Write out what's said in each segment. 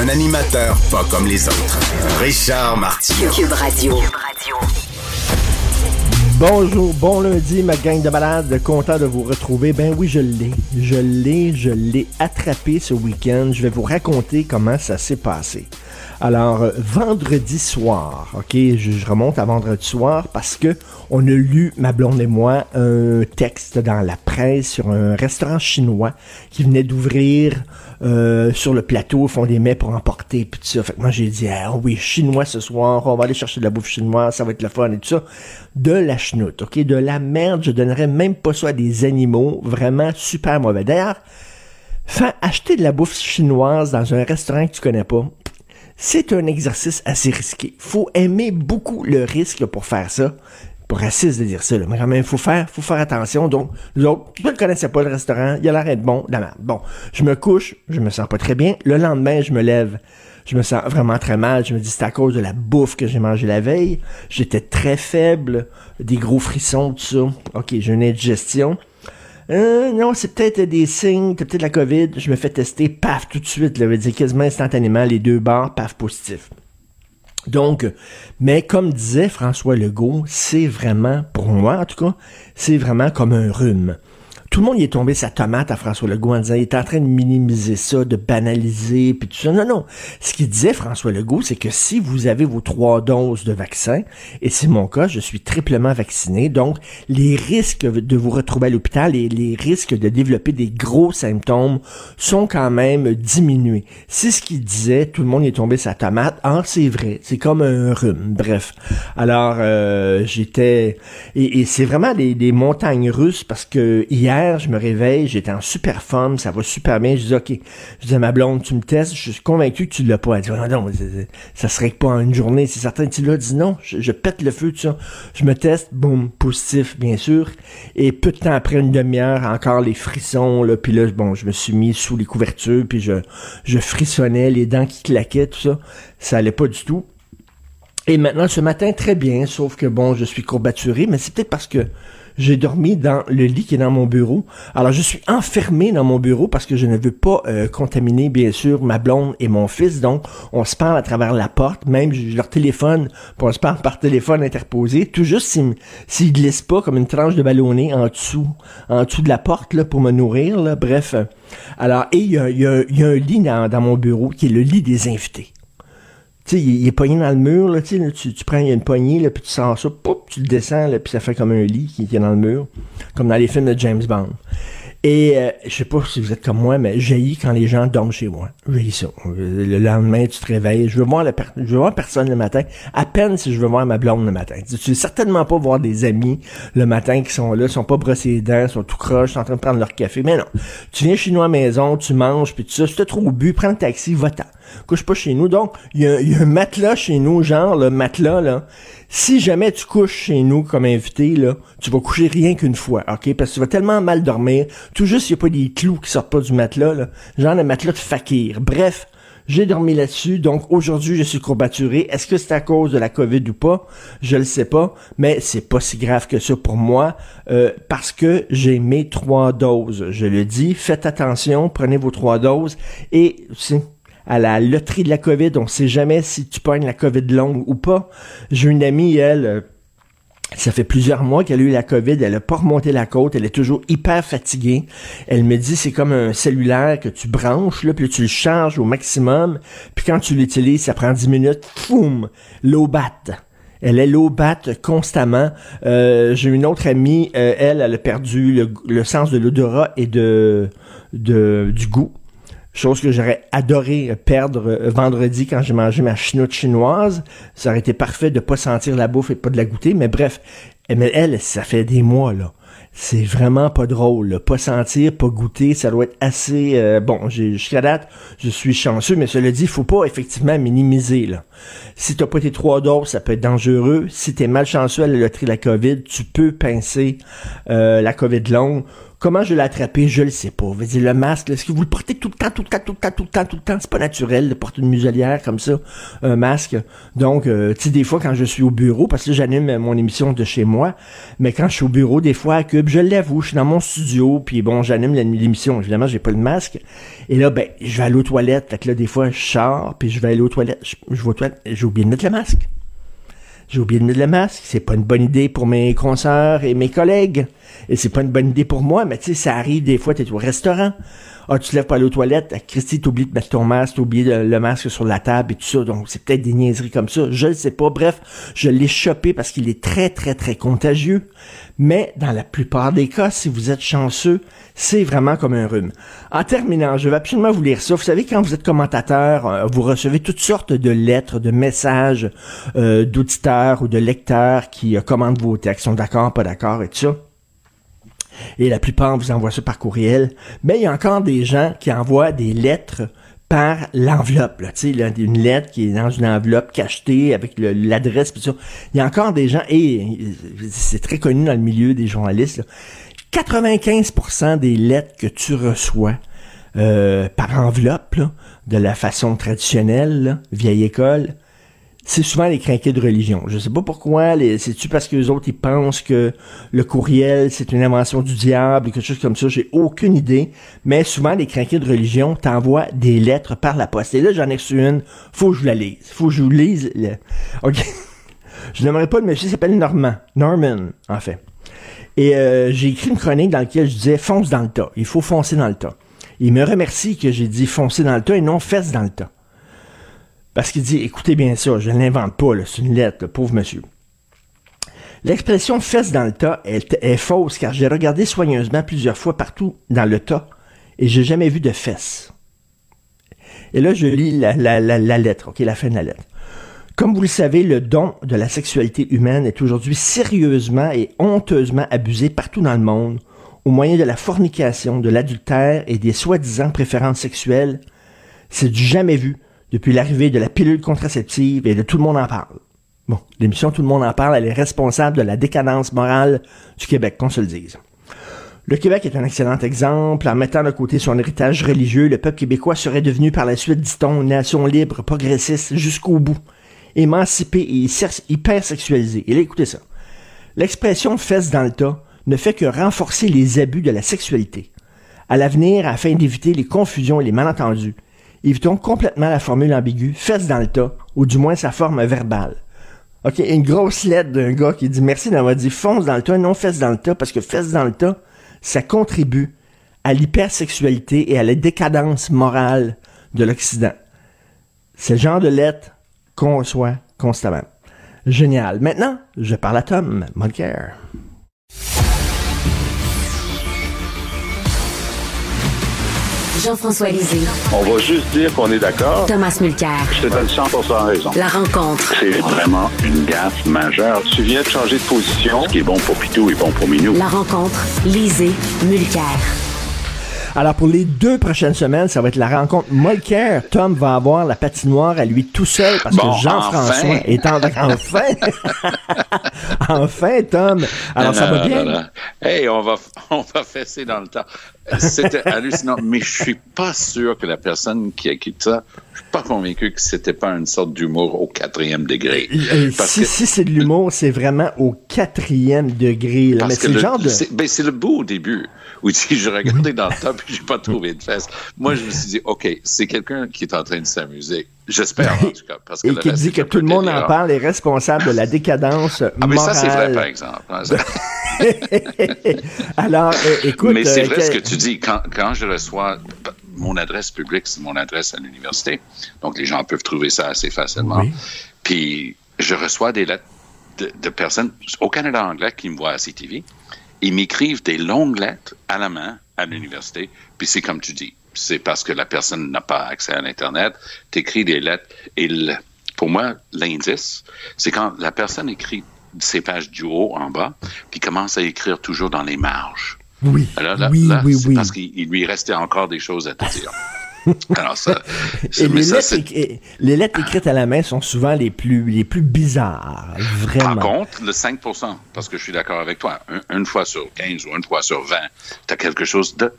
Un animateur pas comme les autres. Richard Martineau. Cube Radio. Bonjour, bon lundi, ma gang de malades, content de vous retrouver. Ben oui, je l'ai, je l'ai, je l'ai attrapé ce week-end. Je vais vous raconter comment ça s'est passé. Alors, vendredi soir, ok, je, je remonte à vendredi soir parce que on a lu, ma blonde et moi, un texte dans la presse sur un restaurant chinois qui venait d'ouvrir euh, sur le plateau, font des mets pour emporter, puis tout ça. Fait que moi, j'ai dit, ah oui, chinois ce soir, on va aller chercher de la bouffe chinoise, ça va être le fun et tout ça. De la chenoute, ok, de la merde, je donnerais même pas ça à des animaux, vraiment super mauvais. D'ailleurs, acheter de la bouffe chinoise dans un restaurant que tu connais pas, c'est un exercice assez risqué. Faut aimer beaucoup le risque pour faire ça. Pour raciste de dire ça, là. mais quand même, faut faire, faut faire attention. Donc, nous autres, je ne connaissais pas le restaurant, il a l'air d'être bon, la. Bon, je me couche, je me sens pas très bien. Le lendemain, je me lève, je me sens vraiment très mal. Je me dis, c'est à cause de la bouffe que j'ai mangé la veille. J'étais très faible, des gros frissons, tout ça. Ok, j'ai une indigestion. Euh, non, c'est peut-être des signes, c'est peut-être la COVID. Je me fais tester, paf, tout de suite, là, veut dire quasiment instantanément, les deux barres, paf, positif. Donc, mais comme disait François Legault, c'est vraiment, pour moi en tout cas, c'est vraiment comme un rhume. Tout le monde y est tombé sa tomate à François Legault en disant il est en train de minimiser ça, de banaliser, puis tout ça. Non, non. Ce qu'il disait François Legault, c'est que si vous avez vos trois doses de vaccin, et c'est mon cas, je suis triplement vacciné, donc les risques de vous retrouver à l'hôpital et les risques de développer des gros symptômes sont quand même diminués. C'est ce qu'il disait, tout le monde y est tombé sa tomate. Ah, c'est vrai, c'est comme un rhume. Bref. Alors, euh, j'étais... Et, c'est vraiment des, des montagnes russes parce que hier, je me réveille, j'étais en super forme, ça va super bien. Je dis, OK, je dis ma blonde, tu me testes, je suis convaincu que tu l'as pas. Elle dit, non, ça serait pas en une journée, c'est certain. Tu l'as dit, non, je, je, pète le feu, tout ça. Je me teste, boum, positif, bien sûr. Et peu de temps après, une demi-heure, encore les frissons, là, puis là, bon, je me suis mis sous les couvertures, puis je, je frissonnais, les dents qui claquaient, tout ça. Ça allait pas du tout. Et maintenant, ce matin, très bien, sauf que bon, je suis courbaturé, mais c'est peut-être parce que j'ai dormi dans le lit qui est dans mon bureau. Alors, je suis enfermé dans mon bureau parce que je ne veux pas euh, contaminer, bien sûr, ma blonde et mon fils. Donc, on se parle à travers la porte. Même, leur téléphone, on se parle par téléphone interposé. Tout juste s'ils s'il glissent pas comme une tranche de ballonné en dessous, en dessous de la porte, là, pour me nourrir. Bref. Alors, et il y a, un lit dans mon bureau qui est le lit des invités. Tu sais, il, est pogné dans le mur, là, tu, tu, tu prends il y a une poignée, là, puis tu sors ça, poup, tu le descends, là, puis ça fait comme un lit qui, qui, est dans le mur, comme dans les films de James Bond. Et euh, je sais pas si vous êtes comme moi, mais j'ai quand les gens dorment chez moi. J'ai ça. Le lendemain, tu te réveilles. Je veux voir la je veux voir personne le matin. À peine si je veux voir ma blonde le matin. Tu veux certainement pas voir des amis le matin qui sont là, sont pas brossés les dents, sont tout croches, sont en train de prendre leur café. Mais non. Tu viens chez nous à la maison, tu manges, puis tout ça. Si t'as trop bu, prends le taxi, va-t'en. Couche pas chez nous. Donc, il y, a un matelas chez nous, genre le matelas, là. Si jamais tu couches chez nous comme invité, là, tu vas coucher rien qu'une fois, OK? Parce que tu vas tellement mal dormir. Tout juste, il n'y a pas des clous qui sortent pas du matelas, là. Genre le matelas de fakir. Bref, j'ai dormi là-dessus, donc aujourd'hui je suis courbaturé. Est-ce que c'est à cause de la COVID ou pas? Je le sais pas, mais c'est pas si grave que ça pour moi, euh, parce que j'ai mes trois doses. Je le dis, faites attention, prenez vos trois doses, et c'est à la loterie de la COVID. On sait jamais si tu pognes la COVID longue ou pas. J'ai une amie, elle, euh, ça fait plusieurs mois qu'elle a eu la COVID, elle a pas remonté la côte, elle est toujours hyper fatiguée. Elle me dit c'est comme un cellulaire que tu branches, puis tu le charges au maximum, puis quand tu l'utilises, ça prend 10 minutes, boum, l'eau batte. Elle est l'eau batte constamment. Euh, J'ai une autre amie, euh, elle, elle a perdu le, sens de l'odorat et de du goût. Chose que j'aurais adoré perdre vendredi quand j'ai mangé ma chinoute chinoise. Ça aurait été parfait de pas sentir la bouffe et pas de la goûter. Mais bref, mais elle, ça fait des mois, là. c'est vraiment pas drôle. Pas sentir, pas goûter, ça doit être assez... Euh, bon, jusqu'à date, je suis chanceux, mais cela dit, faut pas effectivement minimiser. Là. Si t'as pas tes trois doses, ça peut être dangereux. Si t'es malchanceux à la loterie de la COVID, tu peux pincer euh, la COVID longue Comment je l'ai attrapé, je le sais pas. Vous dire, le masque, est-ce que vous le portez tout le temps, tout le temps, tout le temps, tout le temps, tout le temps? C'est pas naturel de porter une muselière comme ça, un masque. Donc, euh, tu sais, des fois, quand je suis au bureau, parce que j'anime mon émission de chez moi, mais quand je suis au bureau, des fois, à Cube, je l'avoue, je suis dans mon studio, puis bon, j'anime l'émission. Évidemment, j'ai pas le masque. Et là, ben, je vais aller aux toilettes. Fait que là, des fois, je sors, puis je vais aller aux toilettes. Je, je vais aux toilettes, j'ai oublié de mettre le masque. J'ai oublié de mettre le masque. C'est pas une bonne idée pour mes consoeurs et mes collègues. Et c'est pas une bonne idée pour moi, mais tu sais, ça arrive des fois, tu es au restaurant. Ah, tu lèves pas aller toilettes. Christy, t'oublies de mettre ton masque, t'oublies le, le masque sur la table et tout ça. Donc, c'est peut-être des niaiseries comme ça. Je ne sais pas. Bref, je l'ai chopé parce qu'il est très, très, très contagieux. Mais dans la plupart des cas, si vous êtes chanceux, c'est vraiment comme un rhume. En terminant, je vais absolument vous lire ça. Vous savez, quand vous êtes commentateur, euh, vous recevez toutes sortes de lettres, de messages euh, d'auditeurs ou de lecteurs qui euh, commandent vos textes, sont d'accord, pas d'accord et tout ça? Et la plupart vous envoient ça par courriel, mais il y a encore des gens qui envoient des lettres par l'enveloppe, tu sais, une lettre qui est dans une enveloppe cachetée avec l'adresse, Il y a encore des gens, et c'est très connu dans le milieu des journalistes, 95% des lettres que tu reçois euh, par enveloppe, de la façon traditionnelle, vieille école, c'est souvent les crinqués de religion. Je sais pas pourquoi. C'est-tu parce que les autres, ils pensent que le courriel, c'est une invention du diable quelque chose comme ça? J'ai aucune idée. Mais souvent, les crinqués de religion t'envoient des lettres par la poste. Et là, j'en ai reçu une. Faut que je la lise. Faut que je vous lise. OK? je n'aimerais pas le monsieur s'appelle Norman. Norman, en fait. Et euh, j'ai écrit une chronique dans laquelle je disais fonce dans le tas. Il faut foncer dans le tas. Il me remercie que j'ai dit foncer dans le tas et non fesse dans le tas. Parce qu'il dit, écoutez bien ça, je ne l'invente pas, c'est une lettre, pauvre monsieur. L'expression fesse dans le tas est, est fausse car j'ai regardé soigneusement plusieurs fois partout dans le tas et j'ai jamais vu de fesses. Et là, je lis la, la, lettre, ok, la fin de la lettre. Comme vous le savez, le don de la sexualité humaine est aujourd'hui sérieusement et honteusement abusé partout dans le monde au moyen de la fornication, de l'adultère et des soi-disant préférences sexuelles. C'est du jamais vu depuis l'arrivée de la pilule contraceptive et de Tout le monde en parle. Bon, l'émission Tout le monde en parle, elle est responsable de la décadence morale du Québec, qu'on se le dise. Le Québec est un excellent exemple. En mettant de côté son héritage religieux, le peuple québécois serait devenu par la suite, dit-on, une nation libre, progressiste jusqu'au bout, émancipée et hyper sexualisée. Et là, écoutez ça. L'expression fesse dans le tas ne fait que renforcer les abus de la sexualité. À l'avenir, afin d'éviter les confusions et les malentendus, évitons complètement la formule ambiguë, fesse dans le tas, ou du moins sa forme verbale. OK, une grosse lettre d'un gars qui dit merci d'avoir dit fonce dans le tas, non fesse dans le tas, parce que fesse dans le tas, ça contribue à l'hypersexualité et à la décadence morale de l'Occident. C'est le genre de lettre qu'on reçoit constamment. Génial. Maintenant, je parle à Tom Mulcair. Jean-François Lisée. On va juste dire qu'on est d'accord. Thomas Mulcair. Je te donne 100 raison. La rencontre. C'est vraiment une gaffe majeure. Tu viens de changer de position. Ce qui est bon pour Pitou est bon pour Minou. La rencontre. Lisée. Mulcair. Alors, pour les deux prochaines semaines, ça va être la rencontre Molker. Tom va avoir la patinoire à lui tout seul parce que Jean-François est en enfin. enfin, Tom. Alors, ça va bien? Hey, on va, on va fesser dans le temps. C'était hallucinant, mais je suis pas sûr que la personne qui a quitté ça, je suis pas convaincu que c'était pas une sorte d'humour au quatrième degré. si, si c'est de l'humour, c'est vraiment au quatrième degré. Là. Mais c'est le, genre de... Ben, c'est le beau au début où si je regardais dans le top et j'ai pas trouvé de fesses. Moi, je me suis dit, OK, c'est quelqu'un qui est en train de s'amuser. J'espère, en tout cas. Parce que et qui dit que tout le monde en parle est responsable de la décadence morale. Ah, mais ça, c'est vrai, par exemple. Alors, euh, écoute... Mais c'est euh, vrai ce que tu dis. Quand, quand je reçois... Mon adresse publique, c'est mon adresse à l'université. Donc, les gens peuvent trouver ça assez facilement. Puis, je reçois des lettres de, de, personnes au Canada anglais qui me voient à CTV ils m'écrivent des longues lettres à la main à l'université, puis c'est comme tu dis, c'est parce que la personne n'a pas accès à l'Internet, tu écris des lettres, et pour moi, l'indice, c'est quand la personne écrit ses pages du haut en bas, puis commence à écrire toujours dans les marges. Oui, Alors là, oui, là, oui, c'est oui. parce qu'il lui restait encore des choses à te dire. Alors ça, Et les, ça, lettres, les écrites à la main sont souvent les plus, les plus bizarres, vraiment. Par contre, le 5 parce que je suis d'accord avec toi, un- une fois sur 15 ou une fois sur 20, tu as quelque chose de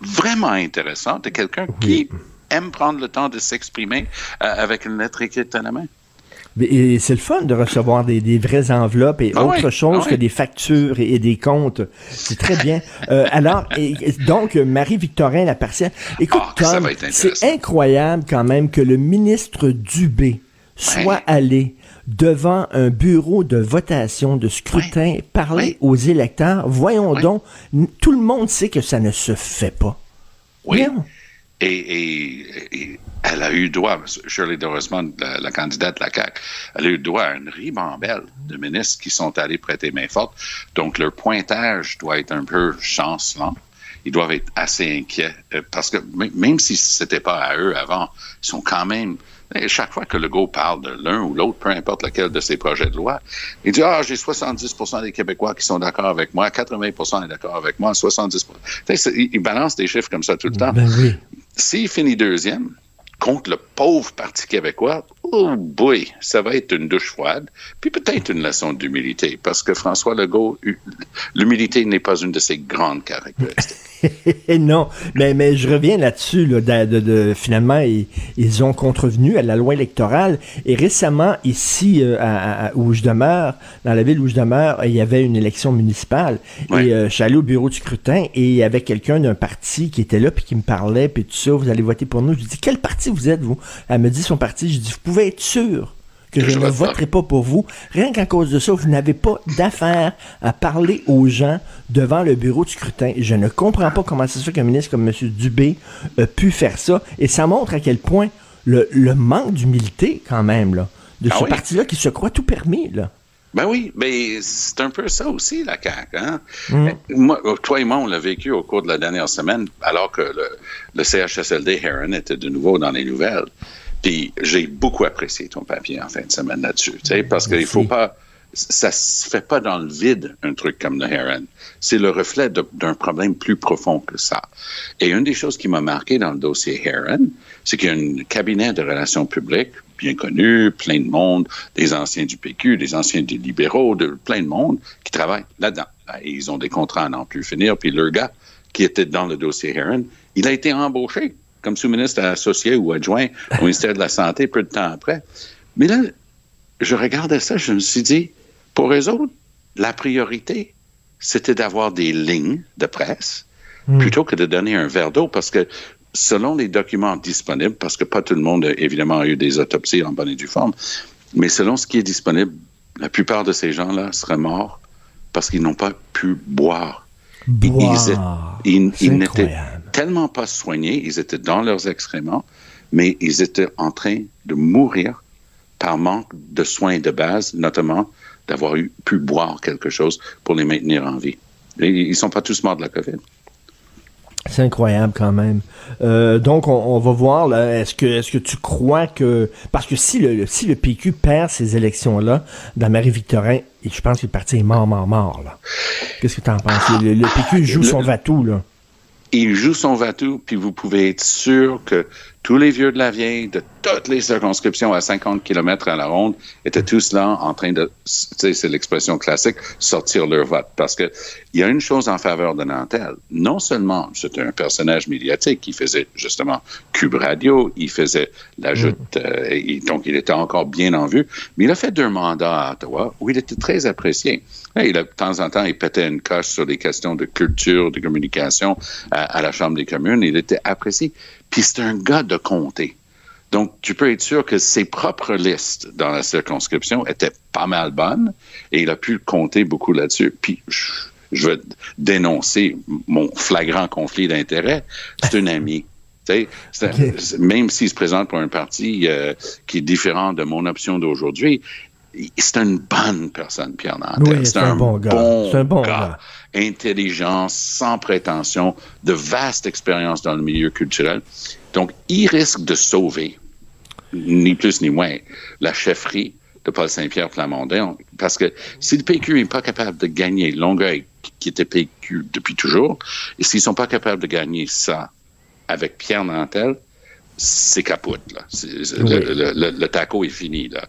vraiment intéressant. Tu quelqu'un qui aime prendre le temps de s'exprimer euh, avec une lettre écrite à la main. Et c'est le fun de recevoir des, des vraies enveloppes et Ah autre oui, chose ah que oui. des factures et, et des comptes. C'est très bien. Euh, alors, et- donc, Marie-Victorin, la partielle. Écoute, Ah, Tom, c'est incroyable quand même que le ministre Dubé soit Ouais. allé devant un bureau de votation, de scrutin, parler Ouais. aux électeurs. Voyons donc, tout le monde sait que ça ne se fait pas. Oui. Voyons. Et, et- et elle a eu droit, Shirley Dorisman, la, la candidate de la CAQ, elle a eu droit à une ribambelle de ministres qui sont allés prêter main forte. Donc, leur pointage doit être un peu chancelant. Ils doivent être assez inquiets euh, parce que même si c'était pas à eux avant, ils sont quand même. et Chaque fois que Legault parle de l'un ou l'autre, peu importe lequel de ses projets de loi, il dit Ah, j'ai 70% des Québécois qui sont d'accord avec moi, 80% est d'accord avec moi, 70 Tu sais, c'est- Il il balance des chiffres comme ça tout le temps. Ben oui. S'il finit deuxième contre le pauvre Parti québécois, oh boy, ça va être une douche froide. Puis peut-être une leçon d'humilité, parce que François Legault, hu- l'humilité n'est pas une de ses grandes caractéristiques. non, mais, mais je reviens là-dessus. Là, de, de- de- finalement, ils, ils ont contrevenu à la loi électorale. Et récemment, ici, euh, à- à- où je demeure, dans la ville où je demeure, il y avait une élection municipale. Ouais. Et euh, je suis allé au bureau du scrutin et il y avait quelqu'un d'un parti qui était là puis qui me parlait, puis tout ça, vous allez voter pour nous. Je lui dis, quel parti vous êtes, vous? Elle me dit son parti. Je dis, vous pouvez être sûr que je je ne voterai pas pour vous. Rien qu'à cause de ça, vous n'avez pas d'affaire à parler aux gens devant le bureau de scrutin. Je ne comprends pas comment c'est ça qu'un ministre comme M. Dubé a pu faire ça. Et ça montre à quel point le, le manque d'humilité, quand même, là, de Ah ce oui? parti-là qui se croit tout permis, là. Ben oui, mais c'est un peu ça aussi, la CAQ. Hein? Moi, toi et moi, on l'a vécu au cours de la dernière semaine, alors que le, le CHSLD Heron était de nouveau dans les nouvelles. Puis j'ai beaucoup apprécié ton papier en fin de semaine là-dessus, tu sais, parce qu'il faut pas, ça se fait pas dans le vide un truc comme le Heron. C'est le reflet d'un problème plus profond que ça. Et une des choses qui m'a marqué dans le dossier Heron, c'est qu'il y a un cabinet de relations publiques bien connu, plein de monde, des anciens du PQ, des anciens des libéraux, de plein de monde qui travaillent là-dedans. Et ils ont des contrats à n'en plus finir. Puis le gars qui était dans le dossier Heron, il a été embauché comme sous-ministre associé ou adjoint au ministère de la Santé peu de temps après. Mais là, je regardais ça, je me suis dit, pour eux autres, la priorité, c'était d'avoir des lignes de presse plutôt que de donner un verre d'eau parce que selon les documents disponibles, parce que pas tout le monde, évidemment, a eu des autopsies en bonne et due forme, mais selon ce qui est disponible, la plupart de ces gens-là seraient morts parce qu'ils n'ont pas pu boire. Boire. Ils, ils- ils n'étaient. Tellement pas soignés, ils étaient dans leurs excréments, mais ils étaient en train de mourir par manque de soins de base, notamment d'avoir pu boire quelque chose pour les maintenir en vie. Et ils ne sont pas tous morts de la COVID. C'est incroyable quand même. Euh, donc, on, on va voir, là, est-ce que, est-ce que tu crois que... Parce que si le, si le PQ perd ces élections-là, dans Marie-Victorin, je pense que le parti est mort, mort, mort, là. Qu'est-ce que tu en penses? Le, le PQ joue Le- son vatou, là. Il joue son vatou, puis vous pouvez être sûr que tous les vieux de la vieille, de toutes les circonscriptions à 50 km à la ronde, étaient tous là en train de, tu sais, c'est l'expression classique, sortir leur vote. Parce que il y a une chose en faveur de Nantel. Non seulement c'était un personnage médiatique qui faisait justement Cube Radio, il faisait la joute, euh, et donc il était encore bien en vue, mais il a fait deux mandats à Ottawa où il était très apprécié. Il a, de temps en temps, il pétait une coche sur des questions de culture, de communication à, à la Chambre des communes. Il était apprécié. Puis c'est un gars de comté. Donc, tu peux être sûr que ses propres listes dans la circonscription étaient pas mal bonnes et il a pu compter beaucoup là-dessus. Puis, je, veux dénoncer mon flagrant conflit d'intérêts. C'est un ami. Même s'il se présente pour un parti euh, qui est différent de mon option d'aujourd'hui, c'est une bonne personne, Pierre Nantel. Oui, c'est un bon gars. C'est un bon gars. Intelligent, sans prétention, de vaste expérience dans le milieu culturel. Donc, il risque de sauver, ni plus ni moins, la chefferie de Paul Saint-Pierre Plamondon. Parce que si le PQ n'est pas capable de gagner Longueuil, qui était PQ depuis toujours, et s'ils sont pas capables de gagner ça avec Pierre Nantel, c'est capote. Là. le, taco est fini. Là,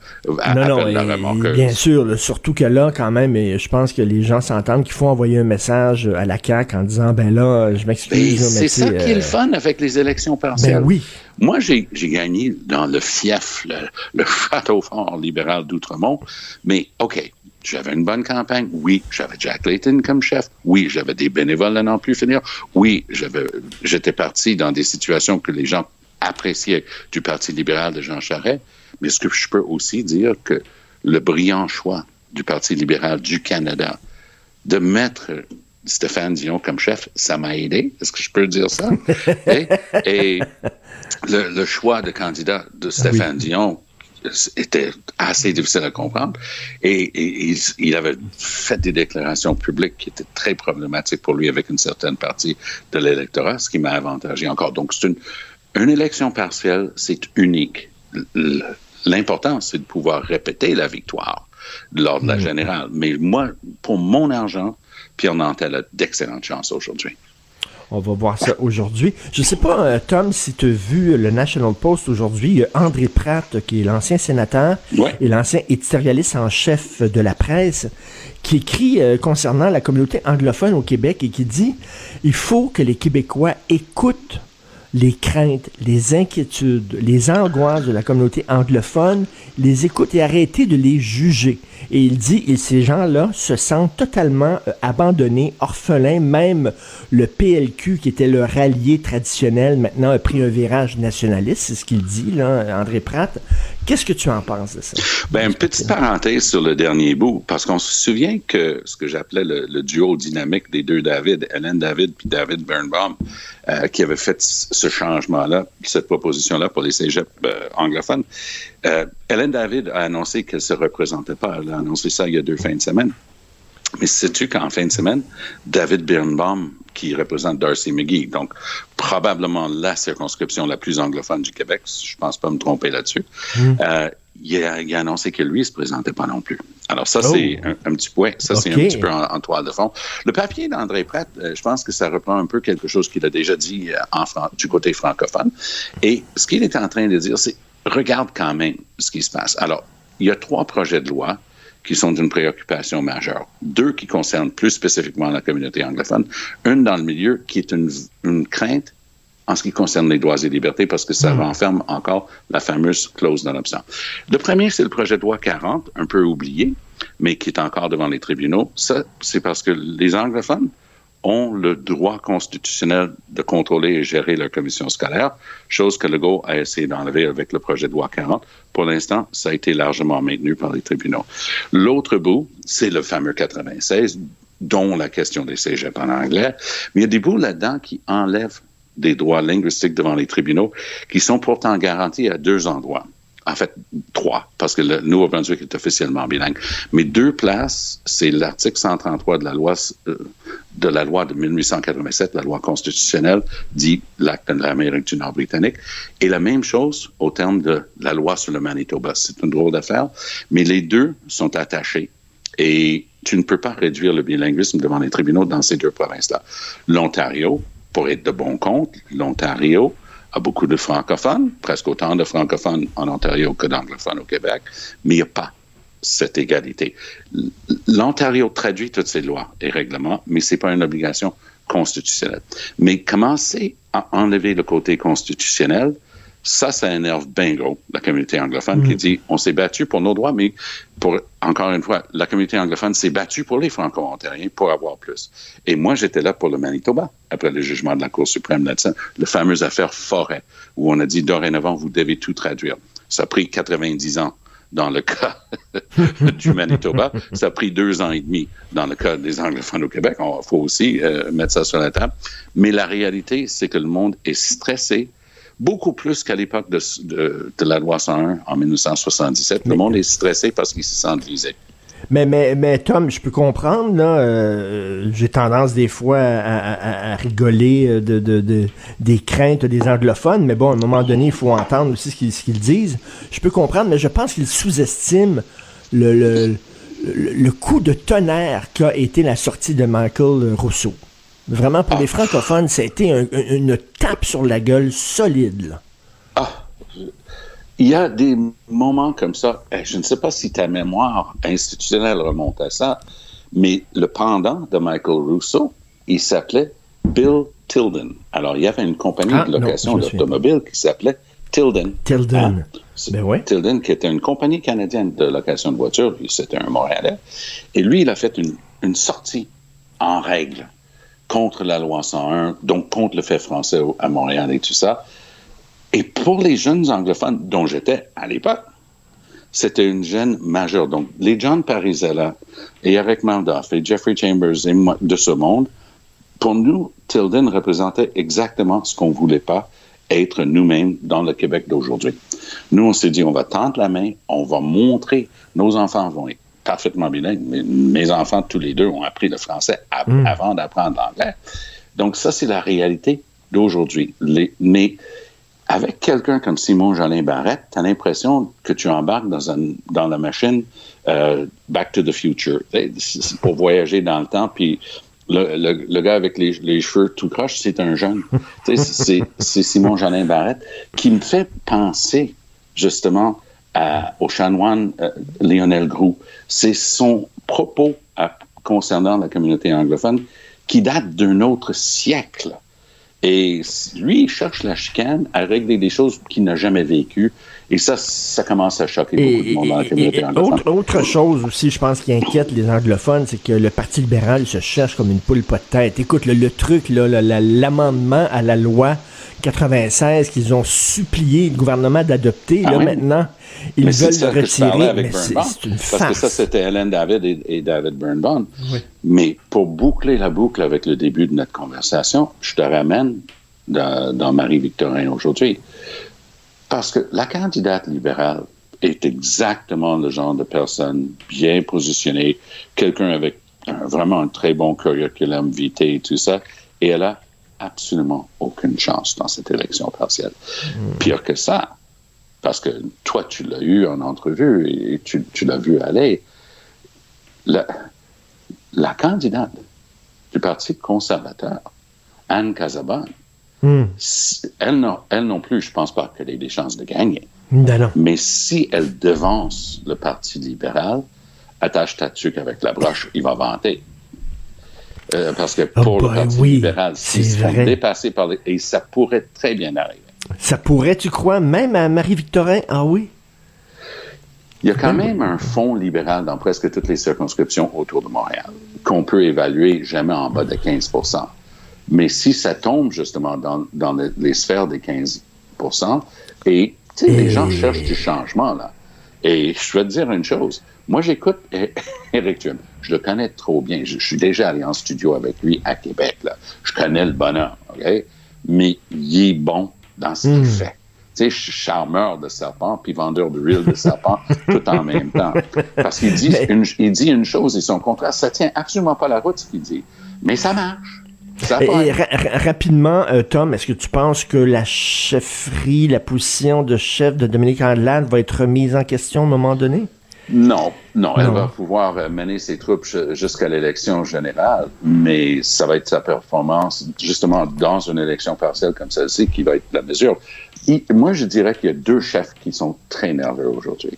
non, non, bien sûr. surtout que là, quand même, et je pense que les gens s'entendent qu'il faut envoyer un message à la CAQ en disant, ben là, je m'excuse. C'est ça qui est le euh, fun avec les élections partielles. Ben oui. Moi, j'ai gagné dans le fief, le, château fort libéral d'Outremont, mais OK, j'avais une bonne campagne. Oui, j'avais Jack Layton comme chef. Oui, j'avais des bénévoles à n'en plus finir. Oui, j'étais parti dans des situations que les gens apprécié du Parti libéral de Jean Charest, mais ce que je peux aussi dire que le brillant choix du Parti libéral du Canada de mettre Stéphane Dion comme chef, ça m'a aidé. Est-ce que je peux dire ça? et, le, choix de candidat de Stéphane Dion était assez difficile à comprendre. Et, il, avait fait des déclarations publiques qui étaient très problématiques pour lui avec une certaine partie de l'électorat, ce qui m'a avantagé encore. Donc, c'est une, une élection partielle, c'est unique. L'important, c'est de pouvoir répéter la victoire lors de la mm. générale. Mais moi, pour mon argent, Pierre Nantel a d'excellentes chances aujourd'hui. On va voir ça aujourd'hui. Je ne sais pas, euh, Tom, si tu as vu le National Post aujourd'hui. Il y a André Pratt, qui est l'ancien sénateur et l'ancien éditorialiste en chef de la presse, qui écrit euh, concernant la communauté anglophone au Québec et qui dit il faut que les Québécois écoutent les craintes, les inquiétudes, les angoisses de la communauté anglophone, les écouter et arrêter de les juger. Et il dit, et ces gens-là se sentent totalement euh, abandonnés, orphelins, même le PLQ, qui était leur allié traditionnel, maintenant a pris un virage nationaliste, c'est ce qu'il dit, là, André Pratt. Qu'est-ce que tu en penses de ça? Ben, une petite parenthèse sur le dernier bout, parce qu'on se souvient que ce que j'appelais le, duo dynamique des deux David, Hélène David puis David Birnbaum, euh, qui avait fait ce changement-là, cette proposition-là pour les cégeps euh, anglophones. Euh, Hélène David a annoncé qu'elle ne se représentait pas. Elle a annoncé ça il y a deux fins de semaine. Mais sais-tu qu'en fin de semaine, David Birnbaum, qui représente Darcy McGee, donc probablement la circonscription la plus anglophone du Québec, je pense pas me tromper là-dessus, hmm. euh, il, a, annoncé que lui ne se présentait pas non plus. Alors ça, c'est oh. un, petit point, ça c'est un petit peu en, toile de fond. Le papier d'André Pratt, euh, je pense que ça reprend un peu quelque chose qu'il a déjà dit euh, en du côté francophone. Et ce qu'il est en train de dire, c'est regarde quand même ce qui se passe. Alors, il y a trois projets de loi qui sont d'une préoccupation majeure. Deux qui concernent plus spécifiquement la communauté anglophone. Une dans le milieu qui est une, une crainte en ce qui concerne les droits et libertés parce que ça hmm. renferme encore la fameuse clause d'adoption. Le premier, c'est le projet de loi 40, un peu oublié, mais qui est encore devant les tribunaux. Ça, c'est parce que les anglophones ont le droit constitutionnel de contrôler et gérer leur commission scolaire, chose que Legault a essayé d'enlever avec le projet de loi 40. Pour l'instant, ça a été largement maintenu par les tribunaux. L'autre bout, c'est le fameux 96, dont la question des cégeps en anglais. Mais il y a des bouts là-dedans qui enlèvent des droits linguistiques devant les tribunaux qui sont pourtant garantis à deux endroits en fait, trois, parce que le Nouveau-Brunswick est officiellement bilingue. Mais deux places, c'est l'article 133 de la loi euh, de la loi de 1887, la loi constitutionnelle, dit l'acte de l'Amérique du Nord britannique. Et la même chose au terme de la loi sur le Manitoba. C'est une drôle d'affaire, mais les deux sont attachés. Et tu ne peux pas réduire le bilinguisme devant les tribunaux dans ces deux provinces-là. L'Ontario, pour être de bon compte, l'Ontario a beaucoup de francophones, presque autant de francophones en Ontario que d'anglophones au Québec, mais il n'y a pas cette égalité. L'Ontario traduit toutes ces lois et règlements, mais ce n'est pas une obligation constitutionnelle. Mais commencer à enlever le côté constitutionnel, ça, ça énerve bien gros la communauté anglophone qui mm. dit on s'est battu pour nos droits, mais pour encore une fois, la communauté anglophone s'est battue pour les Franco-Ontariens pour avoir plus. Et moi, j'étais là pour le Manitoba après le jugement de la Cour suprême là-dessus, la fameuse affaire Forêt, où on a dit dorénavant vous devez tout traduire. Ça a pris 90 ans dans le cas du Manitoba. Ça a pris deux ans et demi dans le cas des anglophones au Québec. Il faut aussi euh, mettre ça sur la table. Mais la réalité, c'est que le monde est stressé beaucoup plus qu'à l'époque de, de, la loi 101 en 1977. Le monde est stressé parce qu'il se sent visé. Mais, mais, mais Tom, je peux comprendre, là, euh, j'ai tendance des fois à, rigoler euh, de, de, des craintes des anglophones, mais bon, à un moment donné, il faut entendre aussi ce qu'ils disent. Je peux comprendre, mais je pense qu'ils sous-estiment le, le, le, coup de tonnerre qu'a été la sortie de Michael Rousseau. Vraiment, pour les francophones, ça a été une tape sur la gueule solide. Ah, il y a des moments comme ça. Eh, je ne sais pas si ta mémoire institutionnelle remonte à ça, mais le pendant de Michael Rousseau, il s'appelait Bill Tilden. Alors, il y avait une compagnie ah, de location d'automobile qui s'appelait Tilden. Tilden. Ah, ben Tilden, qui était une compagnie canadienne de location de voitures, c'était un Montréalais. Et lui, il a fait une, une sortie en règle contre la loi 101, donc contre le fait français à Montréal et tout ça. Et pour les jeunes anglophones dont j'étais à l'époque, c'était une gêne majeure. Donc, les John Parizella et Eric Maldoff et Jeffrey Chambers et de ce monde, pour nous, Tilden représentait exactement ce qu'on ne voulait pas être nous-mêmes dans le Québec d'aujourd'hui. Nous, on s'est dit, on va tendre la main, on va montrer, nos enfants vont être parfaitement bilingues. Mes, enfants, tous les deux, ont appris le français hmm. avant d'apprendre l'anglais. Donc, ça, c'est la réalité d'aujourd'hui. Mais avec quelqu'un comme Simon Jolin Barrette, tu as l'impression que tu embarques dans, un, dans la machine euh, Back to the Future pour voyager dans le temps. Puis le, le, gars avec les, les, cheveux tout croche, c'est un jeune. c'est Simon Jolin Barrette qui me fait penser justement à, au chanoine euh, Lionel Groux. C'est son propos concernant la communauté anglophone qui date d'un autre siècle. Et lui, il cherche la chicane à régler des choses qu'il n'a jamais vécues. Et ça, ça commence à choquer beaucoup de monde dans la communauté anglophone. Autre, autre, chose aussi, je pense, qui inquiète les anglophones, c'est que le Parti libéral se cherche comme une poule pas de tête. Écoute, le, le truc, l'amendement à la loi 96 qu'ils ont supplié le gouvernement d'adopter, ah là, maintenant, ils veulent le retirer. Mais c'est une farce. Parce que ça, c'était Hélène David et, David Burnbaum. Mais pour boucler la boucle avec le début de notre conversation, je te ramène dans, Marie-Victorin aujourd'hui. Parce que la candidate libérale est exactement le genre de personne bien positionnée, quelqu'un avec vraiment un très bon curriculum vitae et tout ça, et elle a absolument aucune chance dans cette élection partielle. Hmm. Pire que ça, parce que toi, tu l'as eu en entrevue et tu, l'as vu aller, la, candidate du Parti conservateur, Anne Casabonne, hmm. elle, non, elle non plus, je ne pense pas qu'elle ait des chances de gagner. Ben Mais si elle devance le Parti libéral, attache ta tuque avec la broche, il va vanter. Euh, parce que oh pour le Parti libéral, s'ils sont dépassés par les... Et ça pourrait très bien arriver. Ça pourrait, tu crois, même à Marie-Victorin? Ah oui? Il y a quand même un fonds libéral dans presque toutes les circonscriptions autour de Montréal qu'on peut évaluer jamais en bas de 15 Mais si ça tombe justement dans, dans les, sphères des 15% et, les gens cherchent du changement, là. Et je vais te dire une chose. Moi, j'écoute Eric Duhem. Je le connais trop bien. Je, suis déjà allé en studio avec lui à Québec. Là. Je connais le bonheur, OK? Mais il est bon dans ce qu'il hmm. fait. Tu sais, je suis charmeur de serpent puis vendeur de reel de serpent tout en même temps. Parce qu'il dit, une, il dit une chose et son contraire, ça tient absolument pas la route ce qu'il dit. Mais ça marche. Et, rapidement, euh, Tom, est-ce que tu penses que la chefferie, la position de chef de Dominique Andelade va être remise en question à un moment donné? Non, non, elle va pouvoir euh, mener ses troupes jusqu'à l'élection générale, mais ça va être sa performance, justement, dans une élection partielle comme celle-ci, qui va être la mesure. moi, je dirais qu'il y a deux chefs qui sont très nerveux aujourd'hui.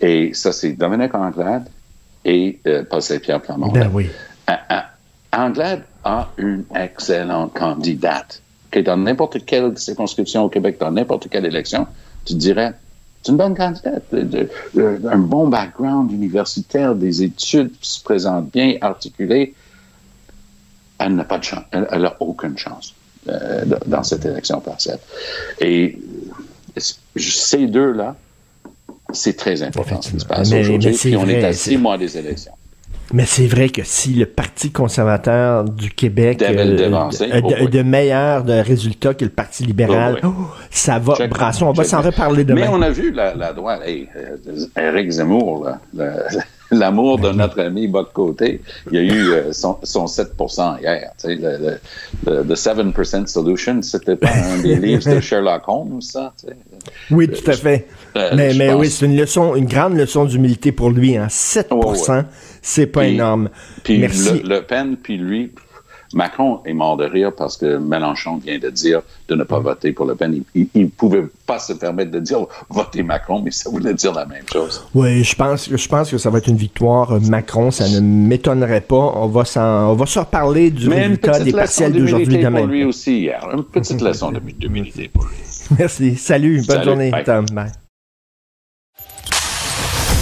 Et ça, c'est Dominique Anglade et euh, Paul Saint-Pierre Plamondon. Ben oui. Anglade a une excellente candidate. Que dans n'importe quelle circonscription au Québec, dans n'importe quelle élection, tu dirais, c'est une bonne candidate. un bon background universitaire, des études qui se présentent bien, articulées. Elle n'a pas de chance. Elle n'a aucune chance euh, dans cette élection partielle. Et ces deux-là, c'est très important ce qui se passe aujourd'hui. Puis on est à six mois des élections. Mais c'est vrai que si le Parti conservateur du Québec a oh de, meilleurs résultats que le Parti libéral, oh, ça va brasser. On va s'en reparler demain. Mais on a vu la, droite. Hey, Eric euh, Zemmour, l'amour de notre ami Bob Côté, il y a eu euh, son, son, 7 hier. Tu sais, le, le, le, 7% Solution, c'était pas un des livres de Sherlock Holmes, ça? Tu sais? Oui, tout à fait. Euh, mais mais oui, c'est une leçon, une grande leçon d'humilité pour lui. Hein. 7 c'est pas énorme. Puis Merci. Le, le Pen, puis lui, Macron est mort de rire parce que Mélenchon vient de dire de ne pas voter pour Le Pen. Il ne pouvait pas se permettre de dire votez Macron, mais ça voulait dire la même chose. Oui, je pense, je pense que ça va être une victoire euh, Macron. Ça ne m'étonnerait pas. On va, on va se reparler du résultat des partiels d'aujourd'hui demain. pour lui aussi hier. Une petite leçon d'humilité pour lui. Merci. Salut. Bonne journée, Tom. Bye.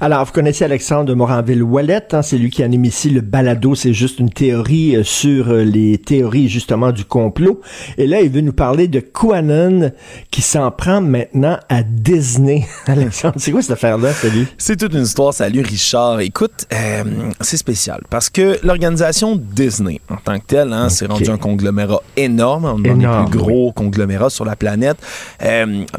Alors, vous connaissez Alexandre Moranville-Wallet, hein, c'est lui qui anime ici le balado, c'est juste une théorie euh, sur euh, les théories justement du complot. Et là, il veut nous parler de QAnon qui s'en prend maintenant à Disney. Alexandre, c'est quoi cette affaire-là, salut? C'est toute une histoire, salut Richard. Écoute, euh, c'est spécial parce que l'organisation Disney, en tant que telle, hein, c'est rendu un conglomérat énorme, un des plus gros conglomérats sur la planète.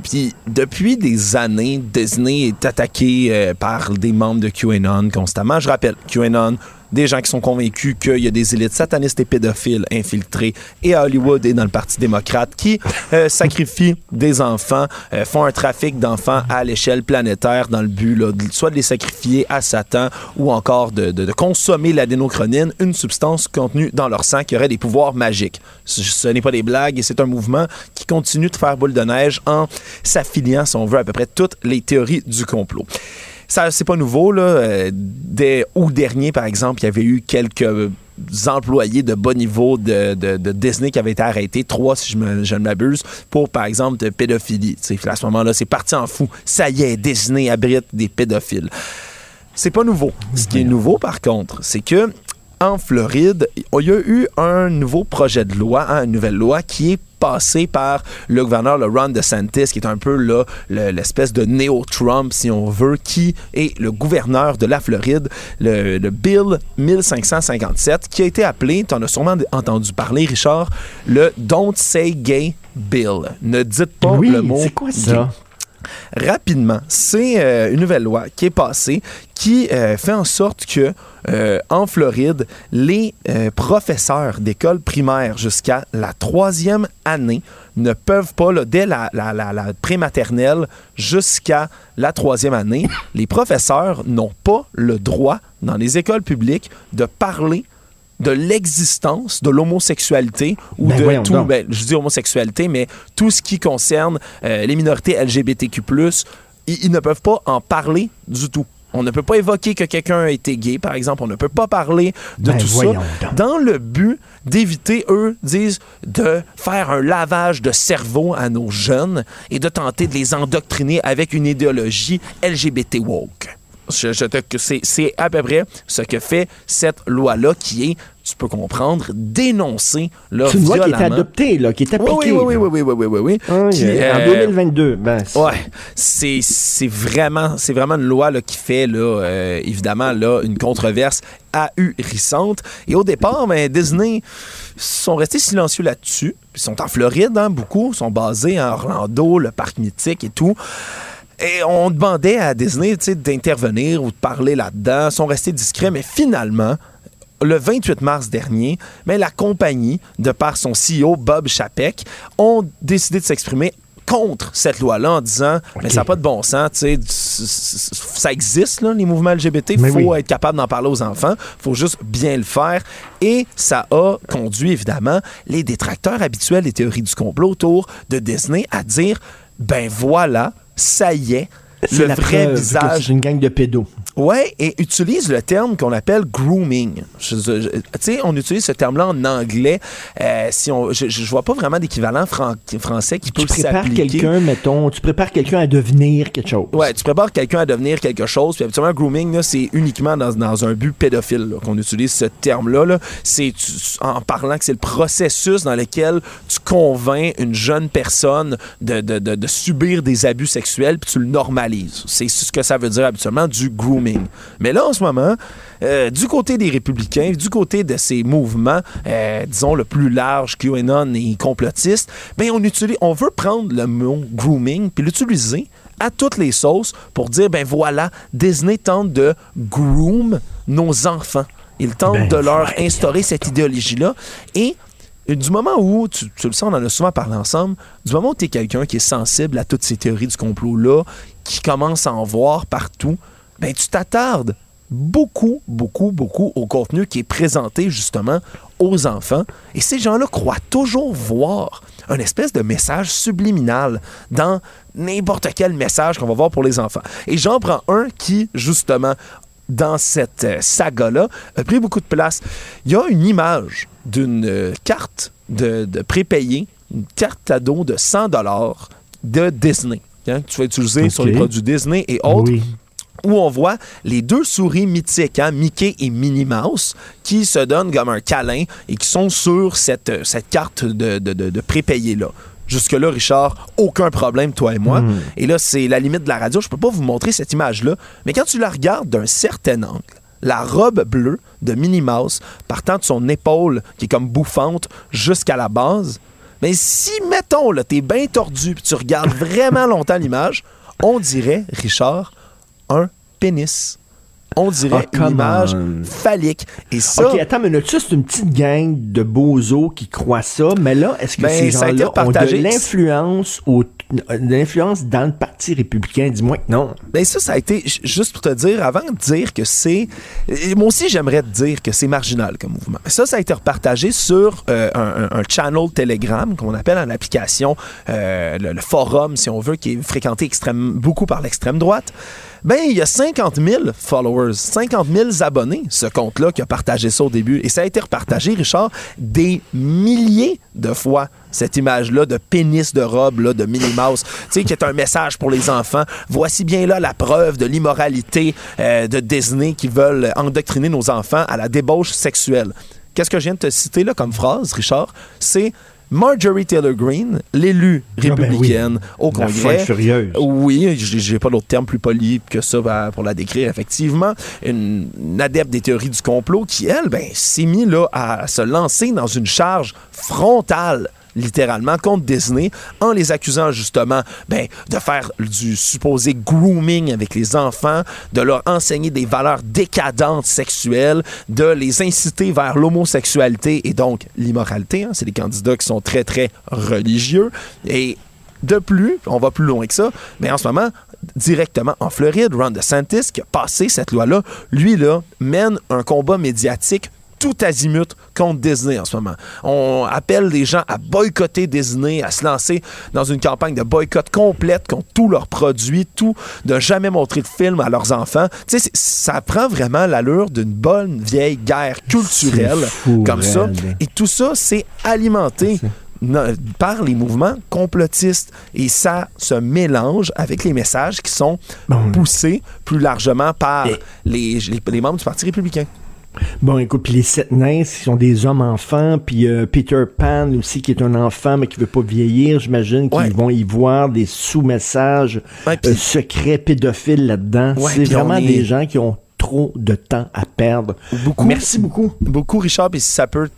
Puis depuis des années, Disney est attaqué par des membres de QAnon constamment. Je rappelle, QAnon, des gens qui sont convaincus qu'il y a des élites satanistes et pédophiles infiltrés et à Hollywood et dans le Parti démocrate qui euh, sacrifient des enfants, euh, font un trafic d'enfants à l'échelle planétaire dans le but soit de les sacrifier à Satan ou encore de consommer l'adénochronine, une substance contenue dans leur sang qui aurait des pouvoirs magiques. Ce, ce n'est pas des blagues et c'est un mouvement qui continue de faire boule de neige en s'affiliant, si on veut, à peu près toutes les théories du complot. Ça, c'est pas nouveau, là. Euh, dès août dernier, par exemple, il y avait eu quelques employés de bas niveau de, Disney qui avaient été arrêtés, trois si je, ne m'abuse, pour par exemple de pédophilie. à ce moment-là, c'est parti en fou. Ça y est, Disney abrite des pédophiles. C'est pas nouveau. Ce qui est nouveau, par contre, c'est que en Floride, il y a eu un nouveau projet de loi, hein, une nouvelle loi qui est passé par le gouverneur le Ron DeSantis, qui est un peu là l'espèce de néo-Trump, si on veut, qui est le gouverneur de la Floride, le, Bill 1557, qui a été appelé, tu en as sûrement entendu parler, Richard, le Don't Say Gay Bill. Ne dites pas le mot. C'est quoi ça? Rapidement, c'est euh, une nouvelle loi qui est passée qui euh, fait en sorte que euh, en Floride, les professeurs d'école primaire jusqu'à la troisième année ne peuvent pas, dès la, la, la, la prématernelle jusqu'à la troisième année, les professeurs n'ont pas le droit dans les écoles publiques de parler de l'existence de l'homosexualité ou Ben de tout, ben, je dis homosexualité, mais tout ce qui concerne euh, les minorités LGBTQ+, ils, ils ne peuvent pas en parler du tout. On ne peut pas évoquer que quelqu'un a été gay, par exemple. On ne peut pas parler de Ben tout ça donc. dans le but d'éviter, eux, disent, de faire un lavage de cerveau à nos jeunes et de tenter de les endoctriner avec une idéologie LGBT woke. Je, je te- que c'est, à peu près ce que fait cette loi-là qui est, tu peux comprendre, dénoncer là, C'est une loi qui est adoptée, là, qui est Oui, appliquée. oui, oui, oui, oui, oui, oui, oui, oui. Ah, Qui, en euh, 2022. Ben, c'est- Ouais, c'est c'est vraiment c'est vraiment une loi là, qui fait là euh, évidemment là une controverse ahurissante et au départ ben, Disney sont restés silencieux là-dessus. Ils sont en Floride hein, beaucoup, sont basés à Orlando, le parc mythique et tout. Et on demandait à Disney d'intervenir ou de parler là-dedans. Ils sont restés discrets, mais finalement, le 28 mars dernier, mais la compagnie, de par son CEO Bob Chapek, ont décidé de s'exprimer contre cette loi-là en disant mais ça n'a pas de bon sens, tu sais, ça existe là, les mouvements LGBT, il faut oui. être capable d'en parler aux enfants, faut juste bien le faire et ça a conduit évidemment les détracteurs habituels des théories du complot autour de Disney à dire ben voilà, ça y est, c'est le la vrai preuve visage C'est une gang de pédos. Ouais, et utilise le terme qu'on appelle grooming. Tu sais, on utilise ce terme-là en anglais. Euh, si on, je, je vois pas vraiment d'équivalent fran- français qui peut Tu prépares s'appliquer. quelqu'un, mettons, tu prépares quelqu'un à devenir quelque chose. Ouais, tu prépares quelqu'un à devenir quelque chose. Puis habituellement, grooming, c'est uniquement dans, dans un but pédophile qu'on utilise ce terme-là. Là. C'est en parlant que c'est le processus dans lequel tu convaincs une jeune personne de, de- de- de subir des abus sexuels puis tu le normalises. C'est ce que ça veut dire habituellement du grooming. Mais là, en ce moment, euh, du côté des républicains, du côté de ces mouvements, euh, disons, le plus large, QAnon et complotiste, ben on, utilise, on veut prendre le mot grooming puis l'utiliser à toutes les sauces pour dire, ben voilà, Disney tente de groom nos enfants. Il tente ben, de leur instaurer cette idéologie-là. Et du moment où, tu, le sais, on en a souvent parlé ensemble, du moment où tu es quelqu'un qui est sensible à toutes ces théories du complot-là, qui commence à en voir partout, ben tu t'attardes beaucoup, beaucoup, beaucoup au contenu qui est présenté justement aux enfants. Et ces gens-là croient toujours voir un espèce de message subliminal dans n'importe quel message qu'on va voir pour les enfants. Et j'en prends un qui, justement, dans cette euh, saga-là, a pris beaucoup de place. Il y a une image d'une euh, carte de, de prépayé, une carte cadeau de 100 dollars de Disney, hein, que tu vas utiliser sur les produits Disney et autres. Où on voit les deux souris mythiques, hein, Mickey et Minnie Mouse, qui se donnent comme un câlin et qui sont sur cette, euh, cette carte de, de, de, de prépayé-là. Jusque-là, Richard, aucun problème, toi et moi. Hmm. Et là, c'est la limite de la radio. Je peux pas vous montrer cette image-là. Mais quand tu la regardes d'un certain angle, la robe bleue de Minnie Mouse partant de son épaule, qui est comme bouffante, jusqu'à la base, mais si, mettons, là, t'es bien tordu, puis tu regardes vraiment longtemps l'image, on dirait, Richard, un pénis on dirait ah, une image phallique. Et ça... OK, attends minute. Ça, c'est une petite gang de bozos qui croient ça. Mais là, est-ce que ben, ces gens-là ont de l'influence de l'influence dans le Parti républicain? Dis-moi que non. Ben ça, ça a été, juste pour te dire, avant de dire que c'est... Moi aussi, j'aimerais te dire que c'est marginal comme mouvement. Ça, ça a été repartagé sur euh, un, channel Telegram qu'on appelle en application euh, le, forum, si on veut, qui est fréquenté extrême, beaucoup par l'extrême droite ben il y a 50 000 followers, 50 000 abonnés, ce compte-là qui a partagé ça au début. Et ça a été repartagé, Richard, des milliers de fois cette image-là de pénis de robe là, de Minnie Mouse, tu sais, qui est un message pour les enfants. Voici bien là la preuve de l'immoralité euh, de Disney qui veulent endoctriner nos enfants à la débauche sexuelle. Qu'est-ce que je viens de te citer là comme phrase, Richard? C'est Marjorie Taylor Greene, l'élue ah, ben républicaine au Congrès. furieuse. Oui, j'ai pas d'autre terme plus poli que ça pour la décrire, effectivement. Une, adepte des théories du complot qui, elle, ben, s'est mis là à se lancer dans une charge frontale littéralement contre Disney en les accusant justement ben, de faire du supposé grooming avec les enfants, de leur enseigner des valeurs décadentes sexuelles, de les inciter vers l'homosexualité et donc l'immoralité. Hein. C'est des candidats qui sont très, très religieux. Et de plus, on va plus loin que ça, mais en ce moment, directement en Floride, Ron DeSantis, qui a passé cette loi-là, lui, là, mène un combat médiatique tout azimut contre Disney en ce moment. On appelle les gens à boycotter Disney, à se lancer dans une campagne de boycott complète contre tous leurs produits, tout, de jamais montrer de film à leurs enfants. Tu sais, ça prend vraiment l'allure d'une bonne vieille guerre culturelle comme ça. Et tout ça, c'est alimenté par les mouvements complotistes. Et ça se mélange avec les messages qui sont poussés plus largement par les, les membres du Parti républicain. Bon, écoute, puis les sept nains, qui sont des hommes enfants, puis euh, Peter Pan aussi, qui est un enfant, mais qui veut pas vieillir, j'imagine qu'ils vont y voir des sous-messages euh, secrets pédophiles là-dedans. c'est vraiment des gens qui ont trop de temps à perdre. Beaucoup. Merci beaucoup. Beaucoup, Richard. Et si ça peut,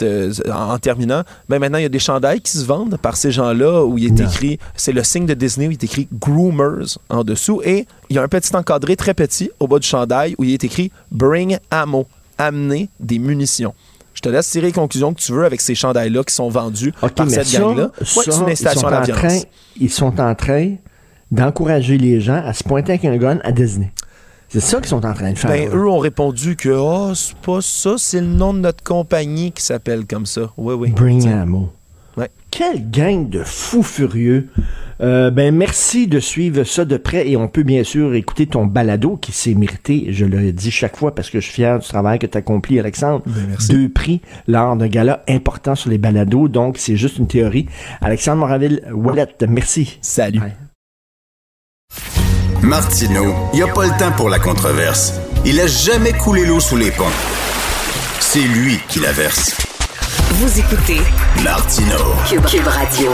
en, terminant, ben maintenant, il y a des chandails qui se vendent par ces gens-là où il est écrit, c'est le signe de Disney où il est écrit Groomers en dessous. Et il y a un petit encadré très petit au bas du chandail où il est écrit Bring Ammo amener des munitions. Je te laisse tirer les conclusions que tu veux avec ces chandails-là qui sont vendus par cette gang-là. c'est une incitation à la violence. ils sont en train d'encourager les gens à se pointer avec un gun à Disney. C'est ça qu'ils sont en train de faire. Ben, eux ont répondu que oh, c'est pas ça, c'est le nom de notre compagnie qui s'appelle comme ça. Oui, oui. Bring Ammo. Ouais. Quelle gang de fous furieux. Euh, ben merci de suivre ça de près et on peut bien sûr écouter ton balado qui s'est mérité, je le dis chaque fois parce que je suis fier du travail que tu as accompli Alexandre. Ben, Deux prix lors d'un gala important sur les balados, donc c'est juste une théorie. Alexandre Moraville Wallet, merci. Salut. Martino, il n'y a pas le temps pour la controverse. Il a jamais coulé l'eau sous les ponts. C'est lui qui la verse. Vous écoutez Martino Cube Radio.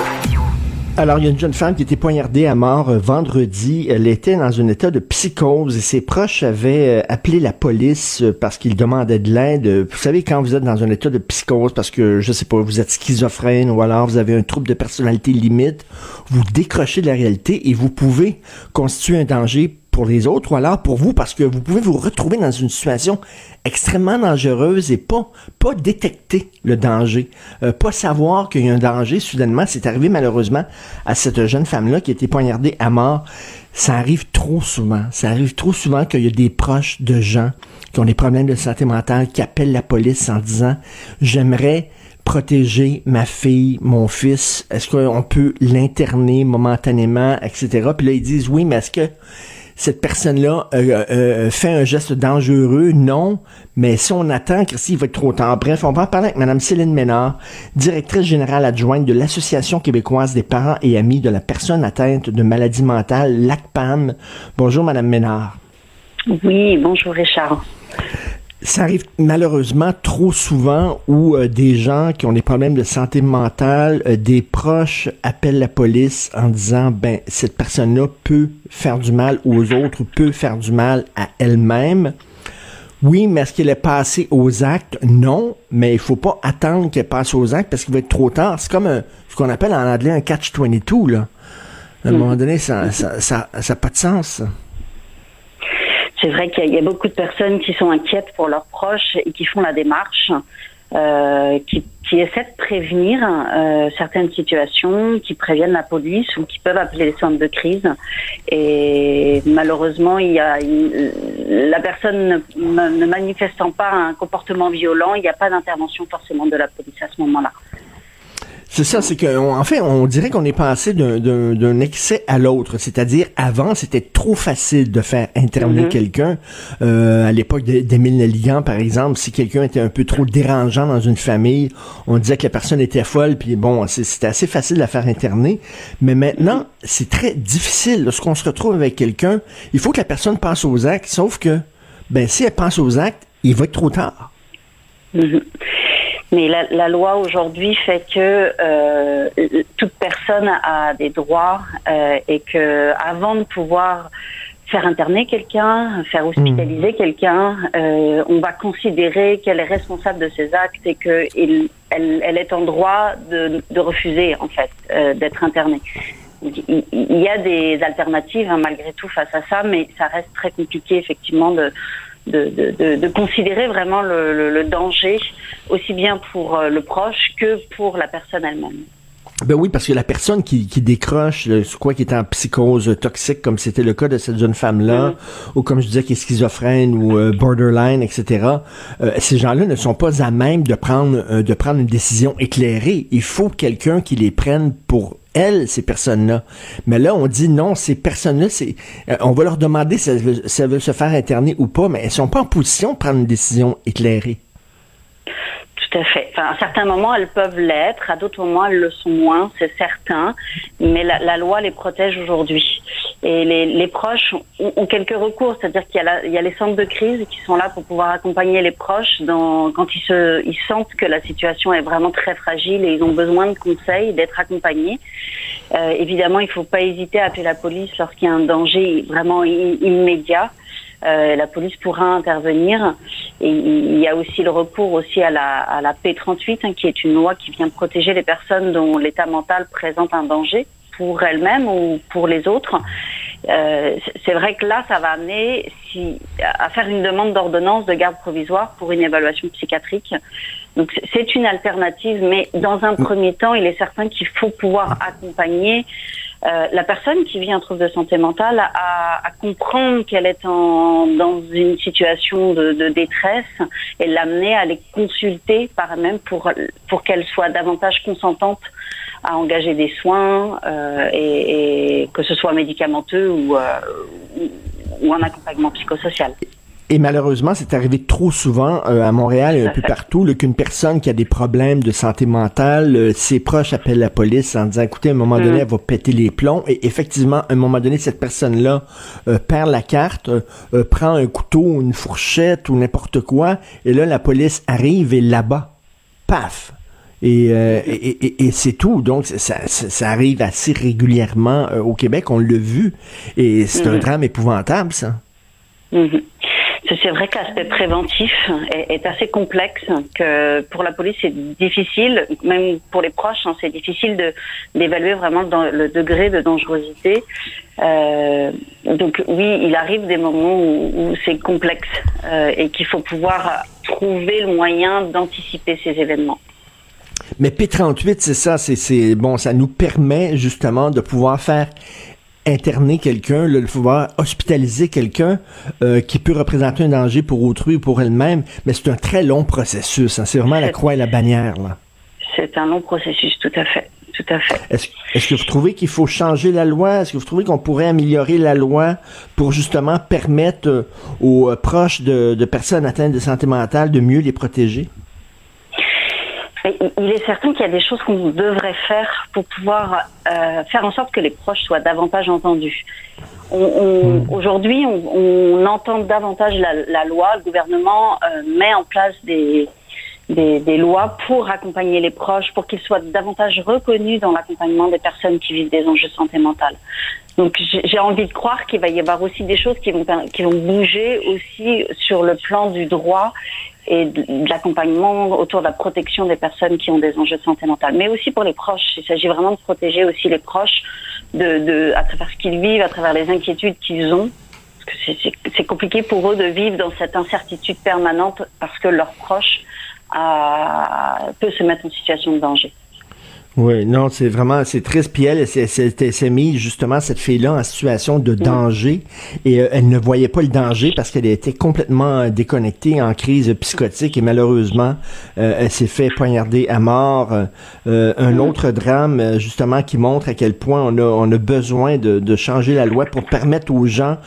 Alors, il y a une jeune femme qui a été poignardée à mort euh, vendredi. Elle était dans un état de psychose et ses proches avaient euh, appelé la police euh, parce qu'ils demandaient de l'aide. Vous savez, quand vous êtes dans un état de psychose parce que, je sais pas, vous êtes schizophrène ou alors vous avez un trouble de personnalité limite, vous décrochez de la réalité et vous pouvez constituer un danger pour les autres ou alors pour vous parce que vous pouvez vous retrouver dans une situation extrêmement dangereuse et pas pas détecter le danger, euh, pas savoir qu'il y a un danger soudainement, c'est arrivé malheureusement à cette jeune femme là qui a été poignardée à mort. Ça arrive trop souvent, ça arrive trop souvent qu'il y a des proches de gens qui ont des problèmes de santé mentale qui appellent la police en disant j'aimerais protéger ma fille, mon fils, est-ce qu'on peut l'interner momentanément, etc. Puis là, ils disent oui, mais est-ce que cette personne-là euh, euh, fait un geste dangereux, non, mais si on attend, Christy, il va être trop tard. Bref, on va en parler avec Mme Céline Ménard, directrice générale adjointe de l'Association québécoise des parents et amis de la personne atteinte de maladie mentale, l'ACPAM. Bonjour, Mme Ménard. Oui, bonjour, Richard. Ça arrive malheureusement trop souvent où euh, des gens qui ont des problèmes de santé mentale, euh, des proches appellent la police en disant ben cette personne-là peut faire du mal aux autres, peut faire du mal à elle-même. Oui, mais est-ce qu'elle est passée aux actes? Non, mais il faut pas attendre qu'elle passe aux actes parce qu'il va être trop tard. C'est comme ce qu'on appelle en anglais un catch-22, là. À un mm. moment donné, ça n'a ça, ça, ça, pas de sens c'est vrai qu'il y, a beaucoup de personnes qui sont inquiètes pour leurs proches et qui font la démarche, euh, qui, essaient de prévenir euh, certaines situations, qui préviennent la police ou qui peuvent appeler les centres de crise. Et malheureusement, il y a la personne ne, ne manifestant pas un comportement violent, il n'y a pas d'intervention forcément de la police à ce moment-là. C'est ça, c'est qu'en fait, on dirait qu'on est passé d'un excès à l'autre. C'est-à-dire, avant, c'était trop facile de faire interner mm-hmm. quelqu'un. Euh, à l'époque d'Émile Nelligan, par exemple, si quelqu'un était un peu trop dérangeant dans une famille, on disait que la personne était folle, puis bon, c'était assez facile de la faire interner. Mais maintenant, c'est très difficile. Lorsqu'on se retrouve avec quelqu'un, il faut que la personne passe aux actes, sauf que, ben, si elle passe aux actes, il va être trop tard. Mm-hmm. Mais la, la loi aujourd'hui fait que euh, toute personne a des droits euh, et que avant de pouvoir faire interner quelqu'un, faire hospitaliser hmm. quelqu'un, euh, on va considérer qu'elle est responsable de ses actes et qu'elle elle, elle, est en droit de, de refuser en fait euh, d'être internée. Il, il y a des alternatives hein, malgré tout face à ça, mais ça reste très compliqué effectivement de, de, considérer vraiment le, danger, aussi bien pour euh, le proche que pour la personne elle-même. Ben oui, parce que la personne qui, décroche, quoi, qui est en psychose toxique, comme c'était le cas de cette jeune femme-là, mm-hmm. ou comme je disais, qui est schizophrène ou euh, borderline, etc. Euh, ces gens-là ne sont pas à même de prendre de prendre une décision éclairée. Il faut quelqu'un qui les prenne pour elles, ces personnes-là. Mais là, on dit non, ces personnes-là, c'est, euh, on va leur demander si elles, veulent, se faire interner ou pas, mais elles sont pas en position de prendre une décision éclairée. Tout à fait. Enfin, à certains moments, elles peuvent l'être, à d'autres moments, elles le sont moins, c'est certain. Mais la, la, loi les protège aujourd'hui. Et les, les proches ont, ont, quelques recours, c'est-à-dire qu'il y, y, a les centres de crise qui sont là pour pouvoir accompagner les proches dans, quand ils, se, ils sentent que la situation est vraiment très fragile et ils ont besoin de conseils, d'être accompagnés. Euh, évidemment, il ne faut pas hésiter à appeler la police lorsqu'il y a un danger vraiment immédiat. Euh, la police pourra intervenir. Et il y a aussi le recours aussi à la, à la P38, hein, qui est une loi qui vient protéger les personnes dont l'état mental présente un danger pour elles-mêmes ou pour les autres. Euh, c'est vrai que là, ça va amener si, à faire une demande d'ordonnance de garde provisoire pour une évaluation psychiatrique. Donc c'est une alternative, mais dans un premier temps, il est certain qu'il faut pouvoir accompagner euh, la personne qui vit un trouble de santé mentale à, à comprendre qu'elle est en, dans une situation de, de détresse et l'amener à les consulter par elle-même pour, pour qu'elle soit davantage consentante à engager des soins euh, et, et, que ce soit médicamenteux ou, euh, ou un accompagnement psychosocial. Et malheureusement, c'est arrivé trop souvent euh, à Montréal et un peu partout qu'une personne qui a des problèmes de santé mentale, euh, ses proches appellent la police en disant, écoutez, à un moment donné, mm. elle va péter les plombs. Et effectivement, à un moment donné, cette personne-là euh, perd la carte, prend un couteau, une fourchette ou n'importe quoi, et là, la police arrive et là-bas, paf, Euh, et, et, c'est tout. Donc, ça, ça, arrive assez régulièrement euh, au Québec. On l'a vu. Et c'est un mhm. drame épouvantable, ça. Mhm. C'est vrai que l'aspect préventif est, assez complexe, que pour la police c'est difficile, même pour les proches, hein, c'est difficile d'évaluer vraiment le degré de dangerosité. Euh, donc oui, il arrive des moments où, c'est complexe euh, et qu'il faut pouvoir trouver le moyen d'anticiper ces événements. Mais P38, c'est ça, c'est bon, ça nous permet justement de pouvoir faire interner quelqu'un, le pouvoir hospitaliser quelqu'un euh, qui peut représenter un danger pour autrui ou pour elle-même, mais c'est un très long processus. Hein. C'est vraiment la croix et la bannière. C'est un long processus, tout à fait. Tout à fait. Est-ce, que vous trouvez qu'il faut changer la loi? Est-ce que vous trouvez qu'on pourrait améliorer la loi pour justement permettre euh, aux euh, proches de personnes atteintes de santé mentale de mieux les protéger? Il est certain qu'il y a des choses qu'on devrait faire pour pouvoir euh, faire en sorte que les proches soient davantage entendus. On, hmm. Aujourd'hui, on, entend davantage la, loi. Le gouvernement euh, met en place des, des, lois pour accompagner les proches, pour qu'ils soient davantage reconnus dans l'accompagnement des personnes qui vivent des enjeux de santé mentale. Donc j'ai envie de croire qu'il va y avoir aussi des choses qui vont, qui vont bouger aussi sur le plan du droit et de, l'accompagnement autour de la protection des personnes qui ont des enjeux de santé mentale, mais aussi pour les proches. Il s'agit vraiment de protéger aussi les proches de, de, à travers ce qu'ils vivent, à travers les inquiétudes qu'ils ont. C'est compliqué pour eux de vivre dans cette incertitude permanente parce que leurs proches euh, peuvent se mettre en situation de danger. Oui, non, c'est vraiment, c'est triste. Puis elle, s'est mis justement cette fille-là en situation de danger et euh, elle ne voyait pas le danger parce qu'elle était complètement déconnectée, en crise psychotique et malheureusement, euh, elle s'est fait poignarder à mort. Euh, un autre drame, justement, qui montre à quel point on a, on a besoin de, de changer la loi pour permettre aux gens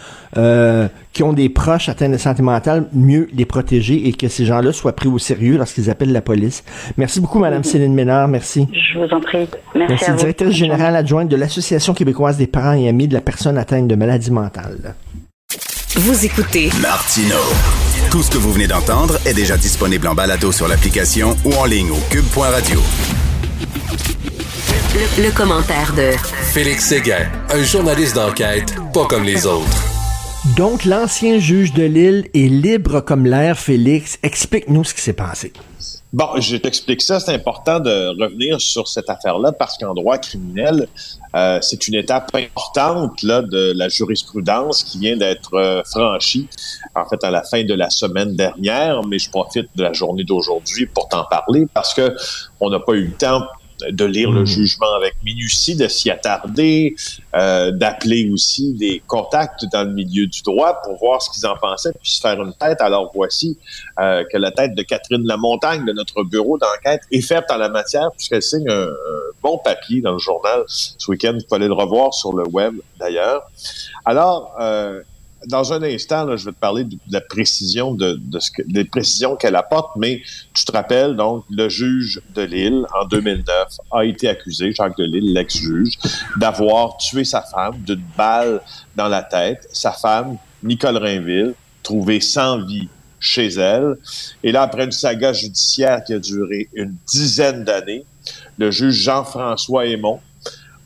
qui ont des proches atteints de santé mentale, mieux les protéger et que ces gens-là soient pris au sérieux lorsqu'ils appellent la police. Merci beaucoup, Madame Céline Ménard. Merci. Je vous en prie. Merci, Merci directrice générale adjointe de l'Association québécoise des parents et amis de la personne atteinte de maladie mentale. Vous écoutez Martino. Tout ce que vous venez d'entendre est déjà disponible en balado sur l'application ou en ligne au cube.radio. Le, le commentaire de Félix Séguin, un journaliste d'enquête pas comme les autres. Donc, l'ancien juge de Lille est libre comme l'air, Félix. Explique-nous ce qui s'est passé. Bon, je t'explique ça. C'est important de revenir sur cette affaire-là parce qu'en droit criminel, euh, c'est une étape importante de la jurisprudence qui vient d'être euh, franchie, en fait, à la fin de la semaine dernière. Mais je profite de la journée d'aujourd'hui pour t'en parler parce que on n'a pas eu le temps de lire le hmm. jugement avec minutie, de s'y attarder, euh, d'appeler aussi des contacts dans le milieu du droit pour voir ce qu'ils en pensaient, puis se faire une tête. Alors voici euh, que la tête de Catherine Lamontagne de notre bureau d'enquête est faite en la matière puisqu'elle signe un, bon papier dans le journal ce week-end. Il fallait le revoir sur le web d'ailleurs. Alors, euh, dans un instant, je vais te parler de, la précision des précisions qu'elle apporte, mais tu te rappelles, donc, le juge de Lille, en 2009, a été accusé, Jacques de Lille, l'ex-juge, d'avoir tué sa femme d'une balle dans la tête. Sa femme, Nicole Rainville, trouvée sans vie chez elle. Et là, après une saga judiciaire qui a duré une dizaine d'années, le juge Jean-François Aymon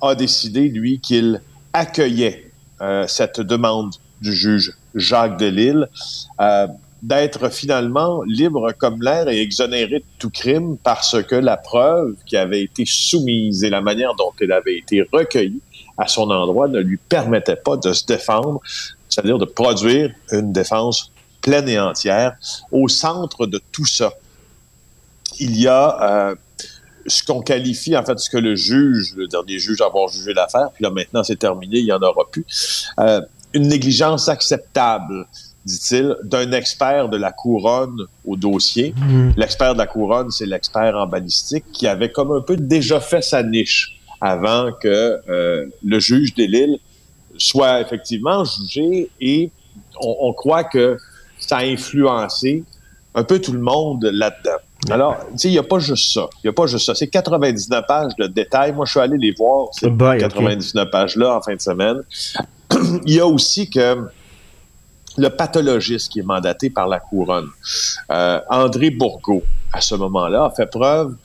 a décidé, lui, qu'il accueillait euh, cette demande du juge Jacques Delille, euh, d'être finalement libre comme l'air et exonéré de tout crime parce que la preuve qui avait été soumise et la manière dont elle avait été recueillie à son endroit ne lui permettait pas de se défendre, c'est-à-dire de produire une défense pleine et entière. Au centre de tout ça, il y a euh, ce qu'on qualifie, en fait, ce que le juge, le dernier juge a avoir jugé l'affaire, puis là maintenant c'est terminé, il n'y en aura plus. Euh, une négligence acceptable, dit-il, d'un expert de la couronne au dossier. Mm. L'expert de la couronne, c'est l'expert en balistique qui avait comme un peu déjà fait sa niche avant que euh, le juge des Lille soit effectivement jugé et on, croit que ça a influencé un peu tout le monde là-dedans. Alors, tu sais, il n'y a pas juste ça. Il n'y a pas juste ça. C'est 99 pages de détails. Moi, je suis allé les voir, ces 99 pages-là, en fin de semaine. il y a aussi que le pathologiste qui est mandaté par la couronne, euh, André Bourgault, à ce moment-là, a fait preuve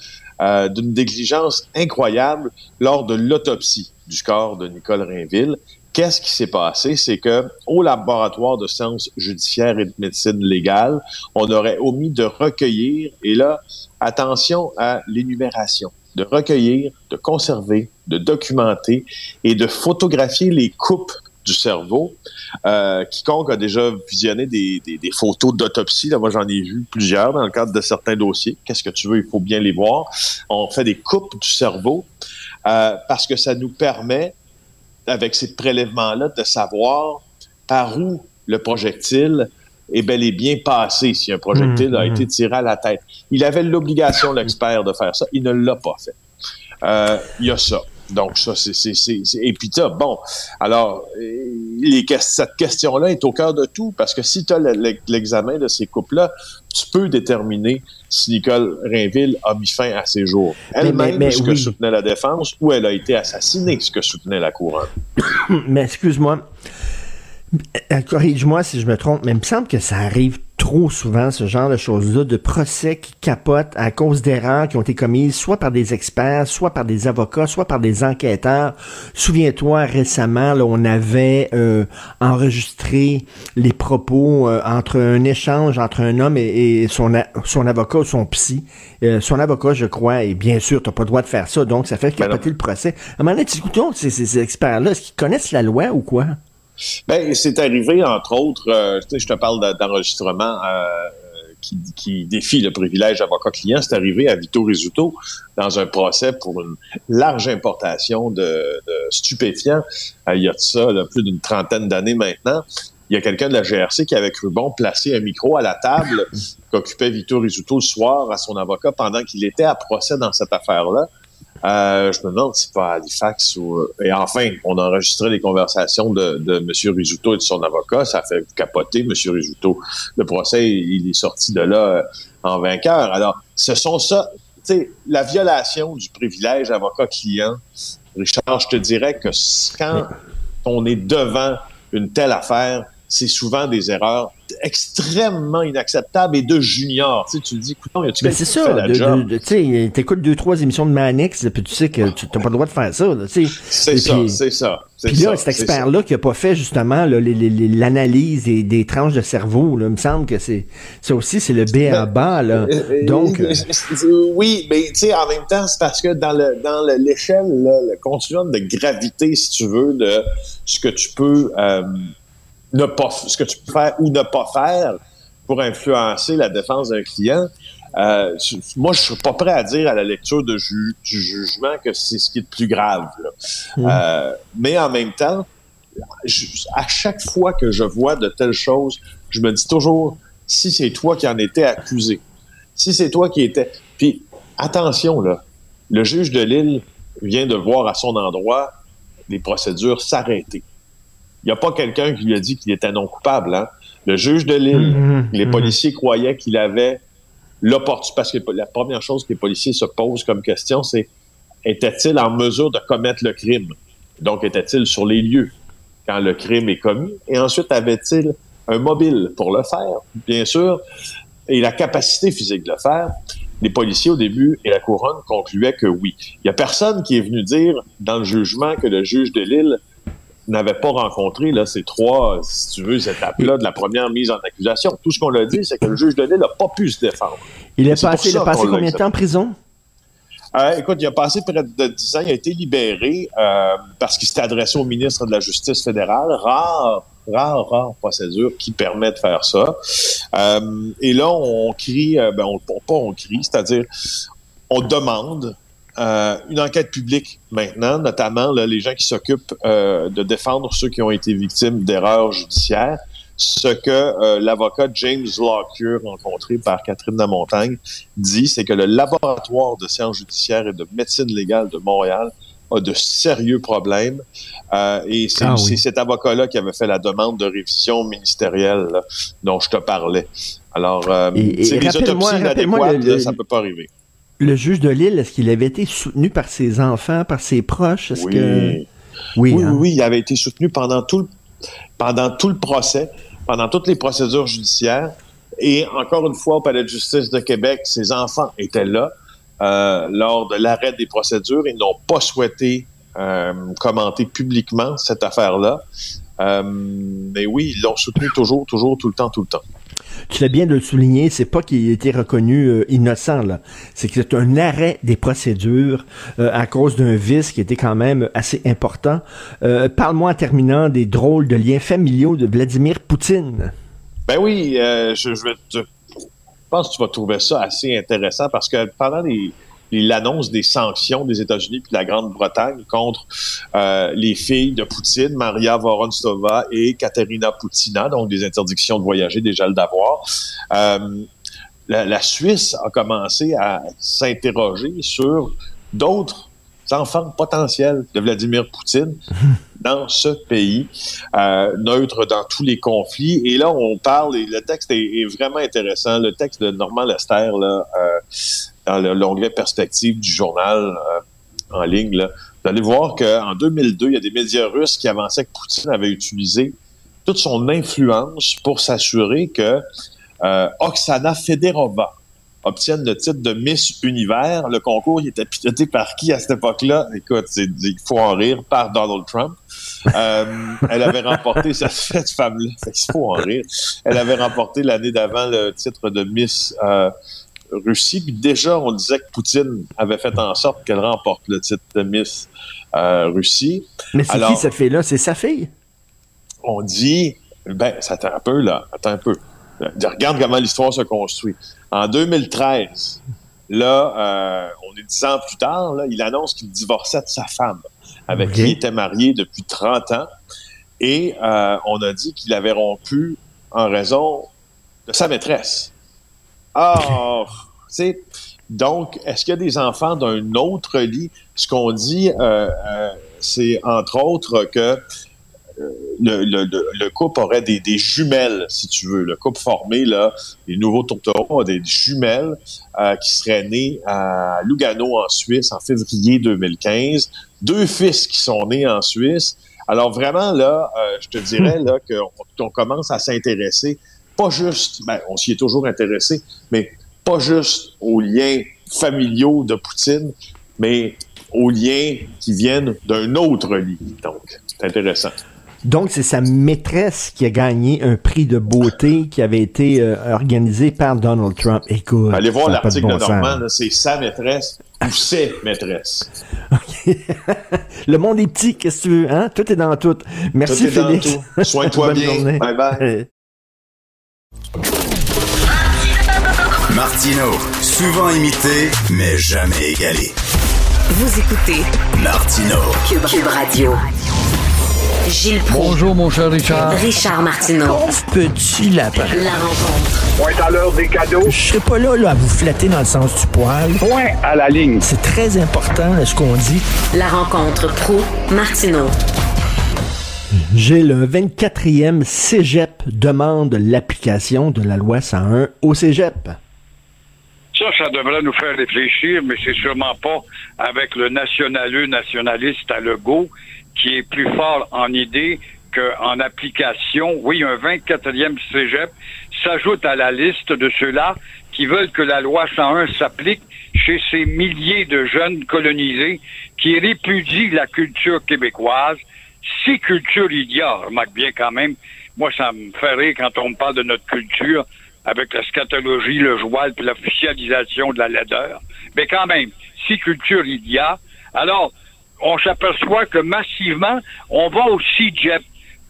euh, d'une négligence incroyable lors de l'autopsie du corps de Nicole Rainville. Qu'est-ce qui s'est passé? C'est que au laboratoire de sciences judiciaires et de médecine légale, on aurait omis de recueillir, et là, attention à l'énumération, de recueillir, de conserver, de documenter et de photographier les coupes du cerveau. Euh, quiconque a déjà visionné des, photos d'autopsie, moi j'en ai vu plusieurs dans le cadre de certains dossiers. Qu'est-ce que tu veux, il faut bien les voir. On fait des coupes du cerveau euh, parce que ça nous permet, avec ces prélèvements-là, de savoir par où le projectile est bel et bien passé si un projectile a mmh, été mmh. tiré à la tête. Il avait l'obligation, l'expert, de faire ça. Il ne l'a pas fait. Euh, il y a ça. Donc, ça, c'est. Et puis, ça, bon. Alors, les, cette question-là est au cœur de tout parce que si tu as l'examen de ces couples-là, tu peux déterminer si Nicole Rainville a mis fin à ses jours. Elle-même, ce que soutenait la défense, ou elle a été assassinée, ce que soutenait la couronne. mais excuse-moi. Euh, corrige-moi si je me trompe, mais il me semble que ça arrive trop souvent, ce genre de choses-là, de procès qui capotent à cause d'erreurs qui ont été commises soit par des experts, soit par des avocats, soit par des enquêteurs. Souviens-toi, récemment, là, on avait euh, enregistré les propos euh, entre un échange entre un homme et, son, son avocat ou son psy. son avocat, je crois, et bien sûr, tu n'as pas le droit de faire ça, donc ça fait capoter le procès. À un moment donné, ces, ces experts-là, est-ce qu'ils connaissent la loi ou quoi? Ben, c'est arrivé, entre autres, euh, je te parle d'enregistrement euh, qui, défie le privilège avocat-client. C'est arrivé à Vito Rizzuto dans un procès pour une large importation de, stupéfiants. Euh, il y a de ça plus d'une trentaine d'années maintenant. Il y a quelqu'un de la GRC qui avait cru bon placer un micro à la table qu'occupait Vito Rizzuto le soir à son avocat pendant qu'il était à procès dans cette affaire-là. Euh, je me demande si c'est pas Halifax ou... Euh, et enfin, on a enregistré les conversations de, de M. Rizzuto et de son avocat. Ça a fait capoter M. Rizzuto. Le procès, il est sorti de là euh, en vainqueur. Alors, ce sont ça... Tu sais, la violation du privilège avocat-client, Richard, je te dirais que quand on est devant une telle affaire, c'est souvent des erreurs extrêmement inacceptables et de junior. Tu, sais, tu te dis, écoute, y a-tu ben, c'est ça. Tu sais, t'écoutes deux, trois émissions de Manix, puis tu sais que tu n'as pas le droit de faire ça. C'est ça, c'est ça. Puis là, cet expert-là qui n'a pas fait justement l'analyse des, des, tranches de cerveau, là, il me semble que c'est ça aussi, c'est le B à bas. Là. Euh, euh, Donc, euh, oui, mais tu sais, en même temps, c'est parce que dans le dans l'échelle, le, continuum de gravité, si tu veux, de ce que tu peux ne pas, ce que tu peux faire ou ne pas faire pour influencer la défense d'un client. Euh, moi, je suis pas prêt à dire à la lecture de du jugement que c'est ce qui est le plus grave. Mmh. Euh, mais en même temps, à chaque fois que je vois de telles choses, je me dis toujours, si c'est toi qui en étais accusé, si c'est toi qui étais... Puis, attention, là, le juge de Lille vient de voir à son endroit les procédures s'arrêter. Il n'y a pas quelqu'un qui lui a dit qu'il était non coupable. Hein? Le juge de Lille, mm-hmm. les mm-hmm. policiers croyaient qu'il avait l'opportunité. Parce que la première chose que les policiers se posent comme question, c'est était-il en mesure de commettre le crime? Donc, était-il sur les lieux quand le crime est commis? Et ensuite, avait-il un mobile pour le faire, bien sûr, et la capacité physique de le faire? Les policiers, au début, et la couronne concluaient que oui. Il n'y a personne qui est venu dire dans le jugement que le juge de Lille n'avait pas rencontré là, ces trois, si tu veux, étapes-là de la première mise en accusation. Tout ce qu'on a dit, c'est que le juge de n'a pas pu se défendre. Il est, passé, il a passé combien de temps en prison? Euh, écoute, il a passé près de 10 ans. Il a été libéré euh, parce qu'il s'était adressé au ministre de la Justice fédérale. Rare, rare, rare procédure qui permet de faire ça. Euh, et là, on crie, ben, on, pas on crie, c'est-à-dire on demande euh, une enquête publique maintenant, notamment les gens qui s'occupent euh, de défendre ceux qui ont été victimes d'erreurs judiciaires. Ce que euh, l'avocat James Lockyer, rencontré par Catherine Lamontagne, dit, c'est que le laboratoire de sciences judiciaires et de médecine légale de Montréal a de sérieux problèmes. et ah c'est cet avocat-là qui avait fait la demande de révision ministérielle dont je te parlais. Alors, c'est des autopsies inadéquates, ça peut pas arriver. Le juge de Lille, est-ce qu'il avait été soutenu par ses enfants, par ses proches? Oui. Que... Oui, oui, hein? oui, il avait été soutenu pendant tout, le, pendant tout le procès, pendant toutes les procédures judiciaires. Et encore une fois, au Palais de justice de Québec, ses enfants étaient là. lors de l'arrêt des procédures. Ils n'ont pas souhaité commenter publiquement cette affaire-là. mais oui, ils l'ont soutenu toujours, toujours, tout le temps, tout le temps tu l'as bien de le souligner, c'est pas qu'il a été reconnu euh, innocent, là. C'est que c'est un arrêt des procédures euh, à cause d'un vice qui était quand même assez important. Euh, parle-moi en terminant des drôles de liens familiaux de Vladimir Poutine. Ben oui, je, je, pense que tu vas trouver ça assez intéressant parce que pendant les l'annonce des sanctions des États-Unis puis de la Grande-Bretagne contre euh, les filles de Poutine, Maria Vorontsova et Katerina Poutina, donc des interdictions de voyager, des gels d'avoir. Euh, la, la, Suisse a commencé à s'interroger sur d'autres enfants potentiels de Vladimir Poutine dans ce pays, euh, neutre dans tous les conflits. Et là, on parle, et le texte est, vraiment intéressant, le texte de Normand Lester, là, euh, dans l'onglet perspective du journal euh, en ligne, vous allez voir qu'en 2002, il y a des médias russes qui avançaient que Poutine avait utilisé toute son influence pour s'assurer que euh, Oksana Federova, obtiennent le titre de Miss Univers. Le concours, il était piloté par qui à cette époque-là? Écoute, il faut en rire, par Donald Trump. Euh, elle avait remporté, cette femme-là, il faut en rire, elle avait remporté l'année d'avant le titre de Miss Russie. Puis déjà, on disait que Poutine avait fait en sorte qu'elle remporte le titre de Miss euh, Russie. Mais c'est qui cette fille-là? C'est sa fille? On dit, ben, ça attend un peu, là, attends un peu. Regarde comment l'histoire se construit. En 2013, là, euh, on est dix ans plus tard, là, il annonce qu'il divorçait de sa femme, avec qui il était marié depuis 30 ans. Et euh, on a dit qu'il avait rompu en raison de sa maîtresse. Ah, tu donc, est-ce qu'il y a des enfants d'un autre lit? Ce qu'on dit, euh, c'est entre autres que le, le, le, couple aurait des, des, jumelles, si tu veux. Le couple formé, là, les nouveaux tourtereaux ont des jumelles euh, qui seraient nées à Lugano, en Suisse, en février 2015. Deux fils qui sont nés en Suisse. Alors vraiment, là, euh, je te dirais là qu'on commence à s'intéresser, pas juste, ben, on s'y est toujours intéressé, mais pas juste aux liens familiaux de Poutine, mais aux liens qui viennent d'un autre lit. Donc, c'est intéressant. Donc, c'est sa maîtresse qui a gagné un prix de beauté qui avait été euh, organisé par Donald Trump. Écoute. Allez voir l'article de, Normand, c'est sa maîtresse ou ses maîtresses. Le monde est petit, qu'est-ce que tu veux, hein? Tout est dans tout. Merci, tout Félix. Soigne-toi bien. Bye bye. Martino, souvent imité, mais jamais égalé. Vous écoutez Martino, Cube Radio. Gilles Bonjour, mon cher Richard. Richard Martineau. petit lapin. La rencontre. Point à l'heure des cadeaux. Je serai pas là, là, à vous flatter dans le sens du poil. Point à la ligne. C'est très important, ce qu'on dit. La rencontre pro martineau J'ai le 24e Cégep demande l'application de la loi 101 au Cégep. Ça, ça devrait nous faire réfléchir, mais c'est sûrement pas avec le nationaleux nationaliste à Legault qui est plus fort en idée qu'en application. Oui, un 24e cégep s'ajoute à la liste de ceux-là qui veulent que la loi 101 s'applique chez ces milliers de jeunes colonisés qui répudient la culture québécoise. Si culture il remarque bien quand même, moi ça me fait rire quand on me parle de notre culture avec la scatologie, le joual, puis l'officialisation de la laideur. Mais quand même, si culture il alors on s'aperçoit que massivement, on va au CIGEP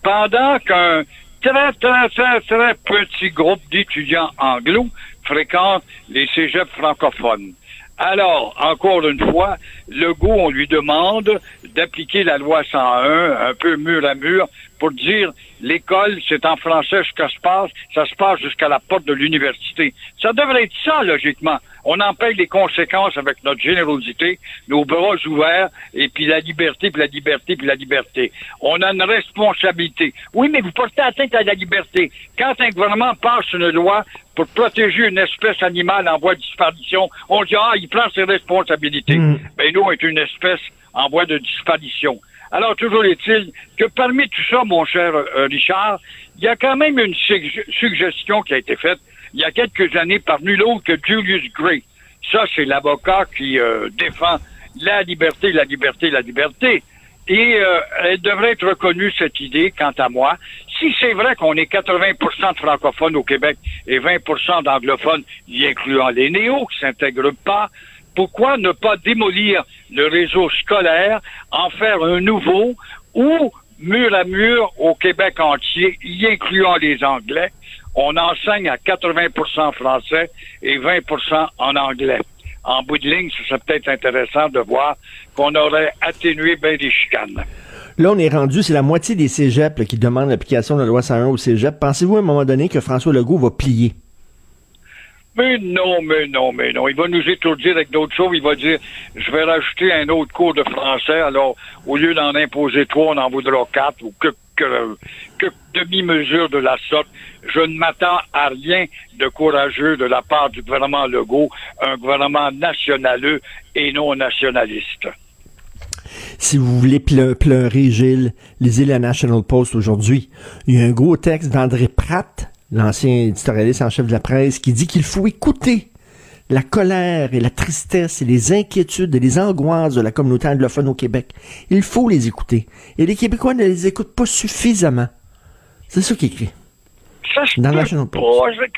pendant qu'un très, très, très, très petit groupe d'étudiants anglo fréquente les cégeps francophones. Alors, encore une fois, le goût, on lui demande d'appliquer la loi 101 un peu mur à mur pour dire l'école, c'est en français ce que se passe, ça se passe jusqu'à la porte de l'université. Ça devrait être ça, logiquement. On en paye les conséquences avec notre générosité, nos bras ouverts, et puis la liberté, puis la liberté, puis la liberté. On a une responsabilité. Oui, mais vous portez atteinte à la liberté. Quand un gouvernement passe une loi pour protéger une espèce animale en voie de disparition, on dit, ah, il prend ses responsabilités. Mm. Ben, nous, on est une espèce en voie de disparition. Alors, toujours est-il que parmi tout ça, mon cher euh, Richard, il y a quand même une suggestion qui a été faite il y a quelques années par nul autre que Julius Gray. Ça, c'est l'avocat qui euh, défend la liberté, la liberté, la liberté. Et euh, elle devrait être reconnue, cette idée, quant à moi. Si c'est vrai qu'on est 80 de francophones au Québec et 20 d'anglophones, y incluant les néos qui s'intègrent pas, pourquoi ne pas démolir le réseau scolaire, en faire un nouveau ou mur à mur au Québec entier, y incluant les Anglais, on enseigne à 80% français et 20% en anglais? En bout de ligne, ce serait peut-être intéressant de voir qu'on aurait atténué bien des chicanes. Là, on est rendu, c'est la moitié des cégeps qui demandent l'application de la loi 101 au cégep. Pensez-vous à un moment donné que François Legault va plier? Mais non, mais non, mais non. Il va nous étourdir avec d'autres choses. Il va dire, je vais rajouter un autre cours de français. Alors, au lieu d'en imposer trois, on en voudra quatre ou que, que, demi-mesure de la sorte. Je ne m'attends à rien de courageux de la part du gouvernement Legault, un gouvernement nationaleux et non nationaliste. Si vous voulez pleurer, Gilles, lisez la National Post aujourd'hui. Il y a un gros texte d'André Pratt l'ancien éditorialiste en chef de la presse, qui dit qu'il faut écouter la colère et la tristesse et les inquiétudes et les angoisses de la communauté anglophone au Québec. Il faut les écouter. Et les Québécois ne les écoutent pas suffisamment. C'est ça qui est écrit. Ça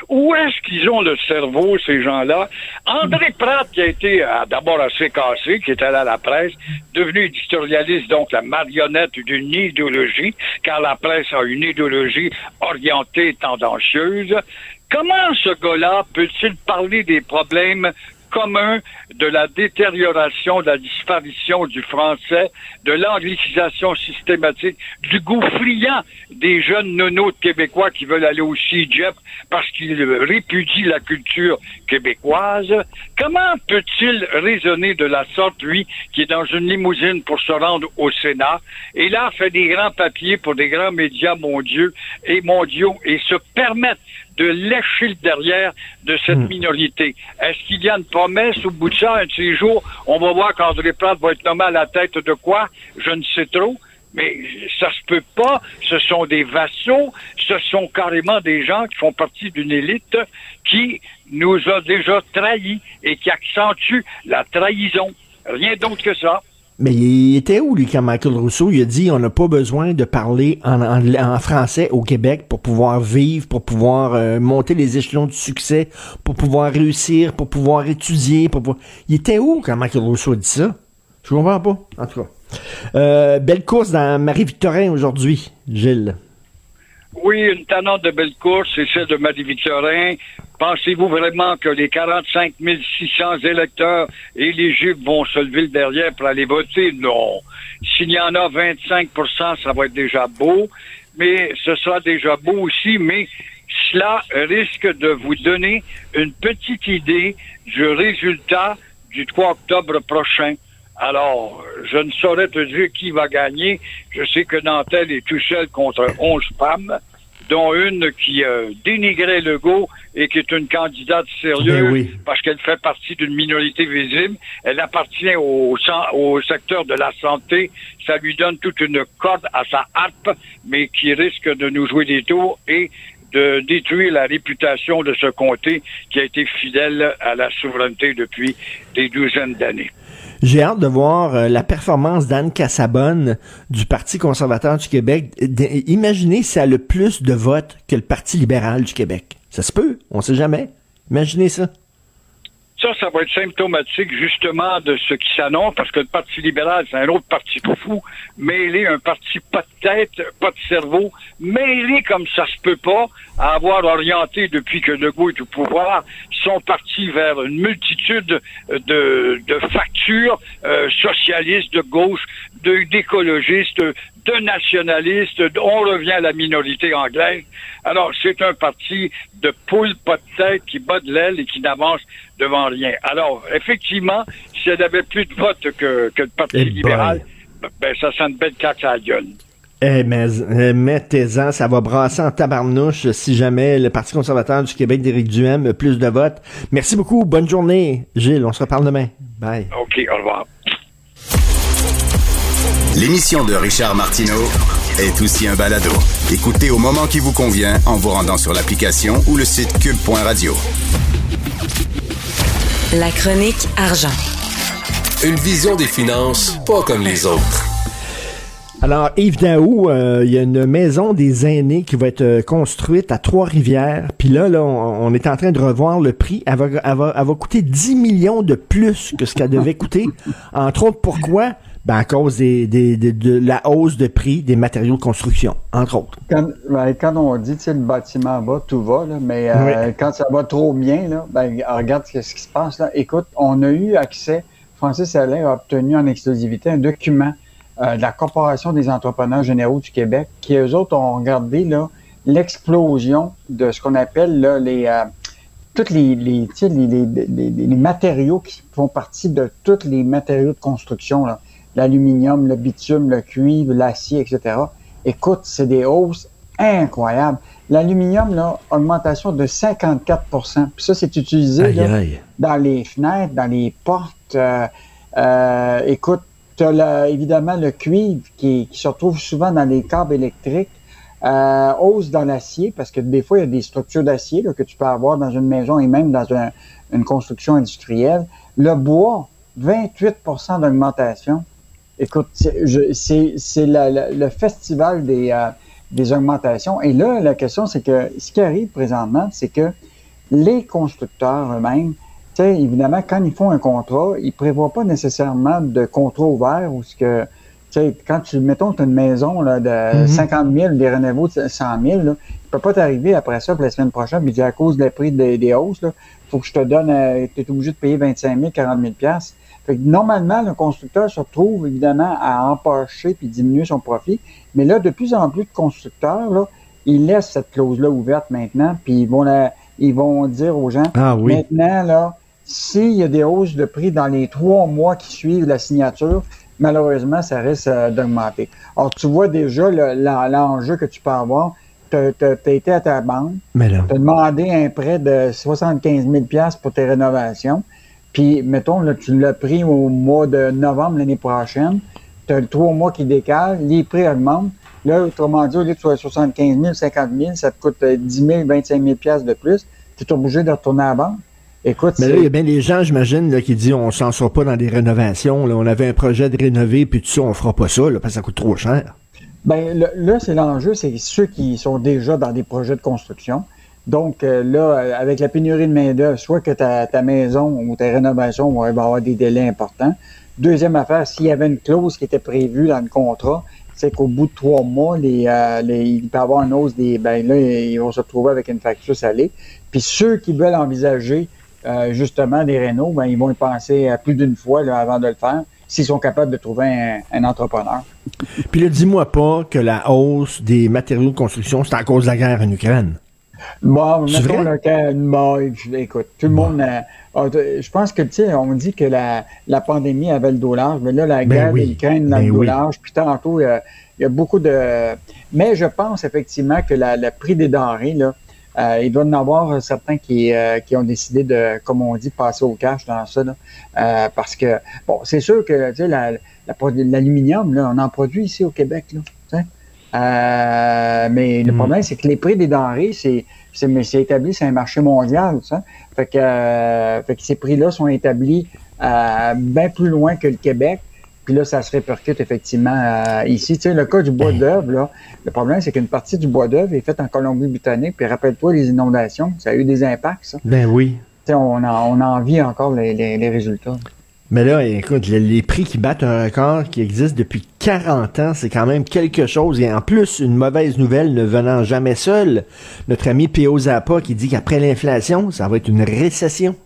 Où est-ce qu'ils ont le cerveau, ces gens-là? André Pratt, qui a été d'abord assez cassé, qui est allé à la presse, devenu éditorialiste, donc la marionnette d'une idéologie, car la presse a une idéologie orientée, tendancieuse. Comment ce gars-là peut-il parler des problèmes commun de la détérioration, de la disparition du français, de l'anglicisation systématique, du goût friand des jeunes nonos québécois qui veulent aller au CIGEP parce qu'ils répudient la culture québécoise. Comment peut-il raisonner de la sorte, lui, qui est dans une limousine pour se rendre au Sénat, et là fait des grands papiers pour des grands médias mondiaux et mondiaux et se permettre de lécher le derrière de cette hmm. minorité. Est-ce qu'il y a une promesse au bout de ça, un de ces jours, on va voir qu'André Pratt va être nommé à la tête de quoi? Je ne sais trop. Mais ça se peut pas. Ce sont des vassaux. Ce sont carrément des gens qui font partie d'une élite qui nous a déjà trahis et qui accentue la trahison. Rien d'autre que ça. Mais il était où, lui, quand Michael Rousseau il a dit on n'a pas besoin de parler en, français au Québec pour pouvoir vivre, pour pouvoir euh, monter les échelons du succès, pour pouvoir réussir, pour pouvoir étudier, pour pouvoir... Il était où quand Michael Rousseau a dit ça? Je comprends pas, en tout cas. Euh, belle course dans Marie-Victorin aujourd'hui, Gilles. Oui, une tannante de belle course, c'est celle de Marie-Victorin. Pensez-vous vraiment que les 45 600 électeurs éligibles vont se lever le derrière pour aller voter? Non. S'il y en a 25% ça va être déjà beau, mais ce sera déjà beau aussi, mais cela risque de vous donner une petite idée du résultat du 3 octobre prochain. Alors, je ne saurais te dire qui va gagner. Je sais que Nantel est tout seul contre 11 femmes dont une qui euh, dénigrait Legault et qui est une candidate sérieuse ben parce qu'elle fait partie d'une minorité visible. Elle appartient au, au secteur de la santé. Ça lui donne toute une corde à sa harpe, mais qui risque de nous jouer des tours et de détruire la réputation de ce comté qui a été fidèle à la souveraineté depuis des douzaines d'années. J'ai hâte de voir euh, la performance d'Anne Cassabonne du Parti conservateur du Québec. imaginez si elle a le plus de votes que le Parti libéral du Québec. Ça se peut, on sait jamais. Imaginez ça. Ça, ça va être symptomatique justement de ce qui s'annonce, parce que le Parti libéral, c'est un autre parti tout fou, mêlé, un parti pas de tête, pas de cerveau, mêlé comme ça se peut pas, à avoir orienté depuis que Legault est au pouvoir, son parti vers une multitude de, de factures euh, socialistes, de gauche, d'écologistes, de nationalistes, on revient à la minorité anglaise. Alors, c'est un parti de poule pas de tête qui bat de l'aile et qui n'avance devant rien. Alors, effectivement, si elle avait plus de votes que, que le Parti eh libéral, ben, ça sent une belle caque à la gueule. Eh, mais eh, mettez-en, ça va brasser en tabarnouche si jamais le Parti conservateur du Québec d'Éric Duhem a plus de votes. Merci beaucoup, bonne journée, Gilles, on se reparle demain. Bye. OK, au revoir. L'émission de Richard Martineau est aussi un balado. Écoutez au moment qui vous convient en vous rendant sur l'application ou le site cube.radio. La chronique argent. Une vision des finances pas comme les autres. Alors, Yves Daou, euh, il y a une maison des aînés qui va être euh, construite à Trois-Rivières. Puis là, là on, est en train de revoir le prix. Elle va, elle va, elle va coûter 10 millions de plus que ce qu'elle devait coûter. Entre autres, pourquoi? Ben, à cause des, des, de la hausse de prix des matériaux de construction, entre autres. Quand, ben, quand on dit, que le bâtiment va, tout va, là, mais euh, quand ça va trop bien, là, ben, regarde ce qui se passe. Là. Écoute, on a eu accès, Francis Alain a obtenu en exclusivité un document euh, de la Corporation des entrepreneurs généraux du Québec, qui eux autres ont regardé là, l'explosion de ce qu'on appelle là, les... Euh, tous les, les, les, les, matériaux qui font partie de tous les matériaux de construction. Là l'aluminium, le bitume, le cuivre, l'acier, etc. Écoute, c'est des hausses incroyables. L'aluminium, là, augmentation de 54% Puis ça, c'est utilisé dans les fenêtres, dans les portes. Euh, euh, écoute, tu as évidemment le cuivre qui, se retrouve souvent dans les câbles électriques. Euh, hausse dans l'acier, parce que des fois, il y a des structures d'acier que tu peux avoir dans une maison et même dans une construction industrielle. Le bois, 28% d'augmentation. Écoute, c'est le festival des, euh, des augmentations. Et là, la question, c'est que ce qui arrive présentement, c'est que les constructeurs eux-mêmes, évidemment, quand ils font un contrat, ils ne prévoient pas nécessairement de contrat ouvert ou ce que, quand tu, mettons, tu as une maison là, de 50 mm-hmm. 000, des rénovaux de 100 000, là, ne peut pas t'arriver après ça pour la semaine prochaine, puis à cause des prix des, des hausses, il faut que je te donne, euh, tu es obligé de payer 25 000, 40 000 fait que normalement, le constructeur se retrouve évidemment à empocher puis diminuer son profit. Mais là, de plus en plus de constructeurs, là, ils laissent cette clause-là ouverte maintenant, puis ils vont la, ils vont dire aux gens ah, oui. maintenant, là, s'il y a des hausses de prix dans les trois mois qui suivent la signature, malheureusement, ça risque euh, d'augmenter. Alors, tu vois déjà l'enjeu que tu peux avoir. Tu as, été à ta banque, tu as demandé un prêt de 75 000 pour tes rénovations. Puis, mettons, là, tu l'as pris au mois de novembre l'année prochaine, tu as le trois mois qui décalent, les prix augmentent. Là, autrement dit, au lieu de 75 000, 50 000, ça te coûte 10 000, 25 000 de plus. Tu es obligé de retourner à la banque. Écoute, Mais là, il y a bien des gens, j'imagine, qui disent on s'en sort pas dans des rénovations. Là. On avait un projet de rénover, puis tout ça, on fera pas ça, là, parce que ça coûte trop cher. Bien, là, c'est l'enjeu, c'est ceux qui sont déjà dans des projets de construction. Donc euh, là, euh, avec la pénurie de main-d'œuvre, soit que ta, ta, maison ou ta rénovation va avoir des délais importants. Deuxième affaire, s'il y avait une clause qui était prévue dans le contrat, c'est qu'au bout de trois mois, les, euh, les, il peut y avoir une hausse des. Ben là, ils vont se retrouver avec une facture salée. Puis ceux qui veulent envisager justement des rénaux, ben, ils vont y penser plus d'une fois là, avant de le faire s'ils sont capables de trouver un, un entrepreneur. Puis là, dis-moi pas que la hausse des matériaux de construction, c'est à cause de la guerre en Ukraine. Bon, mettons le cas, bon, écoute, tout le monde, ah, je pense que, tu sais, on dit que la, la pandémie avait le dos large, mais là, la ben guerre oui. d'Ukraine a ben le dos large, puis tantôt, il y, a, beaucoup de... Mais je pense effectivement que le prix des denrées, là, euh, il doit y en avoir certains qui, euh, qui ont décidé de, comme on dit, passer au cash dans ça. Là, euh, parce que, bon, c'est sûr que tu sais, l'aluminium, là, on en produit ici au Québec. Là, euh, mais le hmm. problème, c'est que les prix des denrées, c'est c'est établi, c'est un marché mondial. Ça. Fait, que, euh, fait que ces prix-là sont établis euh, bien plus loin que le Québec. Puis là, ça se répercute effectivement euh, ici. Tu sais, le cas du bois d'œuvre, là, le problème, c'est qu'une partie du bois d'œuvre est faite en Colombie-Britannique. Puis rappelle-toi, les inondations, ça a eu des impacts, ça. Ben oui. Tu sais, on, a, on envie encore les, les, les résultats. Mais là, écoute, les prix qui battent un record qui existe depuis 40 ans, c'est quand même quelque chose. Et en plus, une mauvaise nouvelle ne venant jamais seule. Notre ami P.O. Zappa qui dit qu'après l'inflation, ça va être une récession.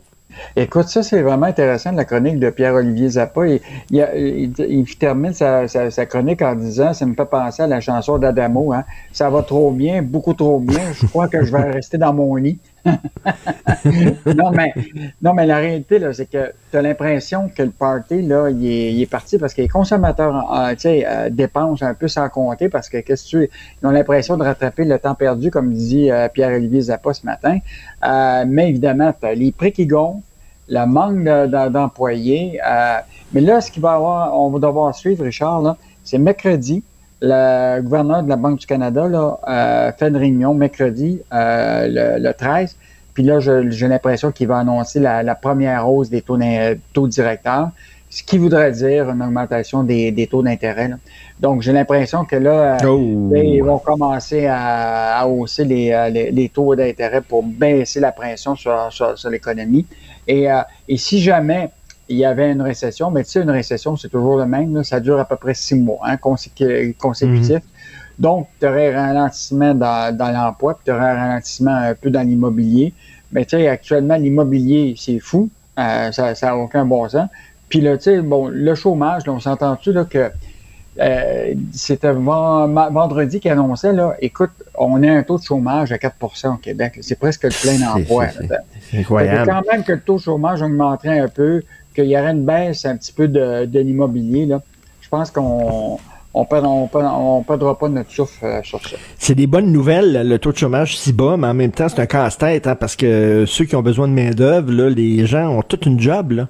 Écoute, ça, c'est vraiment intéressant, la chronique de Pierre-Olivier Zappa. Il, il, termine sa, chronique en disant, ça me fait penser à la chanson d'Adamo, hein. ça va trop bien, beaucoup trop bien, je crois que je vais rester dans mon lit. non, mais, non, mais la réalité, c'est que tu as l'impression que le party, là, il est, parti parce que les consommateurs, euh, euh, dépensent un peu sans compter parce que, qu'est-ce que tu ils ont l'impression de rattraper le temps perdu, comme dit euh, Pierre-Olivier Zappa ce matin. mais évidemment, as les prix qui gonflent, le manque d'employés. mais là, ce qu'il va avoir, on va devoir suivre, Richard, c'est mercredi le gouverneur de la Banque du Canada là, fait une réunion mercredi, le, le, 13, Puis là, j'ai l'impression qu'il va annoncer la, première hausse des taux, taux directeurs, ce qui voudrait dire une augmentation des, taux d'intérêt. Donc, j'ai l'impression que là, euh, oh. ils vont commencer à, hausser euh, les, taux d'intérêt pour baisser la pression sur, l'économie. Et, euh, et si jamais il y avait une récession, mais tu sais, une récession, c'est toujours le même, ça dure à peu près six mois hein, consécutifs. Mhm. Donc, tu aurais un ralentissement dans, l'emploi, puis tu aurais un ralentissement un peu dans l'immobilier. Mais tu sais, actuellement, l'immobilier, c'est fou. Euh, ça n'a aucun bon sens. Puis là, tu sais, bon, le chômage, on s'entend-tu là que euh, c'était vendredi qui annonçait, là, écoute, on a un taux de chômage à 4 au Québec. C'est presque le plein emploi. C'est incroyable. quand même que le taux de chômage augmenterait un peu, qu'il y aurait une baisse un petit peu de, l'immobilier. Je pense qu'on on ne perdra pas notre souffle euh, sur ça. C'est des bonnes nouvelles, le taux de chômage si bas, mais en même temps, c'est un casse-tête, hein, parce que ceux qui ont besoin de main-d'œuvre, les gens ont toute une job. Là.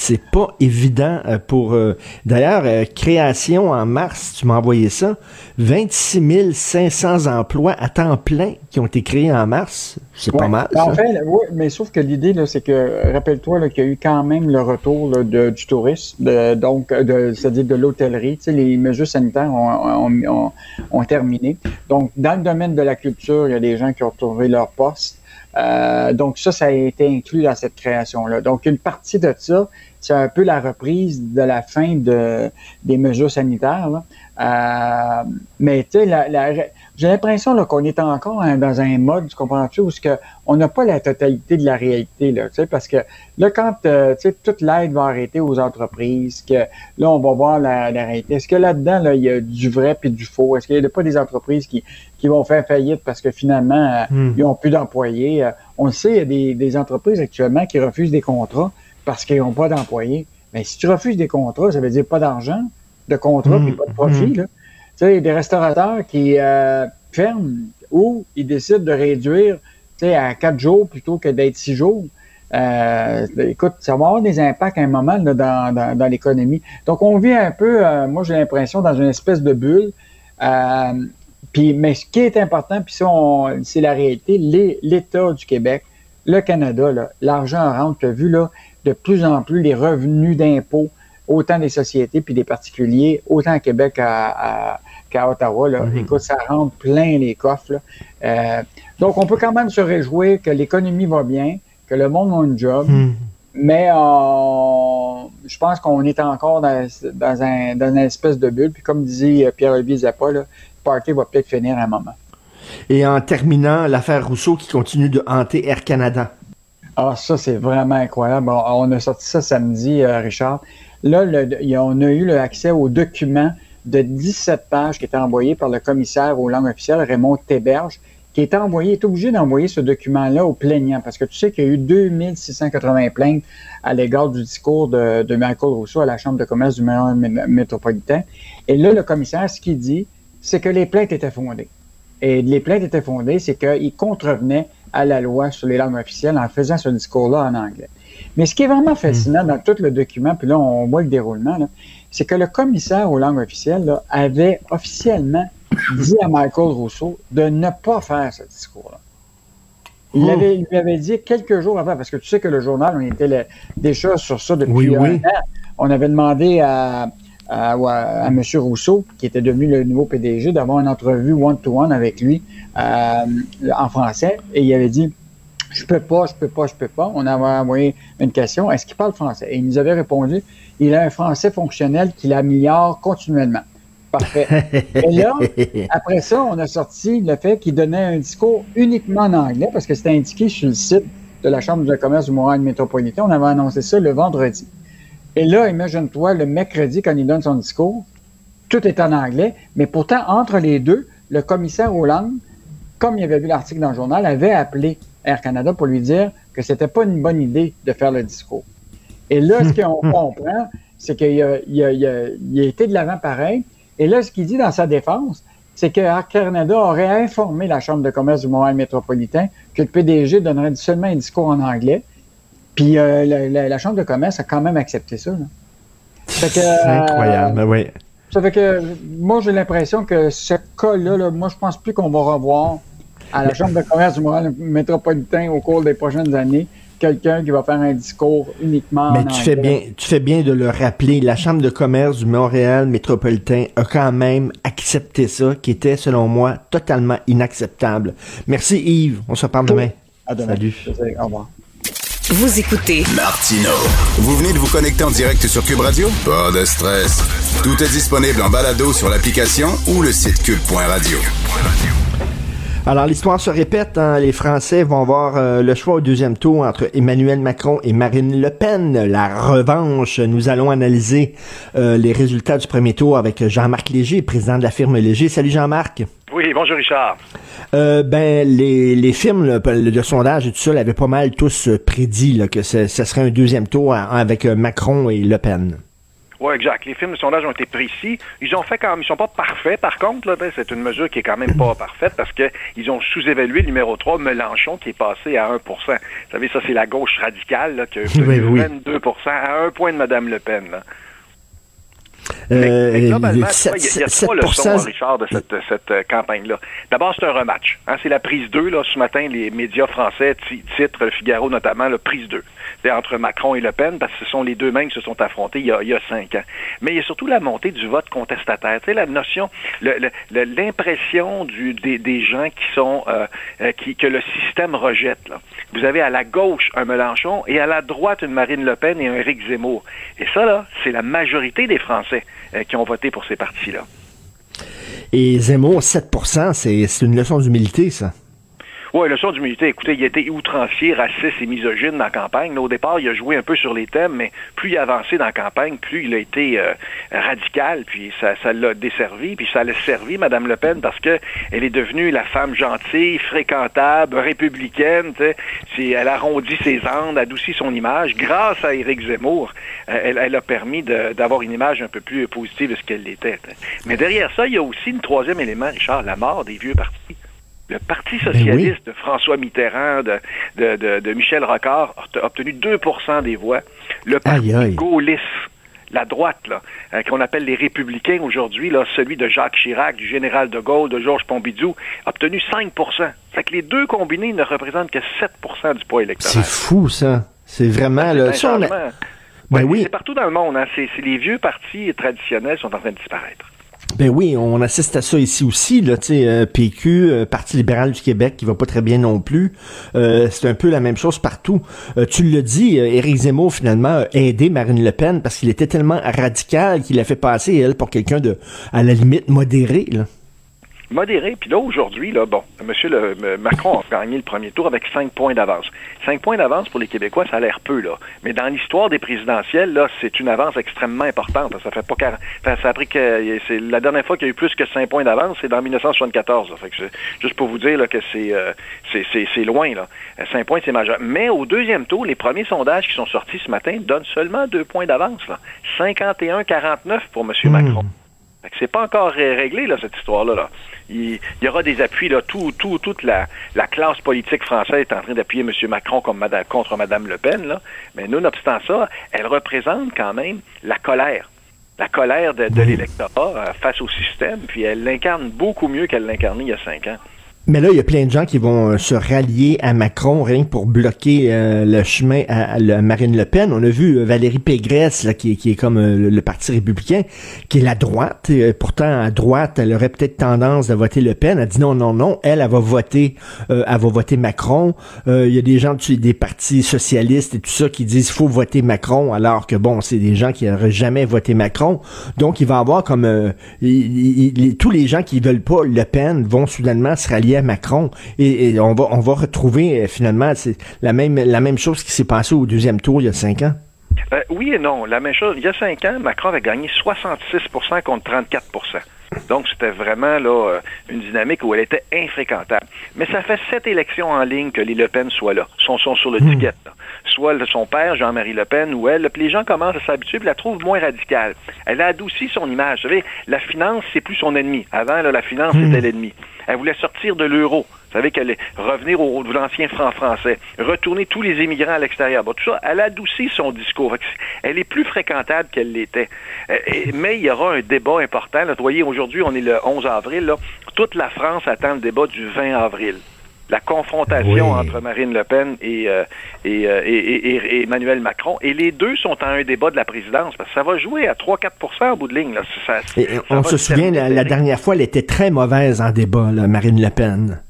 C'est pas évident euh, pour... Euh, d'ailleurs, euh, création en mars, tu m'as envoyé ça, 26 500 emplois à temps plein qui ont été créés en mars. C'est pas mal. En fait, oui, mais sauf que l'idée, c'est que, rappelle-toi qu'il y a eu quand même le retour du tourisme, de, donc, de, c'est-à-dire de l'hôtellerie. les mesures sanitaires ont, ont, terminé. Donc, dans le domaine de la culture, il y a des gens qui ont retrouvé leur poste. donc ça, ça a été inclus dans cette création-là. Donc une partie de ça, c'est un peu la reprise de la fin de, des mesures sanitaires. Euh, mais tu sais, j'ai l'impression qu'on est encore dans un mode, tu comprends-tu, où que on n'a pas la totalité de la réalité, là, parce que là, quand euh, toute l'aide va arrêter aux entreprises, que là, on va voir la, réalité. Est-ce que là-dedans, là, il y a du vrai puis du faux? Est-ce qu'il n'y a pas des entreprises qui, qui vont faire faillite parce que finalement, euh, hmm. ils n'ont plus d'employés? on le sait, il y a des, des entreprises actuellement qui refusent des contrats parce qu'ils n'ont pas d'employés. Mais si tu refuses des contrats, ça veut dire pas d'argent de contrat mmh, pas de profit. Mmh. Tu sais, des restaurateurs qui euh, ferment ou ils décident de réduire à quatre jours plutôt que d'être six jours. Euh, écoute, ça va avoir des impacts à un moment dans, l'économie. Donc, on vit un peu, euh, moi j'ai l'impression, dans une espèce de bulle. puis, mais ce qui est important, puis c'est la réalité, l'État du Québec, le Canada, l'argent rentre, tu as vu, là, de plus en plus les revenus d'impôts, autant des sociétés puis des particuliers, autant à Québec qu'à Ottawa. Là. Mhm. Écoute, ça rentre plein les coffres. Euh, donc, on peut quand même se réjouir que l'économie va bien, que le monde a une job, mhm. mais je pense qu'on est encore dans, un, dans, une espèce de bulle. Puis comme disait Pierre-Olivier Zappa, le party va peut-être finir à un moment. Et en terminant, l'affaire Rousseau qui continue de hanter Air Canada. Ah, ça, c'est vraiment incroyable. On, a sorti ça samedi, euh, Richard. Là, on a eu l'accès aux documents de 17 pages qui étaient envoyés par le commissaire aux langues officielles, Raymond Théberge, qui est envoyé, est obligé d'envoyer ce document-là aux plaignants, parce que tu sais qu'il y a eu 2680 plaintes à l'égard du discours de, Michael Rousseau à la Chambre de commerce du maire métropolitain. Et là, le commissaire, ce qu'il dit, c'est que les plaintes étaient fondées. Et les plaintes étaient fondées, c'est qu'il contrevenait à la loi sur les langues officielles en faisant ce discours-là en anglais. Mais ce qui est vraiment fascinant dans tout le document, puis là, on voit le déroulement, c'est que le commissaire aux langues officielles avait officiellement dit à Michael Rousseau de ne pas faire ce discours-là. Il, oh. avait, lui avait dit quelques jours avant, parce que tu sais que le journal, on était déjà sur ça depuis un an. On avait demandé à, à, M. Rousseau, qui était devenu le nouveau PDG, d'avoir une entrevue one-to-one avec lui euh, en français. Et il avait dit Je peux pas, je peux pas, je peux pas. On avait envoyé une question Est-ce qu'il parle français? Et il nous avait répondu Il a un français fonctionnel qu'il améliore continuellement. Parfait. Et là, après ça, on a sorti le fait qu'il donnait un discours uniquement en anglais parce que c'était indiqué sur le site de la Chambre de commerce du Montréal métropolitain. On avait annoncé ça le vendredi. Et là, imagine-toi, le mercredi, quand il donne son discours, tout est en anglais, mais pourtant, entre les deux, le commissaire Hollande, comme il avait vu l'article dans le journal, avait appelé Air Canada pour lui dire que c'était pas une bonne idée de faire le discours. Et là, ce qu'on comprend, c'est qu'il a, il été de l'avant pareil. Et là, ce qu'il dit dans sa défense, c'est que Air Canada aurait informé la Chambre de commerce du Montréal métropolitain que le PDG donnerait seulement un discours en anglais puis euh, la, Chambre de commerce a quand même accepté ça. C'est incroyable, ben oui. Ça fait que moi, j'ai l'impression que ce cas-là, moi, je pense plus qu'on va revoir à la Chambre de commerce du Montréal métropolitain au cours des prochaines années quelqu'un qui va faire un discours uniquement Mais tu fais bien, tu fais bien de le rappeler. La Chambre de commerce du Montréal métropolitain a quand même accepté ça, qui était, selon moi, totalement inacceptable. Merci Yves. On se reparle demain. À demain. Salut. Au revoir. Vous écoutez Martino. Vous venez de vous connecter en direct sur Cube Radio? Pas de stress. Tout est disponible en balado sur l'application ou le site cube.radio. Alors, l'histoire se répète. hein. Les Français vont avoir euh, le choix au deuxième tour entre Emmanuel Macron et Marine Le Pen. La revanche. Nous allons analyser euh, les résultats du premier tour avec Jean-Marc Léger, président de la firme Léger. Salut Jean-Marc. Oui, bonjour Richard. Euh, ben les, les films là, le sondage et tout ça l'avaient pas mal tous euh, prédit là, que ce, ce serait un deuxième tour avec euh, Macron et Le Pen. Oui, exact. Les films de sondage ont été précis. Ils ont fait quand même, ils sont pas parfaits. Par contre, là, ben, c'est une mesure qui est quand même pas parfaite parce que ils ont sous-évalué le numéro 3, Mélenchon, qui est passé à 1% Vous savez, ça, c'est la gauche radicale, là, qui a obtenu Oui, oui. 22 à un point de Mme Le Pen, là. Euh, Mais globalement, tu vois, il y y a 7, trois leçons, 7%, Richard, de cette, cette euh, campagne-là. D'abord, c'est un rematch. Hein, c'est la prise 2. Là, ce matin, les médias français ti- titrent, le Figaro notamment, la prise 2. Entre Macron et Le Pen, parce que ce sont les deux mêmes qui se sont affrontés il y a, cinq ans. Mais il y a surtout la montée du vote contestataire. Tu sais, la notion, l'impression des, gens qui sont, euh, euh, que le système rejette. Vous avez à la gauche un Mélenchon et à la droite une Marine Le Pen et un Éric Zemmour. Et ça, là, c'est la majorité des Français euh, qui ont voté pour ces partis-là. et Zemmour 7%, c'est c'est une leçon d'humilité ça. Oui, leçon d'humilité. Écoutez, il a été outrancier, raciste et misogyne dans la campagne. Là, au départ, il a joué un peu sur les thèmes, mais plus il a avancé dans la campagne, plus il a été euh, radical, puis ça, ça l'a desservi, puis ça l'a servi, Madame Le Pen, parce que elle est devenue la femme gentille, fréquentable, républicaine. Elle arrondit ses andes, adoucit son image. Grâce à Éric Zemmour, euh, elle, elle a permis d'avoir une image un peu plus positive de ce qu'elle était. sais. Mais derrière ça, il y a aussi un troisième élément, Richard, la mort des vieux partis. Le Parti socialiste de François Mitterrand, de, de, de, de Michel Rocard, a obtenu 2% des voix. Le Parti Aïe, aïe. gaulliste, la droite, là, euh, qu'on appelle les républicains aujourd'hui, là, celui de Jacques Chirac, du général de Gaulle, de Georges Pompidou, a obtenu 5% Fait que les deux combinés ne représentent que 7% du poids électoral. C'est fou ça. C'est vraiment le. Ben oui. C'est partout dans le monde. Hein. C'est, c'est les vieux partis traditionnels sont en train de disparaître. Ben oui, on assiste à ça ici aussi, là, tu sais, euh, PQ, euh, Parti libéral du Québec, qui va pas très bien non plus. Euh, c'est un peu la même chose partout. Tu le dis, Éric Zemmour, finalement, a aidé Marine Le Pen parce qu'il était tellement radical qu'il a fait passer, elle, pour quelqu'un de, à la limite, modéré, là. Modéré. Puis là, aujourd'hui, là, bon, Monsieur le, M- Macron a gagné le premier tour avec cinq points d'avance. Cinq points d'avance pour les Québécois, ça a l'air peu, là. Mais dans l'histoire des présidentielles, là, c'est une avance extrêmement importante. Ça fait pas quar- enfin, ça a pris que c'est la dernière fois qu'il y a eu plus que cinq points d'avance, c'est dans 1974. là. Fait que c'est juste pour vous dire là, que c'est euh, c'est- c'est c'est loin, là. Euh, Cinq points, c'est majeur. Mais au deuxième tour, les premiers sondages qui sont sortis ce matin donnent seulement deux points d'avance, là. 51-49 pour Monsieur Macron. Fait que c'est pas encore ré- réglé, là, cette histoire-là. Là. Il, il y aura des appuis, là. Tout, tout, toute la, la classe politique française est en train d'appuyer M. Macron comme madame, contre Mme Le Pen, là. Mais nonobstant ça, elle représente quand même la colère. La colère de, de l'électorat euh, face au système, puis elle l'incarne beaucoup mieux qu'elle l'incarnait il y a cinq ans. Mais là, il y a plein de gens qui vont euh, se rallier à Macron rien que pour bloquer euh, le chemin à, Marine Le Pen. On a vu euh, Valérie Pégresse, là, qui, est- comme le, Parti républicain, qui est la droite. Et, pourtant, à droite, elle aurait peut-être tendance à voter Le Pen. Elle dit non, non, non. Elle, elle va voter, elle va voter Macron. Il y a des gens des partis socialistes et tout ça qui disent faut voter Macron, alors que bon, c'est des gens qui n'auraient jamais voté Macron. Donc, il va avoir comme tous les gens qui veulent pas Le Pen vont soudainement se rallier à Macron et, et on va on va retrouver euh, finalement la même la même chose qui s'est passée au deuxième tour il y a cinq ans. Euh, oui et non. La même chose. Il y a cinq ans, Macron avait gagné 66% contre 34% Donc, c'était vraiment là euh, une dynamique où elle était infréquentable. Mais ça fait sept élections en ligne que les Le Pen soient là, sont, sont sur le ticket. là. Soit son père, Jean-Marie Le Pen, ou elle. Puis les gens commencent à s'habituer, puis la trouvent moins radicale. Elle a adouci son image. Vous savez, la finance, c'est plus son ennemi. Avant, là, la finance, c'était l'ennemi. Elle voulait sortir de l'euro. Vous savez qu'elle est revenir au, de l'ancien franc français, retourner tous les immigrants à l'extérieur. Tout ça, elle adoucit son discours. Elle est plus fréquentable qu'elle l'était. Euh, mais il y aura un débat important. Vous voyez, aujourd'hui, on est le 11 avril. Toute la France attend le débat du 20 avril. La confrontation entre Marine Le Pen euh, et, et, Emmanuel Macron. Et les deux sont en un débat de la présidence, parce que ça va jouer à 3-4% au bout de ligne. on se souvient, la, dernière fois, elle était très mauvaise en débat, Marine Le Pen.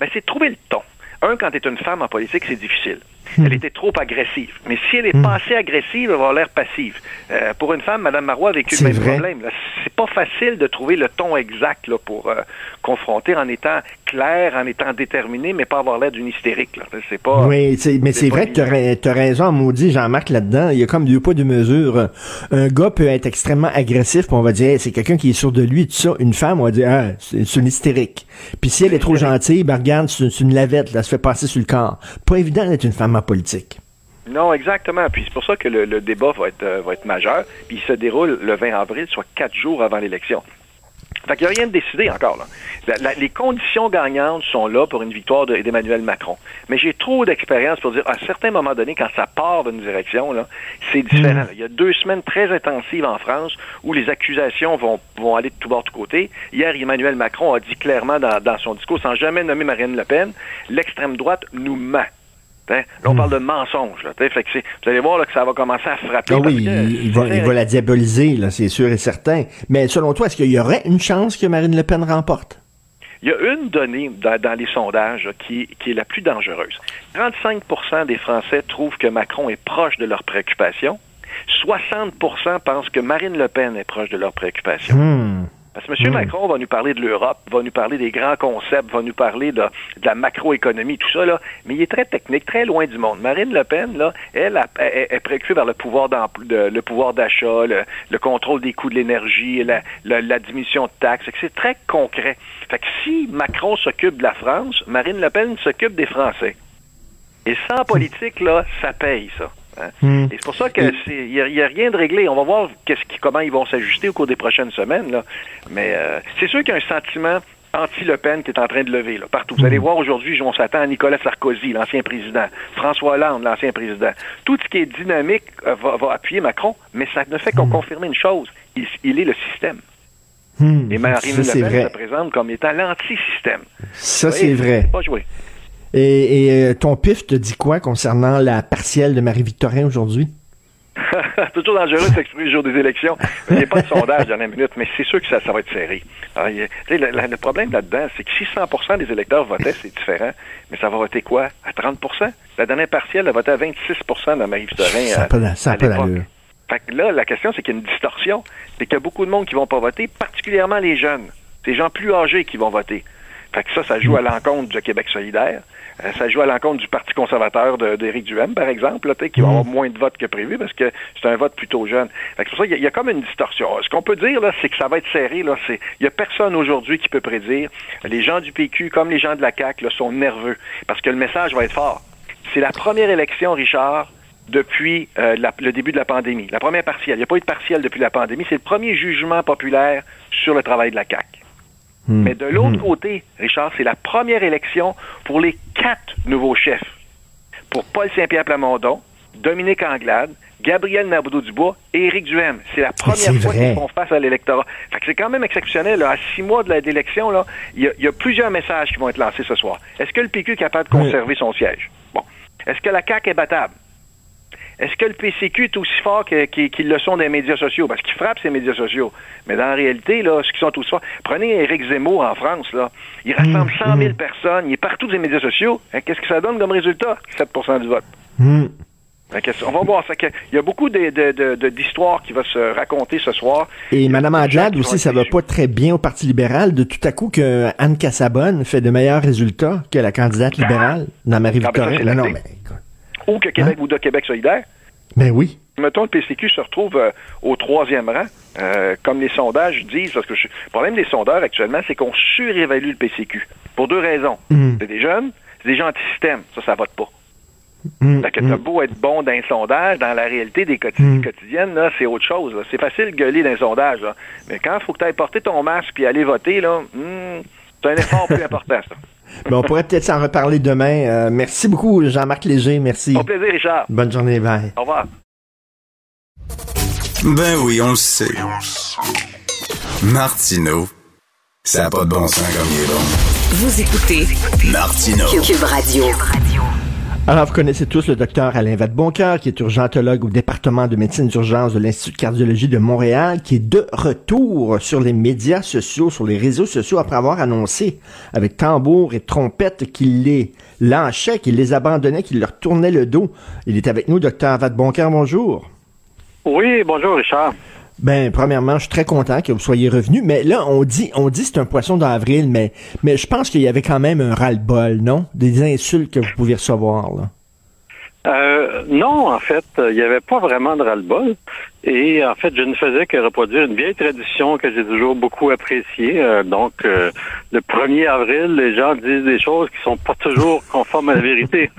Ben, c'est trouver le ton. Un, quand tu es une femme en politique, c'est difficile. Elle était trop agressive. Mais si elle est pas assez agressive, elle va avoir l'air passive. Euh, pour une femme, Mme Marois a vécu le même problème. C'est pas facile de trouver le ton exact là, pour euh, confronter en étant clair, en étant déterminé, mais pas avoir l'air d'une hystérique. C'est pas. Oui, mais c'est vrai que tu as, raison, maudit Jean-Marc là-dedans. Il y a comme deux poids deux mesures. Un gars peut être extrêmement agressif, puis on va dire c'est quelqu'un qui est sûr de lui, tout ça. Une femme, on va dire ah, c'est une hystérique. Puis si elle est trop gentille, ben regarde, c'est une lavette, là, se fait passer sur le corps. Pas évident d'être une femme politique. Non, exactement. Puis c'est pour ça que le, débat va être, euh, va être majeur. Puis il se déroule le 20 avril, soit quatre jours avant l'élection. Fait qu'il n'y a rien de décidé encore. Là. les conditions gagnantes sont là pour une victoire d'Emmanuel Macron. Mais j'ai trop d'expérience pour dire, à certains moments donnés, quand ça part d'une direction, là, c'est différent. Mm. Il y a deux semaines très intensives en France où les accusations vont, vont aller de tout bord, de tout côté. Hier, Emmanuel Macron a dit clairement dans, dans son discours, sans jamais nommer Marine Le Pen, l'extrême droite nous ment. Là, on hmm. parle de mensonge. Fait que vous allez voir que ça va commencer à frapper. Ah oui, il, va, il, va, la diaboliser, c'est sûr et certain. Mais selon toi, est-ce qu'il y aurait une chance que Marine Le Pen remporte? Il y a une donnée dans, les sondages qui, qui, est la plus dangereuse. 35% des Français trouvent que Macron est proche de leurs préoccupations. 60% pensent que Marine Le Pen est proche de leurs préoccupations. Hmm. Parce que M. Hmm. Macron va nous parler de l'Europe, va nous parler des grands concepts, va nous parler de, la macroéconomie, tout ça, là, mais il est très technique, très loin du monde. Marine Le Pen, là, elle, est préoccupée par le pouvoir le pouvoir d'achat, le, contrôle des coûts de l'énergie, la, la, diminution de taxes. C'est très concret. Fait que si Macron s'occupe de la France, Marine Le Pen s'occupe des Français. Et sans politique, là, ça paye, ça. Hein? Hmm. Et c'est pour ça qu'il n'y a, rien de réglé. On va voir qu'est-ce qui, comment ils vont s'ajuster au cours des prochaines semaines. Là. Mais euh, c'est sûr qu'il y a un sentiment anti-Le Pen qui est en train de lever là, partout. Vous allez hmm. voir aujourd'hui, on s'attend à Nicolas Sarkozy, l'ancien président, François Hollande, l'ancien président. Tout ce qui est dynamique euh, va, appuyer Macron, mais ça ne fait qu'en hmm. confirmer une chose. Il, est le système. Et Marine Le Pen se présente comme étant l'anti-système. Ça, c'est vrai. Pas joué. Et, euh, ton pif te dit quoi concernant la partielle de Marie-Victorin aujourd'hui? toujours dangereux de s'exprimer le jour des élections. Il n'y a pas de sondage dernière minute, mais c'est sûr que ça, ça va être serré. le, problème là-dedans, c'est que si 100 des électeurs votaient, c'est différent, mais ça va voter quoi? À 30% La dernière partielle a voté à 26% dans Marie-Victorin. Ça n'a ça pas Fait que là, la question, c'est qu'il y a une distorsion. C'est qu'il y a beaucoup de monde qui vont pas voter, particulièrement les jeunes. C'est les gens plus âgés qui vont voter. Fait que ça, ça joue à l'encontre du Québec solidaire. Euh, ça joue à l'encontre du Parti conservateur d'Éric Duhem, par exemple, là, qui va avoir moins de votes que prévu parce que c'est un vote plutôt jeune. Fait que pour ça, il y, a comme une distorsion. Ce qu'on peut dire, là, c'est que ça va être serré. Là, c'est, il y a personne aujourd'hui qui peut prédire. Les gens du PQ, comme les gens de la CAQ, là, sont nerveux parce que le message va être fort. C'est la première élection, Richard, depuis euh, le début de la pandémie. La première partielle. Il n'y a pas eu de partielle depuis la pandémie. C'est le premier jugement populaire sur le travail de la CAQ. Hmm. Mais de l'autre hmm. côté, Richard, c'est la première élection pour les quatre nouveaux chefs. Pour Paul Saint-Pierre Plamondon, Dominique Anglade, Gabriel Naboudou-Dubois et Éric Duhem. C'est la première fois qu'ils font face à l'électorat. c'est quand même exceptionnel. À six mois de l'élection, il y, a plusieurs messages qui vont être lancés ce soir. Est-ce que le PQ est capable de conserver son siège? Bon. Est-ce que la CAQ est battable? Est-ce que le PCQ est aussi fort qu'ils le sont des médias sociaux? Parce qu'ils frappent ces médias sociaux. Mais dans la réalité, là, ce qui sont tous forts. Prenez Éric Zemmour en France, là. Il rassemble 100 mmh, 000 mmh. personnes. Il est partout des médias sociaux. Hein, qu'est-ce que ça donne comme résultat? 7% du vote. Mmh. On va voir. Ça, il y a beaucoup d'histoires qui vont se raconter ce soir. Et Mme Adlad aussi, ça va pas très bien au Parti libéral de tout à coup que Anne Cassabonne fait de meilleurs résultats que la candidate libérale dans Marie-Victorin. Ah, non, mais ou que Québec ou de Québec solidaire. Mais ben oui. Mettons, le PCQ se retrouve euh, au troisième rang, euh, comme les sondages disent, parce que le problème des sondeurs actuellement, c'est qu'on surévalue le PCQ. Pour deux raisons. Hmm. C'est des jeunes, c'est des gens anti-système. Ça, ça vote pas. Mmh, que t'as beau être bon dans un sondage, dans la réalité des hmm. quotidiennes, c'est autre chose. C'est facile de gueuler dans un sondage. Mais quand il faut que tu ailles porter ton masque puis aller voter, là, c'est un effort plus important, ça. Mais on pourrait peut-être s'en reparler demain. Euh, merci beaucoup, Jean-Marc Léger. Merci. Au plaisir, Richard. Bonne journée. Bye. Au revoir. Ben oui, on le sait. Martineau, ça n'a pas de bon sens comme il est bon. Vous écoutez Martino. Cube Radio. Alors, vous connaissez tous le docteur Alain Vadeboncoeur, qui est urgentologue au département de médecine d'urgence de l'Institut de cardiologie de Montréal, qui est de retour sur les médias sociaux, sur les réseaux sociaux, après avoir annoncé avec tambour et trompette qu'il les lâchait, qu'il les abandonnait, qu'il leur tournait le dos. Il est avec nous, docteur Vadeboncoeur, bonjour. Oui, bonjour Richard. Ben, premièrement, je suis très content que vous soyez revenu, mais là, on dit, on dit c'est un poisson d'avril, mais, mais je pense qu'il y avait quand même un ras-le-bol, non? Des insultes que vous pouviez recevoir, là. Euh, non, en fait, il n'y avait pas vraiment de ras-le-bol. Et en fait, je ne faisais que reproduire une vieille tradition que j'ai toujours beaucoup appréciée. Euh, donc, euh, le 1er avril, les gens disent des choses qui sont pas toujours conformes à la vérité.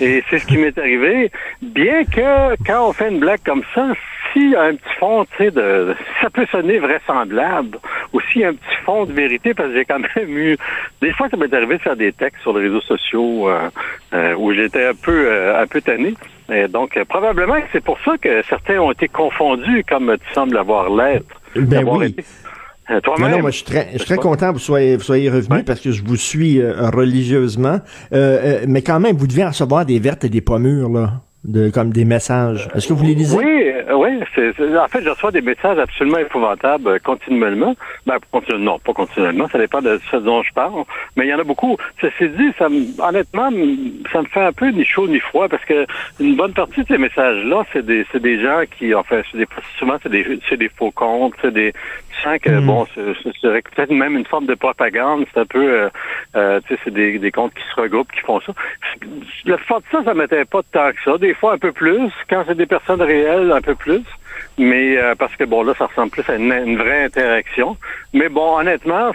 Et c'est ce qui m'est arrivé. Bien que quand on fait une blague comme ça, s'il y a un petit fond, tu sais, de, ça peut sonner vraisemblable. Aussi un petit fond de vérité, parce que j'ai quand même eu, des fois, ça m'est arrivé de faire des textes sur les réseaux sociaux euh, euh, où j'étais un peu, euh, un peu tanné. Et donc, probablement que c'est pour ça que certains ont été confondus, comme tu sembles avoir l'être. Ben oui. non, non, moi, je suis très, je suis très content que vous soyez, vous soyez revenu parce que je vous suis religieusement. mais quand même, vous devez recevoir des vertes et des pommures, là de comme des messages. Est-ce que vous les lisez? Oui, euh, oui. C'est, en fait, je reçois des messages absolument épouvantables euh, continuellement. Ben, non, pas continuellement, ça dépend de ce dont je parle. Mais il y en a beaucoup. Ceci dit, ça honnêtement, ça me fait un peu ni chaud ni froid parce que une bonne partie de ces messages-là, c'est des, c'est des gens qui, enfin, c'est des, souvent c'est des, c'est des faux comptes, c'est des, sens que hmm. bon, c'est, peut-être même une forme de propagande. C'est un peu, euh, euh, tu sais, c'est des, des comptes qui se regroupent, qui font ça. La plupart de ça, ça m'était pas tant que ça. Des fois un peu plus. Quand c'est des personnes réelles, un peu plus. Mais euh, parce que bon là, ça ressemble plus à une, vraie interaction. Mais bon, honnêtement,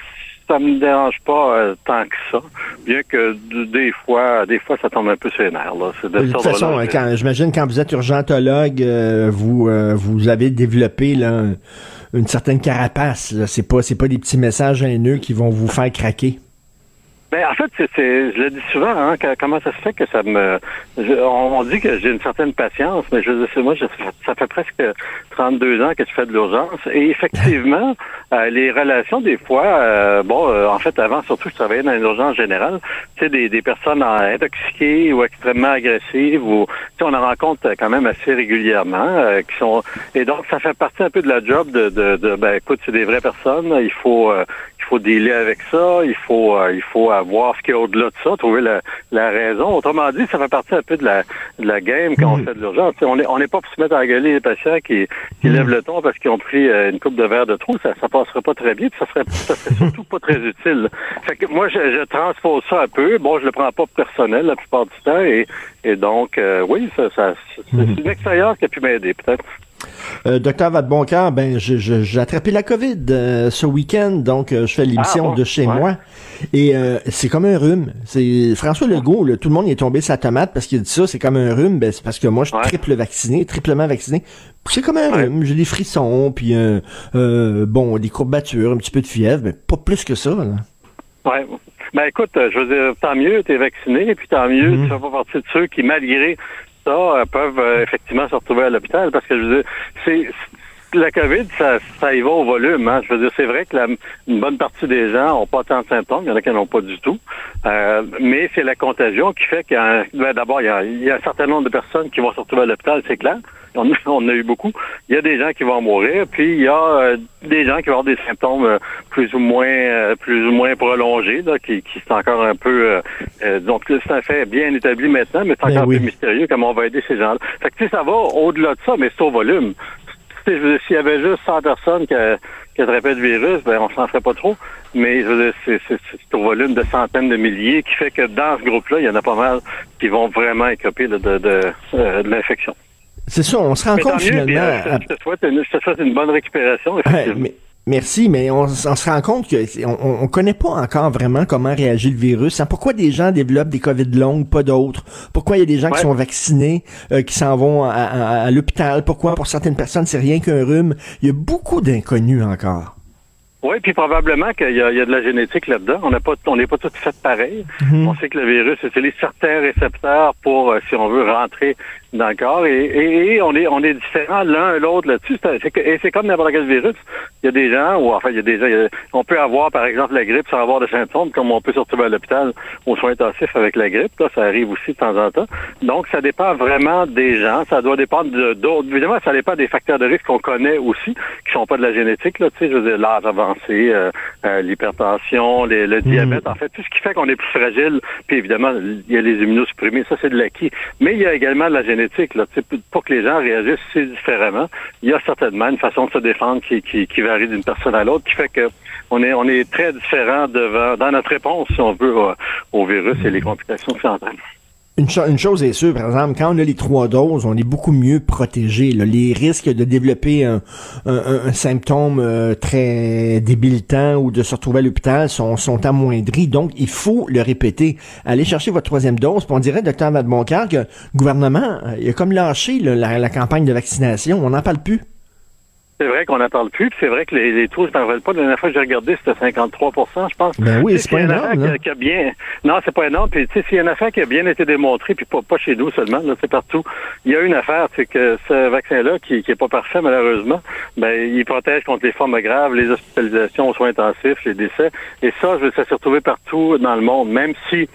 ça me dérange pas euh, tant que ça. Bien que des fois, des fois, ça tombe un peu sur les nerfs. Là. De, toute façon, quand, j'imagine quand vous êtes urgentologue, euh, vous vous avez développé là, une certaine carapace. C'est pas c'est pas des petits messages haineux qui vont vous faire craquer. Ben, en fait, c'est, je le dis souvent, hein, comment ça se fait que ça me... on, dit que j'ai une certaine patience, mais je sais, moi, ça fait presque 32 ans que je fais de l'urgence. Et effectivement, euh, les relations, des fois, euh, bon, euh, en fait, avant, surtout, je travaillais dans l'urgence générale, tu sais, des, des personnes intoxiquées ou extrêmement agressives, ou, tu sais, on en rencontre quand même assez régulièrement, qui sont... Et donc, ça fait partie un peu de la job de, de, de ben, écoute, c'est des vraies personnes, il faut il faut dealer avec ça, il faut euh, il faut voir ce qu'il y a au-delà de ça, trouver la, la, raison. Autrement dit, ça fait partie un peu de la, de la game quand on hmm. fait de l'urgence. On n'est on est pas pour se mettre à gueuler les patients qui, qui hmm. lèvent le ton parce qu'ils ont pris euh, une coupe de verre de trop, ça ça passerait pas très bien, puis ça serait ça serait surtout pas très utile. Fait que moi je, je, transpose ça un peu. Bon, je le prends pas personnel la plupart du temps et, et donc euh, oui, ça, ça c'est hmm. une expérience qui a pu m'aider peut-être. Euh, docteur Vadeboncoeur, ben j'ai attrapé la COVID euh, ce week-end, donc euh, je fais l'émission ah, de chez moi. Et c'est comme un rhume. C'est François Legault, tout le monde est tombé sa tomate parce qu'il dit ça, c'est comme un rhume, ben, c'est parce que moi je suis triple vacciné, triplement vacciné. C'est comme un rhume, j'ai des frissons, puis bon, des courbatures, un petit peu de fièvre, mais pas plus que ça. Là. Ouais. Ben écoute, je veux dire, tant mieux, t'es vacciné, et puis tant mieux, mm-hmm. tu fais pas partie de ceux qui, malgré ça euh, peuvent euh, effectivement se retrouver à l'hôpital parce que je veux dire, c'est la COVID, ça, ça y va au volume. Hein. Je veux dire, c'est vrai que la, une bonne partie des gens n'ont pas tant de symptômes. Il y en a qui n'en ont pas du tout. Euh, mais c'est la contagion qui fait qu'il y a, ben, d'abord, il y a, un certain nombre de personnes qui vont se retrouver à l'hôpital, c'est clair. On, on, a eu beaucoup. Il y a des gens qui vont mourir, puis il y a euh, des gens qui vont avoir des symptômes euh, plus ou moins euh, plus ou moins prolongés, là, qui, qui sont encore un peu donc c'est un fait bien établi maintenant, mais c'est ben encore un peu mystérieux comment on va aider ces gens-là. Fait que tu sais, ça va au-delà de ça, mais c'est au volume. S'il y avait juste 100 personnes qui, qui attrapaient le virus, ben on s'en ferait pas trop. Mais c'est au volume de centaines de milliers qui fait que dans ce groupe-là, il y en a pas mal qui vont vraiment écoper de, de, de l'infection. C'est ça, on se rend compte finalement. je, te souhaite une, une bonne récupération, effectivement. Merci, mais on, se rend compte qu'on on, connaît pas encore vraiment comment réagit le virus. Hein. Pourquoi des gens développent des COVID longues, pas d'autres? Pourquoi il y a des gens qui sont vaccinés, euh, qui s'en vont à, l'hôpital? Pourquoi pour certaines personnes c'est rien qu'un rhume? Il y a beaucoup d'inconnus encore. Oui, puis probablement qu'il y, a de la génétique là-dedans. On n'est pas, on n'est pas tout fait pareil. Mhm. On sait que le virus utilise certains récepteurs pour, euh, si on veut, rentrer le corps et, et, on est on est différents l'un l'autre là-dessus. Et c'est comme n'importe quel virus. Il y a des gens, ou enfin il y a des gens, on peut avoir par exemple la grippe sans avoir de symptômes, comme on peut se retrouver à l'hôpital aux soins intensifs avec la grippe. Là, ça arrive aussi de temps en temps. Donc ça dépend vraiment des gens. Ça doit dépendre d'autres. Évidemment, ça dépend des facteurs de risque qu'on connaît aussi, qui sont pas de la génétique. Là, tu sais, je veux dire l'âge avancé, euh, euh, l'hypertension, le hmm. diabète. En fait, tout ce qui fait qu'on est plus fragile. Puis évidemment, il y a les immunosupprimés. Ça, c'est de l'acquis. Mais il y a également de la génétique pour que les gens réagissent si différemment, il y a certainement une façon de se défendre qui, varie d'une personne à l'autre, qui fait que on est, on est très différent devant, dans notre réponse, si on veut, au, virus et les complications qui s'entraînent. Une, chose est sûre, par exemple, quand on a les trois doses, on est beaucoup mieux protégé. Les risques de développer un, symptôme euh, très débilitant ou de se retrouver à l'hôpital sont, sont amoindris. Donc, il faut le répéter. Allez chercher votre troisième dose. Puis on dirait, docteur Vadeboncoeur, que le gouvernement euh, il a comme lâché la, la campagne de vaccination. On n'en parle plus. C'est vrai qu'on n'en parle plus, c'est vrai que les, les taux, je m'en rappelle pas. La dernière fois que j'ai regardé, c'était 53 je pense. Ben oui, c'est pas énorme. Qui a, bien... Non, c'est pas énorme. Puis, tu sais, s'il y a une affaire qui a bien été démontrée, puis pas, pas chez nous seulement, là, c'est partout. Il y a une affaire, c'est que ce vaccin-là, qui, qui est pas parfait, malheureusement, ben, il protège contre les formes graves, les hospitalisations aux soins intensifs, les décès. Et ça, je ça s'est retrouvé partout dans le monde, même si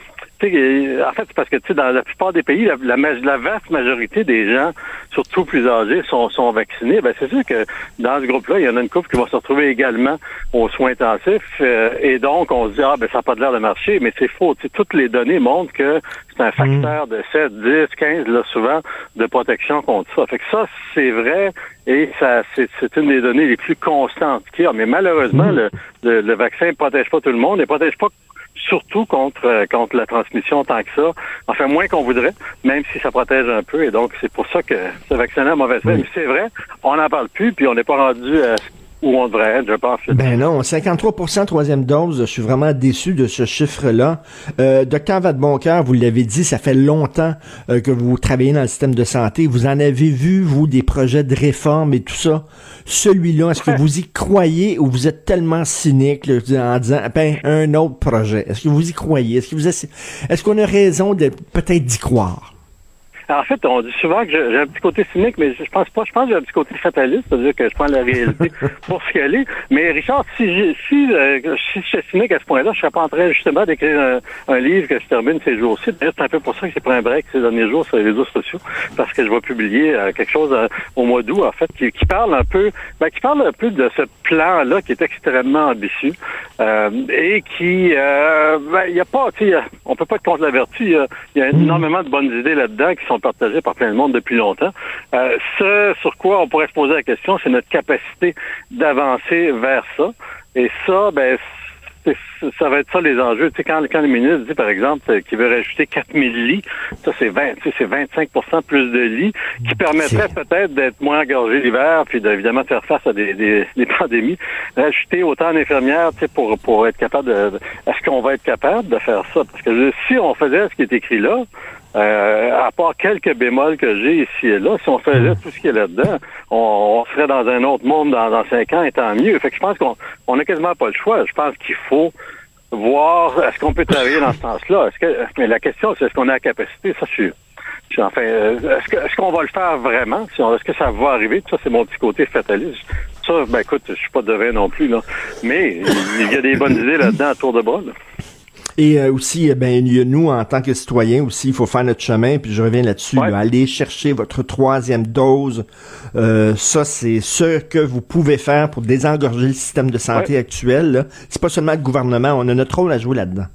en fait, c'est parce que tu sais, dans la plupart des pays, la, la, vaste majorité des gens, surtout plus âgés, sont, sont vaccinés. Ben, c'est sûr que dans ce groupe-là, il y en a une couple qui va se retrouver également aux soins intensifs. Euh, et donc, on se dit, ah, ben, ça n'a pas de l'air de marcher, mais c'est faux. toutes les données montrent que c'est un facteur de 7, 10, 15, là, souvent, de protection contre ça. Fait que ça, c'est vrai. Et ça, c'est, une des données les plus constantes qu'il y a. Mais malheureusement, le, le, le, vaccin ne protège pas tout le monde. Il ne protège pas surtout contre, euh, contre la transmission tant que ça. Enfin, moins qu'on voudrait, même si ça protège un peu. Et donc, c'est pour ça que ce vaccin a mauvais effet. Mais c'est vrai, on n'en parle plus, puis on n'est pas rendu à où on devrait être, je pense. Ben non, 53 troisième dose, je suis vraiment déçu de ce chiffre-là. Euh, Docteur Vadeboncoeur, vous l'avez dit, ça fait longtemps euh, que vous travaillez dans le système de santé. Vous en avez vu, vous, des projets de réforme et tout ça. Celui-là, est-ce que vous y croyez ou vous êtes tellement cynique en disant, ben, un autre projet? Est-ce que vous y croyez? Est-ce que vous est-ce qu'on a raison de peut-être d'y croire? En fait, on dit souvent que j'ai un petit côté cynique, mais je pense pas. Je pense que j'ai un petit côté fataliste, c'est-à-dire que je prends la réalité pour ce qu'elle est. Mais Richard, si, si, euh, si je suis cynique à ce point-là, je serais pas en train justement d'écrire un, livre que je termine ces jours-ci. D'ailleurs, c'est un peu pour ça que j'ai pris un break ces derniers jours sur les réseaux sociaux, parce que je vais publier euh, quelque chose euh, au mois d'août, en fait, qui, qui, parle un peu, ben, qui parle un peu de ce plan-là qui est extrêmement ambitieux et qui, ben, il y a pas, tu sais, on peut pas être contre la vertu. Il y a, y a énormément de bonnes idées là-dedans qui sont partagé par plein de monde depuis longtemps. Euh, ce sur quoi on pourrait se poser la question, c'est notre capacité d'avancer vers ça. Et ça, ben, ça va être ça les enjeux. Tu sais, quand, quand le ministre dit, par exemple, qu'il veut rajouter 4000 lits, ça, c'est 20, c'est 25% plus de lits qui permettraient peut-être d'être moins engorgés l'hiver, puis d'évidemment faire face à des, des, des, pandémies. Rajouter autant d'infirmières, tu sais, pour, pour être capable de, est-ce qu'on va être capable de faire ça? Parce que si on faisait ce qui est écrit là, euh, à part quelques bémols que j'ai ici et là, si on faisait hmm. tout ce qui est là-dedans, on, serait dans un autre monde dans, cinq ans et tant mieux. Fait que je pense qu'on on a quasiment pas le choix. Je pense qu'il faut voir est-ce qu'on peut travailler dans ce sens-là? Est-ce que mais la question c'est est-ce qu'on a la capacité, ça je suis. enfin, euh, est-ce qu'on va le faire vraiment? Est-ce que ça va arriver? Ça, c'est mon petit côté fataliste. Ça, ben écoute, je suis pas devin non plus, là. Mais il y a des bonnes idées là-dedans à tour de bras. Là. Et euh, aussi, eh ben, nous, en tant que citoyens aussi, il faut faire notre chemin, puis je reviens là-dessus, aller chercher votre troisième dose. Euh, ça, c'est ce que vous pouvez faire pour désengorger le système de santé actuel. C'est pas seulement le gouvernement, on a notre rôle à jouer là-dedans.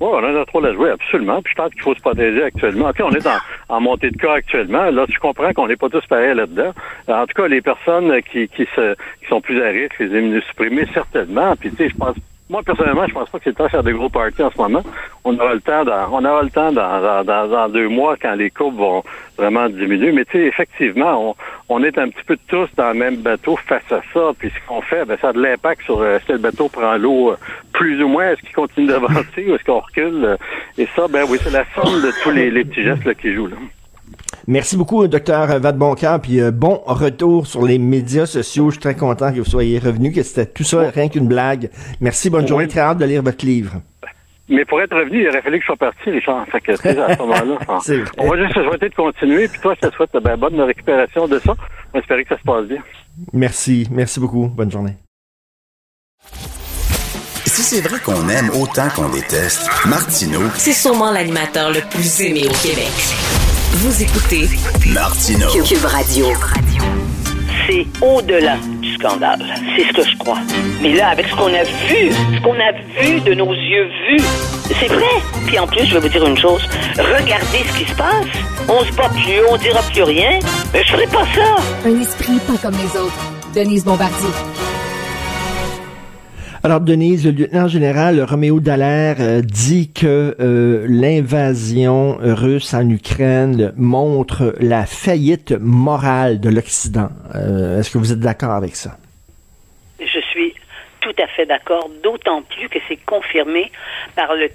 Oui, on a notre rôle à jouer, absolument. Puis je pense qu'il faut se protéger actuellement. OK, on est en, montée de cas actuellement. Là, je comprends qu'on n'est pas tous pareils là-dedans. En tout cas, les personnes qui, qui, se, qui sont plus à risque, les immunosupprimés, certainement. Puis, tu sais, je pense moi, personnellement, je pense pas que c'est le temps de faire des gros parties en ce moment. On aura le temps dans, on aura le temps dans, deux mois quand les courbes vont vraiment diminuer. Mais tu sais, effectivement, on, on est un petit peu tous dans le même bateau face à ça. Puis ce qu'on fait, ben, ça a de l'impact sur euh, que le bateau prend l'eau euh, plus ou moins, est-ce qu'il continue d'avancer ou est-ce qu'on recule? Et ça, ben oui, c'est la somme de tous les, les petits gestes là, qui jouent là. Merci beaucoup, docteur Vadeboncoeur, puis euh, bon retour sur les médias sociaux. Je suis très content que vous soyez revenu, que c'était tout ça rien qu'une blague. Merci, bonne journée, très hâte de lire votre livre. Mais pour être revenu, il aurait fallu que je sois parti, Richard. Fait que, à ce moment-là, on va juste se souhaiter de continuer. Puis toi, je te souhaite ben, bonne récupération de ça. On espère que ça se passe bien. Merci. Merci beaucoup. Bonne journée. Si c'est vrai qu'on aime autant qu'on déteste, Martineau, c'est sûrement l'animateur le plus aimé au Québec. Vous écoutez Martineau. Cube Radio. C'est au-delà du scandale. C'est ce que je crois. Mais là, avec ce qu'on a vu, ce qu'on a vu de nos yeux vus, c'est vrai. Puis en plus, je vais vous dire une chose. Regardez ce qui se passe. On se bat plus, on dira plus rien. Mais je ferai pas ça. Un esprit pas comme les autres. Denise Bombardier. Alors, Denise, le lieutenant-général Roméo Dallaire euh, dit que euh, l'invasion russe en Ukraine montre la faillite morale de l'Occident. Euh, est-ce que vous êtes d'accord avec ça? Je suis tout à fait d'accord, d'autant plus que c'est confirmé par le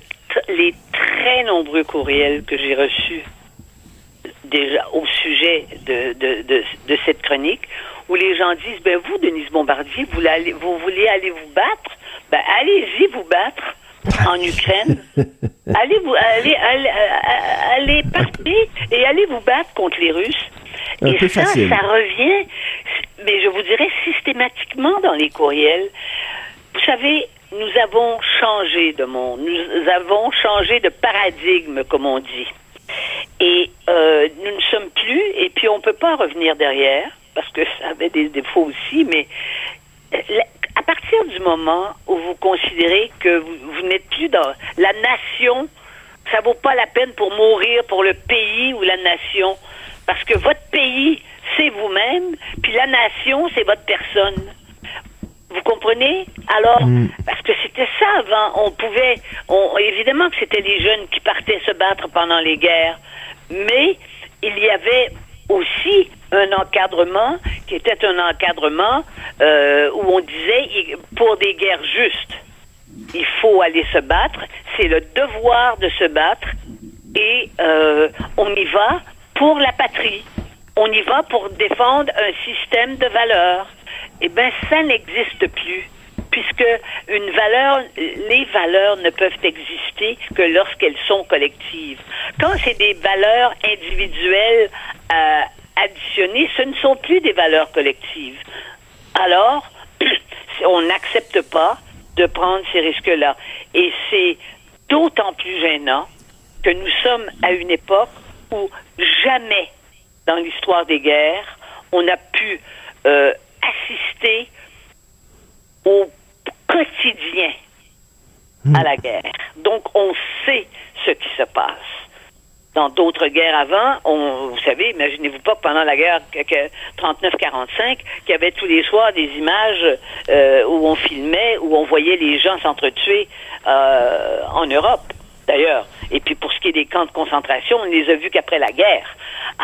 les très nombreux courriels que j'ai reçus déjà au sujet de, de, de, de, cette chronique, où les gens disent, ben vous, Denise Bombardier, vous, allez, vous voulez aller vous battre? Ben allez-y vous battre en Ukraine. allez vous allez, allez, allez partir et allez vous battre contre les Russes. et ça, ça revient, mais je vous dirais systématiquement dans les courriels. Vous savez, nous avons changé de monde, nous avons changé de paradigme, comme on dit. Et euh, nous ne sommes plus, et puis on ne peut pas revenir derrière, parce que ça avait des défauts aussi, mais à partir du moment où vous considérez que vous, n'êtes plus dans la nation, ça vaut pas la peine pour mourir pour le pays ou la nation, parce que votre pays, c'est vous-même, puis la nation, c'est votre personne. Vous comprenez? Alors, mm. parce que c'était ça avant. On pouvait, on, évidemment que c'était les jeunes qui partaient se battre pendant les guerres, mais il y avait aussi un encadrement qui était un encadrement euh, où on disait pour des guerres justes, il faut aller se battre, c'est le devoir de se battre et euh, on y va pour la patrie, on y va pour défendre un système de valeurs. Eh bien, ça n'existe plus puisque une les valeurs ne peuvent exister que lorsqu'elles sont collectives. Quand c'est des valeurs individuelles euh, additionnées, ce ne sont plus des valeurs collectives. Alors, on n'accepte pas de prendre ces risques-là. Et c'est d'autant plus gênant que nous sommes à une époque où jamais dans l'histoire des guerres, on a pu euh, assister au quotidien hmm. à la guerre. Donc, on sait ce qui se passe dans d'autres guerres avant, on, vous savez, imaginez-vous pas que pendant la guerre 39-45, qu'il y avait tous les soirs des images euh, où on filmait, où on voyait les gens s'entretuer euh, en Europe, d'ailleurs. Et puis pour ce qui est des camps de concentration, on ne les a vus qu'après la guerre.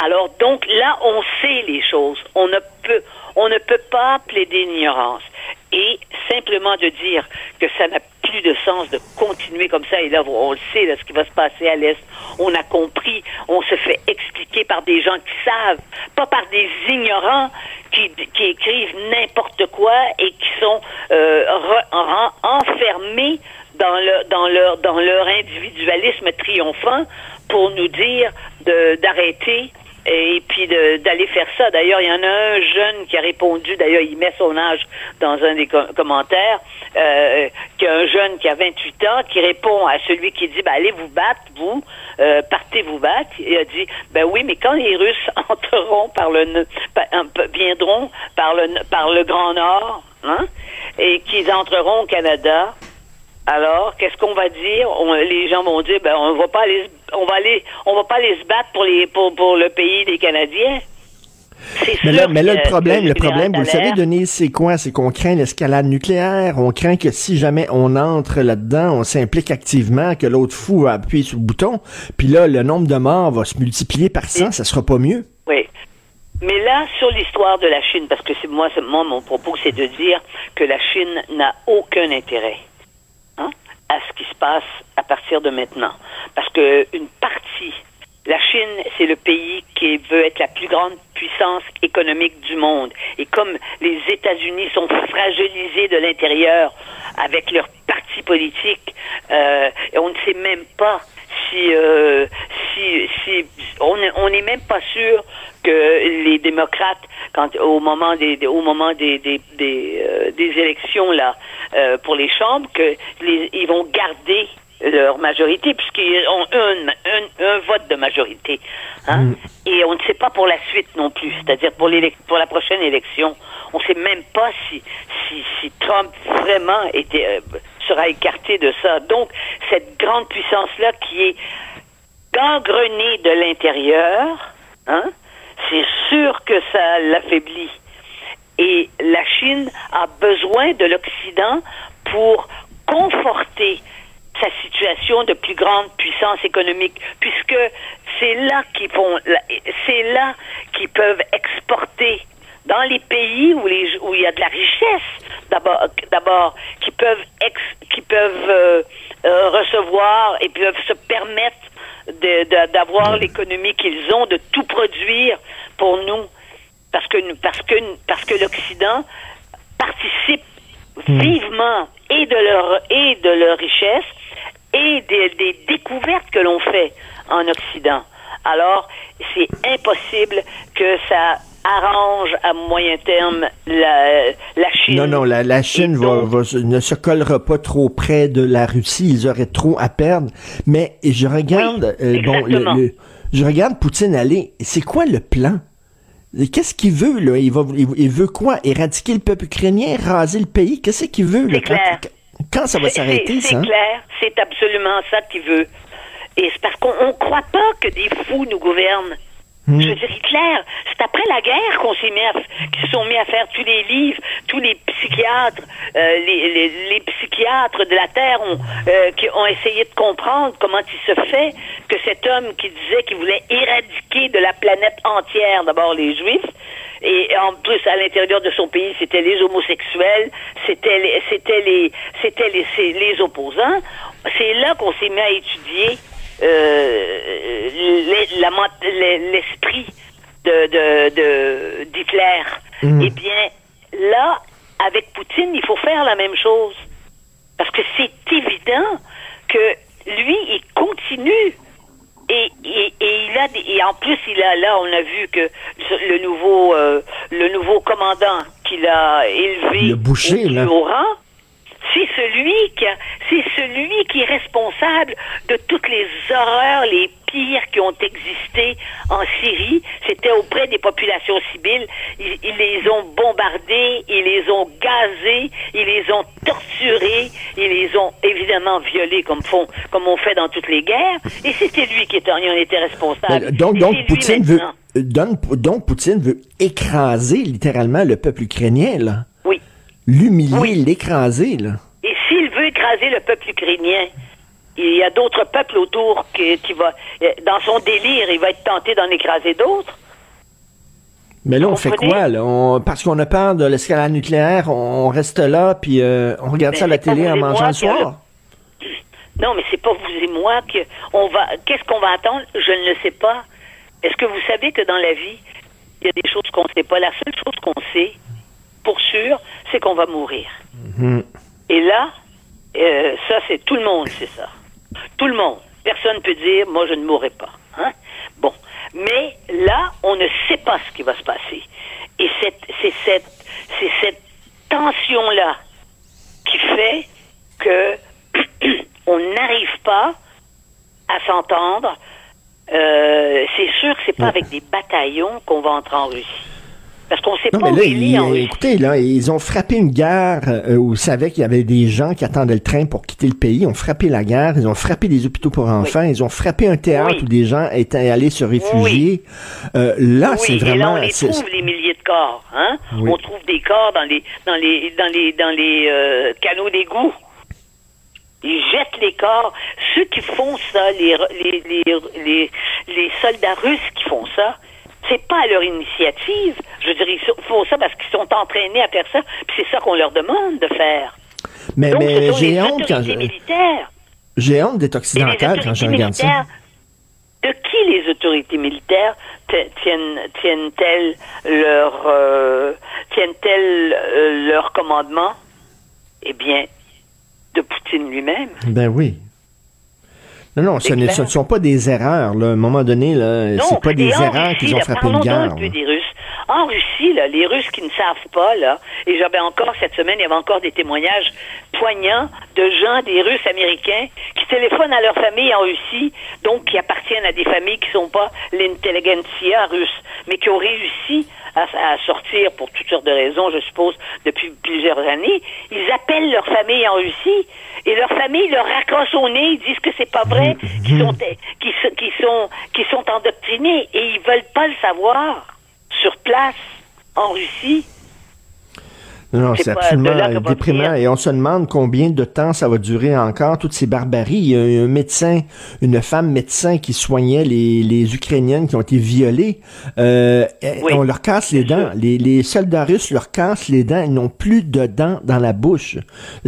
Alors donc là, on sait les choses. On ne peut, on ne peut pas plaider l'ignorance et simplement de dire que ça n'a plus de sens de continuer comme ça. Et là, on le sait, là, ce qui va se passer à l'Est, on a compris, on se fait expliquer par des gens qui savent, pas par des ignorants qui, qui écrivent n'importe quoi et qui sont euh, enfermés dans, le, dans, leur, dans leur individualisme triomphant pour nous dire d'arrêter et puis d'aller faire ça. D'ailleurs, il y en a un jeune qui a répondu, d'ailleurs, il met son âge dans un des commentaires, euh, qui a un jeune qui a 28 ans, qui répond à celui qui dit, ben, allez vous battre, vous, euh, partez vous battre. Il a dit, ben oui, mais quand les Russes entreront par le, viendront par le, par le Grand Nord, hein, et qu'ils entreront au Canada, alors, qu'est-ce qu'on va dire? Les gens vont dire, ben, on va pas aller, on va aller, on va pas aller se battre pour les, pour, pour le pays des Canadiens. Mais là, mais là, le problème, le problème, vous le savez, Denise, c'est quoi? C'est qu'on craint l'escalade nucléaire. On craint que si jamais on entre là-dedans, on s'implique activement, que l'autre fou va appuyer sur le bouton. Puis là, le nombre de morts va se multiplier par 100. Ça sera pas mieux. Oui. Mais là, sur l'histoire de la Chine, parce que c'est moi, moi, mon propos, c'est de dire que la Chine n'a aucun intérêt à ce qui se passe à partir de maintenant. Parce que une partie, la Chine, c'est le pays qui veut être la plus grande puissance économique du monde. Et comme les États-Unis sont fragilisés de l'intérieur avec leur Parti partis politiques. Euh, on ne sait même pas si, euh, si, si on n'est même pas sûr que les démocrates, quand au moment des, au moment des des, des, euh, des élections là euh, pour les chambres, que les, ils vont garder leur majorité puisqu'ils ont un, un, un, vote de majorité. Hein? Mm. Et on ne sait pas pour la suite non plus, c'est-à-dire pour, pour la prochaine élection. On ne sait même pas si, si, si Trump vraiment était, euh, sera écarté de ça. Donc, cette grande puissance-là qui est gangrenée de l'intérieur, hein, c'est sûr que ça l'affaiblit. Et la Chine a besoin de l'Occident pour conforter sa situation de plus grande puissance économique, puisque c'est là qu'ils font, c'est là qu'ils peuvent exporter dans les pays où, les, où il y a de la richesse, d'abord, d'abord, qui peuvent ex, qui peuvent euh, euh, recevoir et peuvent se permettre d'avoir l'économie qu'ils ont, de tout produire pour nous, parce que parce que parce que l'Occident participe hmm. vivement et de leur et de leur richesse et des, des découvertes que l'on fait en Occident. Alors, c'est impossible que ça arrange à moyen terme la, la Chine. Non, non, la, la Chine va, va, ne se collera pas trop près de la Russie. Ils auraient trop à perdre. Mais je regarde, euh, bon, le, je regarde Poutine aller. C'est quoi le plan? Qu'est-ce qu'il veut, là? Il, va, il, veut quoi? Éradiquer le peuple ukrainien? Raser le pays? Qu'est-ce qu'il veut, là? Clair. Quand, ça va s'arrêter, ça? C'est clair. C'est absolument ça qu'il veut. Et c'est parce qu'on ne croit pas que des fous nous gouvernent. Hmm. Je dire, Hitler, c'est après la guerre qu'on s'est mis à, qu'ils se sont mis à faire tous les livres, tous les psychiatres, euh, les, les, les, psychiatres de la Terre ont, euh, qui ont essayé de comprendre comment il se fait que cet homme qui disait qu'il voulait éradiquer de la planète entière d'abord les Juifs, et en plus à l'intérieur de son pays c'était les homosexuels, c'était les, c'était les, c'était les, les opposants. C'est là qu'on s'est mis à étudier l'esprit de, d'Hitler. Mm. Eh bien, là, avec Poutine, il faut faire la même chose. Parce que c'est évident que lui, il continue. Et, et, il a et en plus il a là on a vu que le nouveau euh, le nouveau commandant qu'il a élevé le au, rang c'est celui qui c'est celui qui est responsable de toutes les horreurs les pires qui ont existé en Syrie. C'était auprès des populations civiles. Ils, les ont bombardés, ils les ont gazés, ils les ont torturés, ils les ont évidemment violés comme font, comme on fait dans toutes les guerres. Et c'était lui qui était, responsable. Donc, donc Poutine veut, donc Poutine veut écraser littéralement le peuple ukrainien, là l'humilier, l'écraser, là. Et s'il veut écraser le peuple ukrainien, il y a d'autres peuples autour qui, qui va, dans son délire, il va être tenté d'en écraser d'autres. Mais là, on fait quoi, là? parce qu'on a peur de l'escalade nucléaire, on reste là, puis euh, on regarde ça à la télé en mangeant le soir? Non, mais c'est pas vous et moi que on va. Qu'est-ce qu'on va attendre? Je ne le sais pas. Est-ce que vous savez que dans la vie, il y a des choses qu'on ne sait pas? La seule chose qu'on sait, pour sûr, c'est qu'on va mourir. Mhm. Et là, euh, ça, c'est tout le monde, c'est ça. Tout le monde. Personne ne peut dire, moi, je ne mourrai pas. Hein? Bon. Mais là, on ne sait pas ce qui va se passer. Et c'est cette, cette tension-là qui fait que on n'arrive pas à s'entendre. Euh, c'est sûr que c'est pas avec des bataillons qu'on va entrer en Russie. Parce qu'on sait pas là, Écoutez, là, ils ont frappé une gare euh, où ils savaient qu'il y avait des gens qui attendaient le train pour quitter le pays. Ils ont frappé la gare, ils ont frappé des hôpitaux pour enfants, ils ont frappé un théâtre où des gens étaient allés se réfugier. Euh, là, c'est vraiment... Et là, on les trouve, les milliers de corps. Hein? On trouve des corps dans les, dans les, dans les, dans les euh, canaux d'égout. Ils jettent les corps. Ceux qui font ça, les, les, les soldats russes qui font ça, c'est pas à leur initiative. Je veux dire, ils font ça parce qu'ils sont entraînés à faire ça, puis c'est ça qu'on leur demande de faire. Mais, mais j'ai honte quand je... J'ai honte d'être occidental quand je regarde ça. De qui les autorités militaires tiennent tiennent-elles leur tiennent-elles euh, leur commandement? Eh bien, de. Poutine lui-même. Ben oui. Non, non, ce, ne sont pas des erreurs. Là. À un moment donné, ce c'est pas des erreurs qui ont frappé une guerre. des Russes. En Russie, là, les Russes qui ne savent pas, là, et j'avais encore cette semaine, il y avait encore des témoignages poignants de gens, des Russes américains, qui téléphonent à leur famille en Russie, donc qui appartiennent à des familles qui ne sont pas l'intelligentsia russe, mais qui ont réussi à, sortir pour toutes sortes de raisons, je suppose, depuis plusieurs années. Ils appellent leur famille en Russie et leur famille leur raccroche au nez, ils disent que c'est pas vrai, qu'ils sont, qu'ils, sont, qu'ils sont endoctrinés et ils veulent pas le savoir sur place en Russie non, c'est absolument déprimant. Et on se demande combien de temps ça va durer encore, toutes ces barbaries. Il y a un médecin, une femme médecin qui soignait les, les Ukrainiennes qui ont été violées. Euh, On leur casse les dents. Les, les, soldats russes leur cassent les dents. Ils n'ont plus de dents dans la bouche.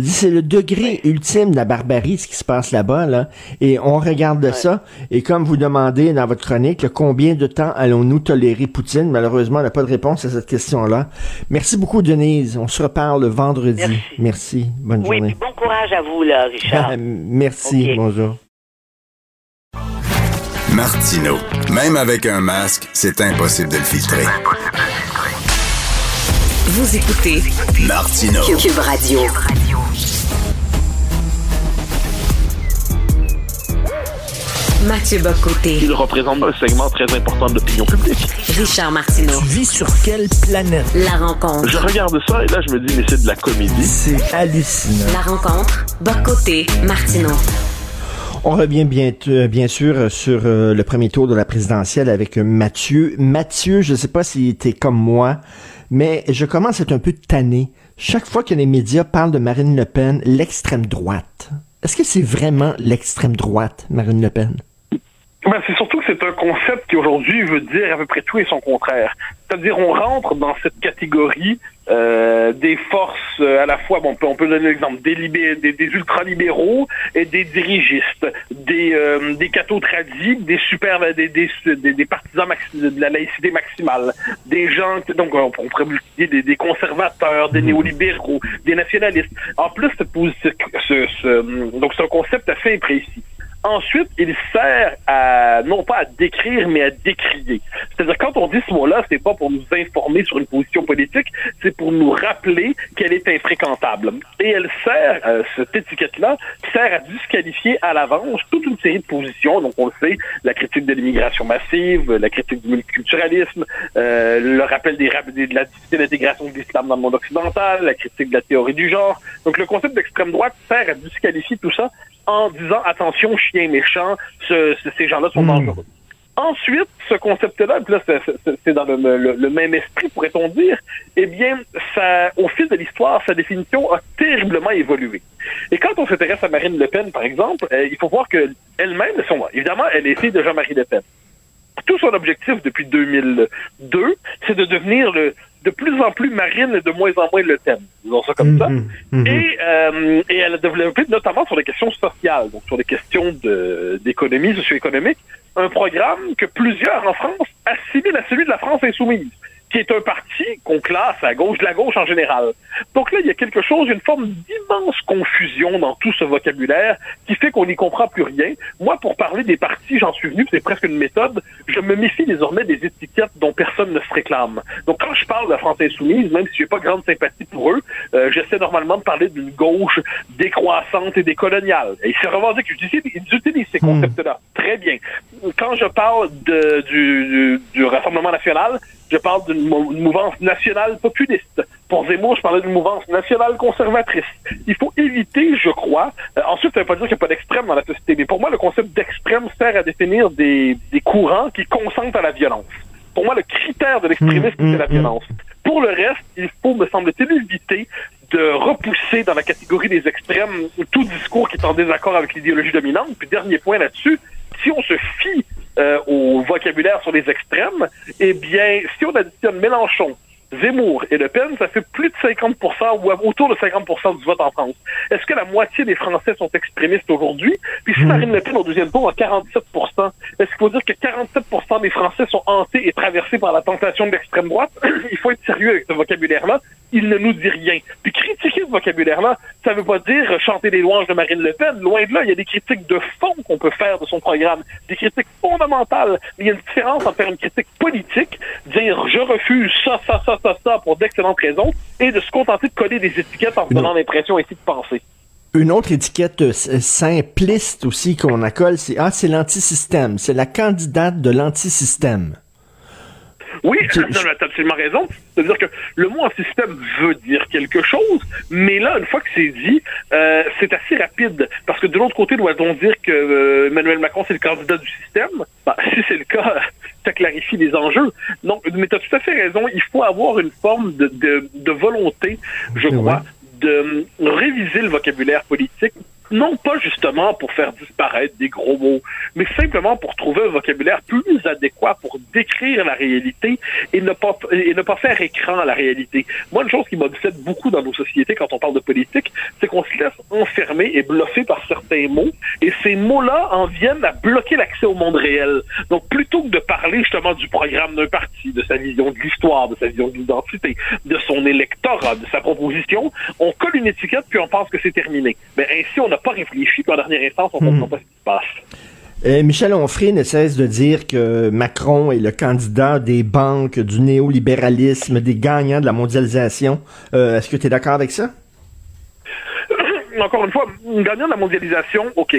C'est le degré ultime de la barbarie, ce qui se passe là-bas. Là. Et on regarde ça. Et comme vous demandez dans votre chronique, combien de temps allons-nous tolérer Poutine? Malheureusement, on n'a pas de réponse à cette question-là. Merci beaucoup, Denise. On se reparle vendredi. Merci. Bonne journée. Oui, bon courage à vous, là, Richard. Merci. Bonjour. Martino. Même avec un masque, c'est impossible de le filtrer. Vous écoutez Martino. Cube Radio. Mathieu Bocoté. Il représente un segment très important de l'opinion publique. Richard Martineau. Tu vis sur quelle planète? La rencontre. Je regarde ça et là, je me dis, mais c'est de la comédie. C'est hallucinant. La rencontre. Bocoté. Martineau. On revient bien, euh, bien sûr sur euh, le premier tour de la présidentielle avec Mathieu. Mathieu, je ne sais pas si tu es comme moi, mais je commence à être un peu tanné. Chaque fois que les médias parlent de Marine Le Pen, l'extrême droite. Est-ce que c'est vraiment l'extrême droite, Marine Le Pen? Ben, c'est surtout que c'est un concept qui aujourd'hui veut dire à peu près tout et son contraire. C'est-à-dire on rentre dans cette catégorie euh, des forces euh, à la fois, bon, on peut, on peut donner l'exemple des, des, des ultralibéraux et des dirigistes, des, euh, des cathos tradis, des super, des, des, des, partisans de la laïcité maximale, des gens, donc on, pourrait multiplier des, des conservateurs, des néolibéraux, des nationalistes. En plus, ce, ce, ce, donc c'est un concept assez précis. Ensuite, il sert à, non pas à décrire, mais à décrier. C'est-à-dire, quand on dit ce mot-là, c'est pas pour nous informer sur une position politique, c'est pour nous rappeler qu'elle est infréquentable. Et elle sert, euh, cette étiquette-là, sert à disqualifier à l'avance toute une série de positions. Donc, on le sait, la critique de l'immigration massive, la critique du multiculturalisme, euh, le rappel des, de la difficulté d'intégration de l'islam dans le monde occidental, la critique de la théorie du genre. Donc, le concept d'extrême droite sert à disqualifier tout ça en disant attention, chien méchant, ces gens-là sont hmm. dangereux. Ensuite, ce concept-là, là, c'est dans le, même esprit, pourrait-on dire, eh bien, ça, au fil de l'histoire, sa définition a terriblement évolué. Et quand on s'intéresse à Marine Le Pen, par exemple, euh, il faut voir que elle-même, évidemment, elle est fille de Jean-Marie Le Pen. Tout son objectif depuis 2002, c'est de devenir le, de plus en plus marine et de moins en moins le thème, disons ça comme ça. Mhm, mhm. Et, euh, et elle a développé notamment sur les questions sociales, donc sur les questions d'économie, socio-économique, un programme que plusieurs en France assimilent à celui de la France insoumise qui est un parti qu'on classe à gauche de la gauche en général. Donc là, il y a quelque chose, une forme d'immense confusion dans tout ce vocabulaire qui fait qu'on n'y comprend plus rien. Moi, pour parler des partis, j'en suis venu, c'est presque une méthode, je me méfie désormais des étiquettes dont personne ne se réclame. Donc quand je parle de la France insoumise, même si j'ai pas grande sympathie pour eux, euh, j'essaie normalement de parler d'une gauche décroissante et décoloniale. Et c'est revendiquent, ils utilisent ces hmm. concepts-là. Très bien. Quand je parle de, du, du Rassemblement national, je parle d'une mouvance nationale populiste. Pour Zemmour, je parlais d'une mouvance nationale conservatrice. Il faut éviter, je crois, euh, ensuite, ça ne veut pas dire qu'il n'y a pas d'extrême dans la société, mais pour moi, le concept d'extrême sert à définir des, des courants qui consentent à la violence. Pour moi, le critère de l'extrémisme, mmh, c'est la mmh, mmh. violence. Pour le reste, il faut, me semble-t-il, éviter de repousser dans la catégorie des extrêmes tout discours qui est en désaccord avec l'idéologie dominante. Puis dernier point là-dessus, si on se fie euh, au vocabulaire sur les extrêmes, eh bien, si on additionne Mélenchon, Zemmour et Le Pen, ça fait plus de 50% ou autour de 50% du vote en France. Est-ce que la moitié des Français sont extrémistes aujourd'hui? Puis si hmm. Marine Le Pen au deuxième tour a 47% est-ce qu'il faut dire que 47% des Français sont hantés et traversés par la tentation de l'extrême droite? Il faut être sérieux avec ce vocabulaire-là. Il ne nous dit rien. Puis critiquer ce vocabulaire-là, ça ne veut pas dire chanter les louanges de Marine Le Pen. Loin de là, il y a des critiques de fond qu'on peut faire de son programme, des critiques fondamentales. Mais il y a une différence entre faire une critique politique, dire je refuse ça, ça, ça, ça, ça pour d'excellentes raisons, et de se contenter de coller des étiquettes en se donnant l'impression ainsi de penser. Une autre étiquette euh, simpliste aussi qu'on accole, c'est ah, c'est l'antisystème. C'est la candidate de l'antisystème. Oui, tu as absolument raison. C'est-à-dire que le mot anti-système veut dire quelque chose, mais là, une fois que c'est dit, euh, c'est assez rapide. Parce que de l'autre côté, doit-on dire que euh, Emmanuel Macron, c'est le candidat du système? Bah, si c'est le cas, ça clarifie les enjeux. Donc, mais tu as tout à fait raison. Il faut avoir une forme de, de, de volonté, je crois, de réviser le vocabulaire politique non pas justement pour faire disparaître des gros mots, mais simplement pour trouver un vocabulaire plus adéquat pour décrire la réalité et ne pas, et ne pas faire écran à la réalité. Moi, une chose qui m'obsède beaucoup dans nos sociétés quand on parle de politique, c'est qu'on se laisse enfermer et bluffer par certains mots, et ces mots-là en viennent à bloquer l'accès au monde réel. Donc, plutôt que de parler justement du programme d'un parti, de sa vision de l'histoire, de sa vision de l'identité, de son électorat, de sa proposition, on colle une étiquette puis on pense que c'est terminé. Mais ainsi, pas réfléchi, puis en dernière instance, on ne comprend pas ce qui se passe. Euh, Michel Onfray ne cesse de dire que Macron est le candidat des banques, du néolibéralisme, des gagnants de la mondialisation. Euh, est-ce que tu es d'accord avec ça? Encore une fois, gagnant de la mondialisation, OK.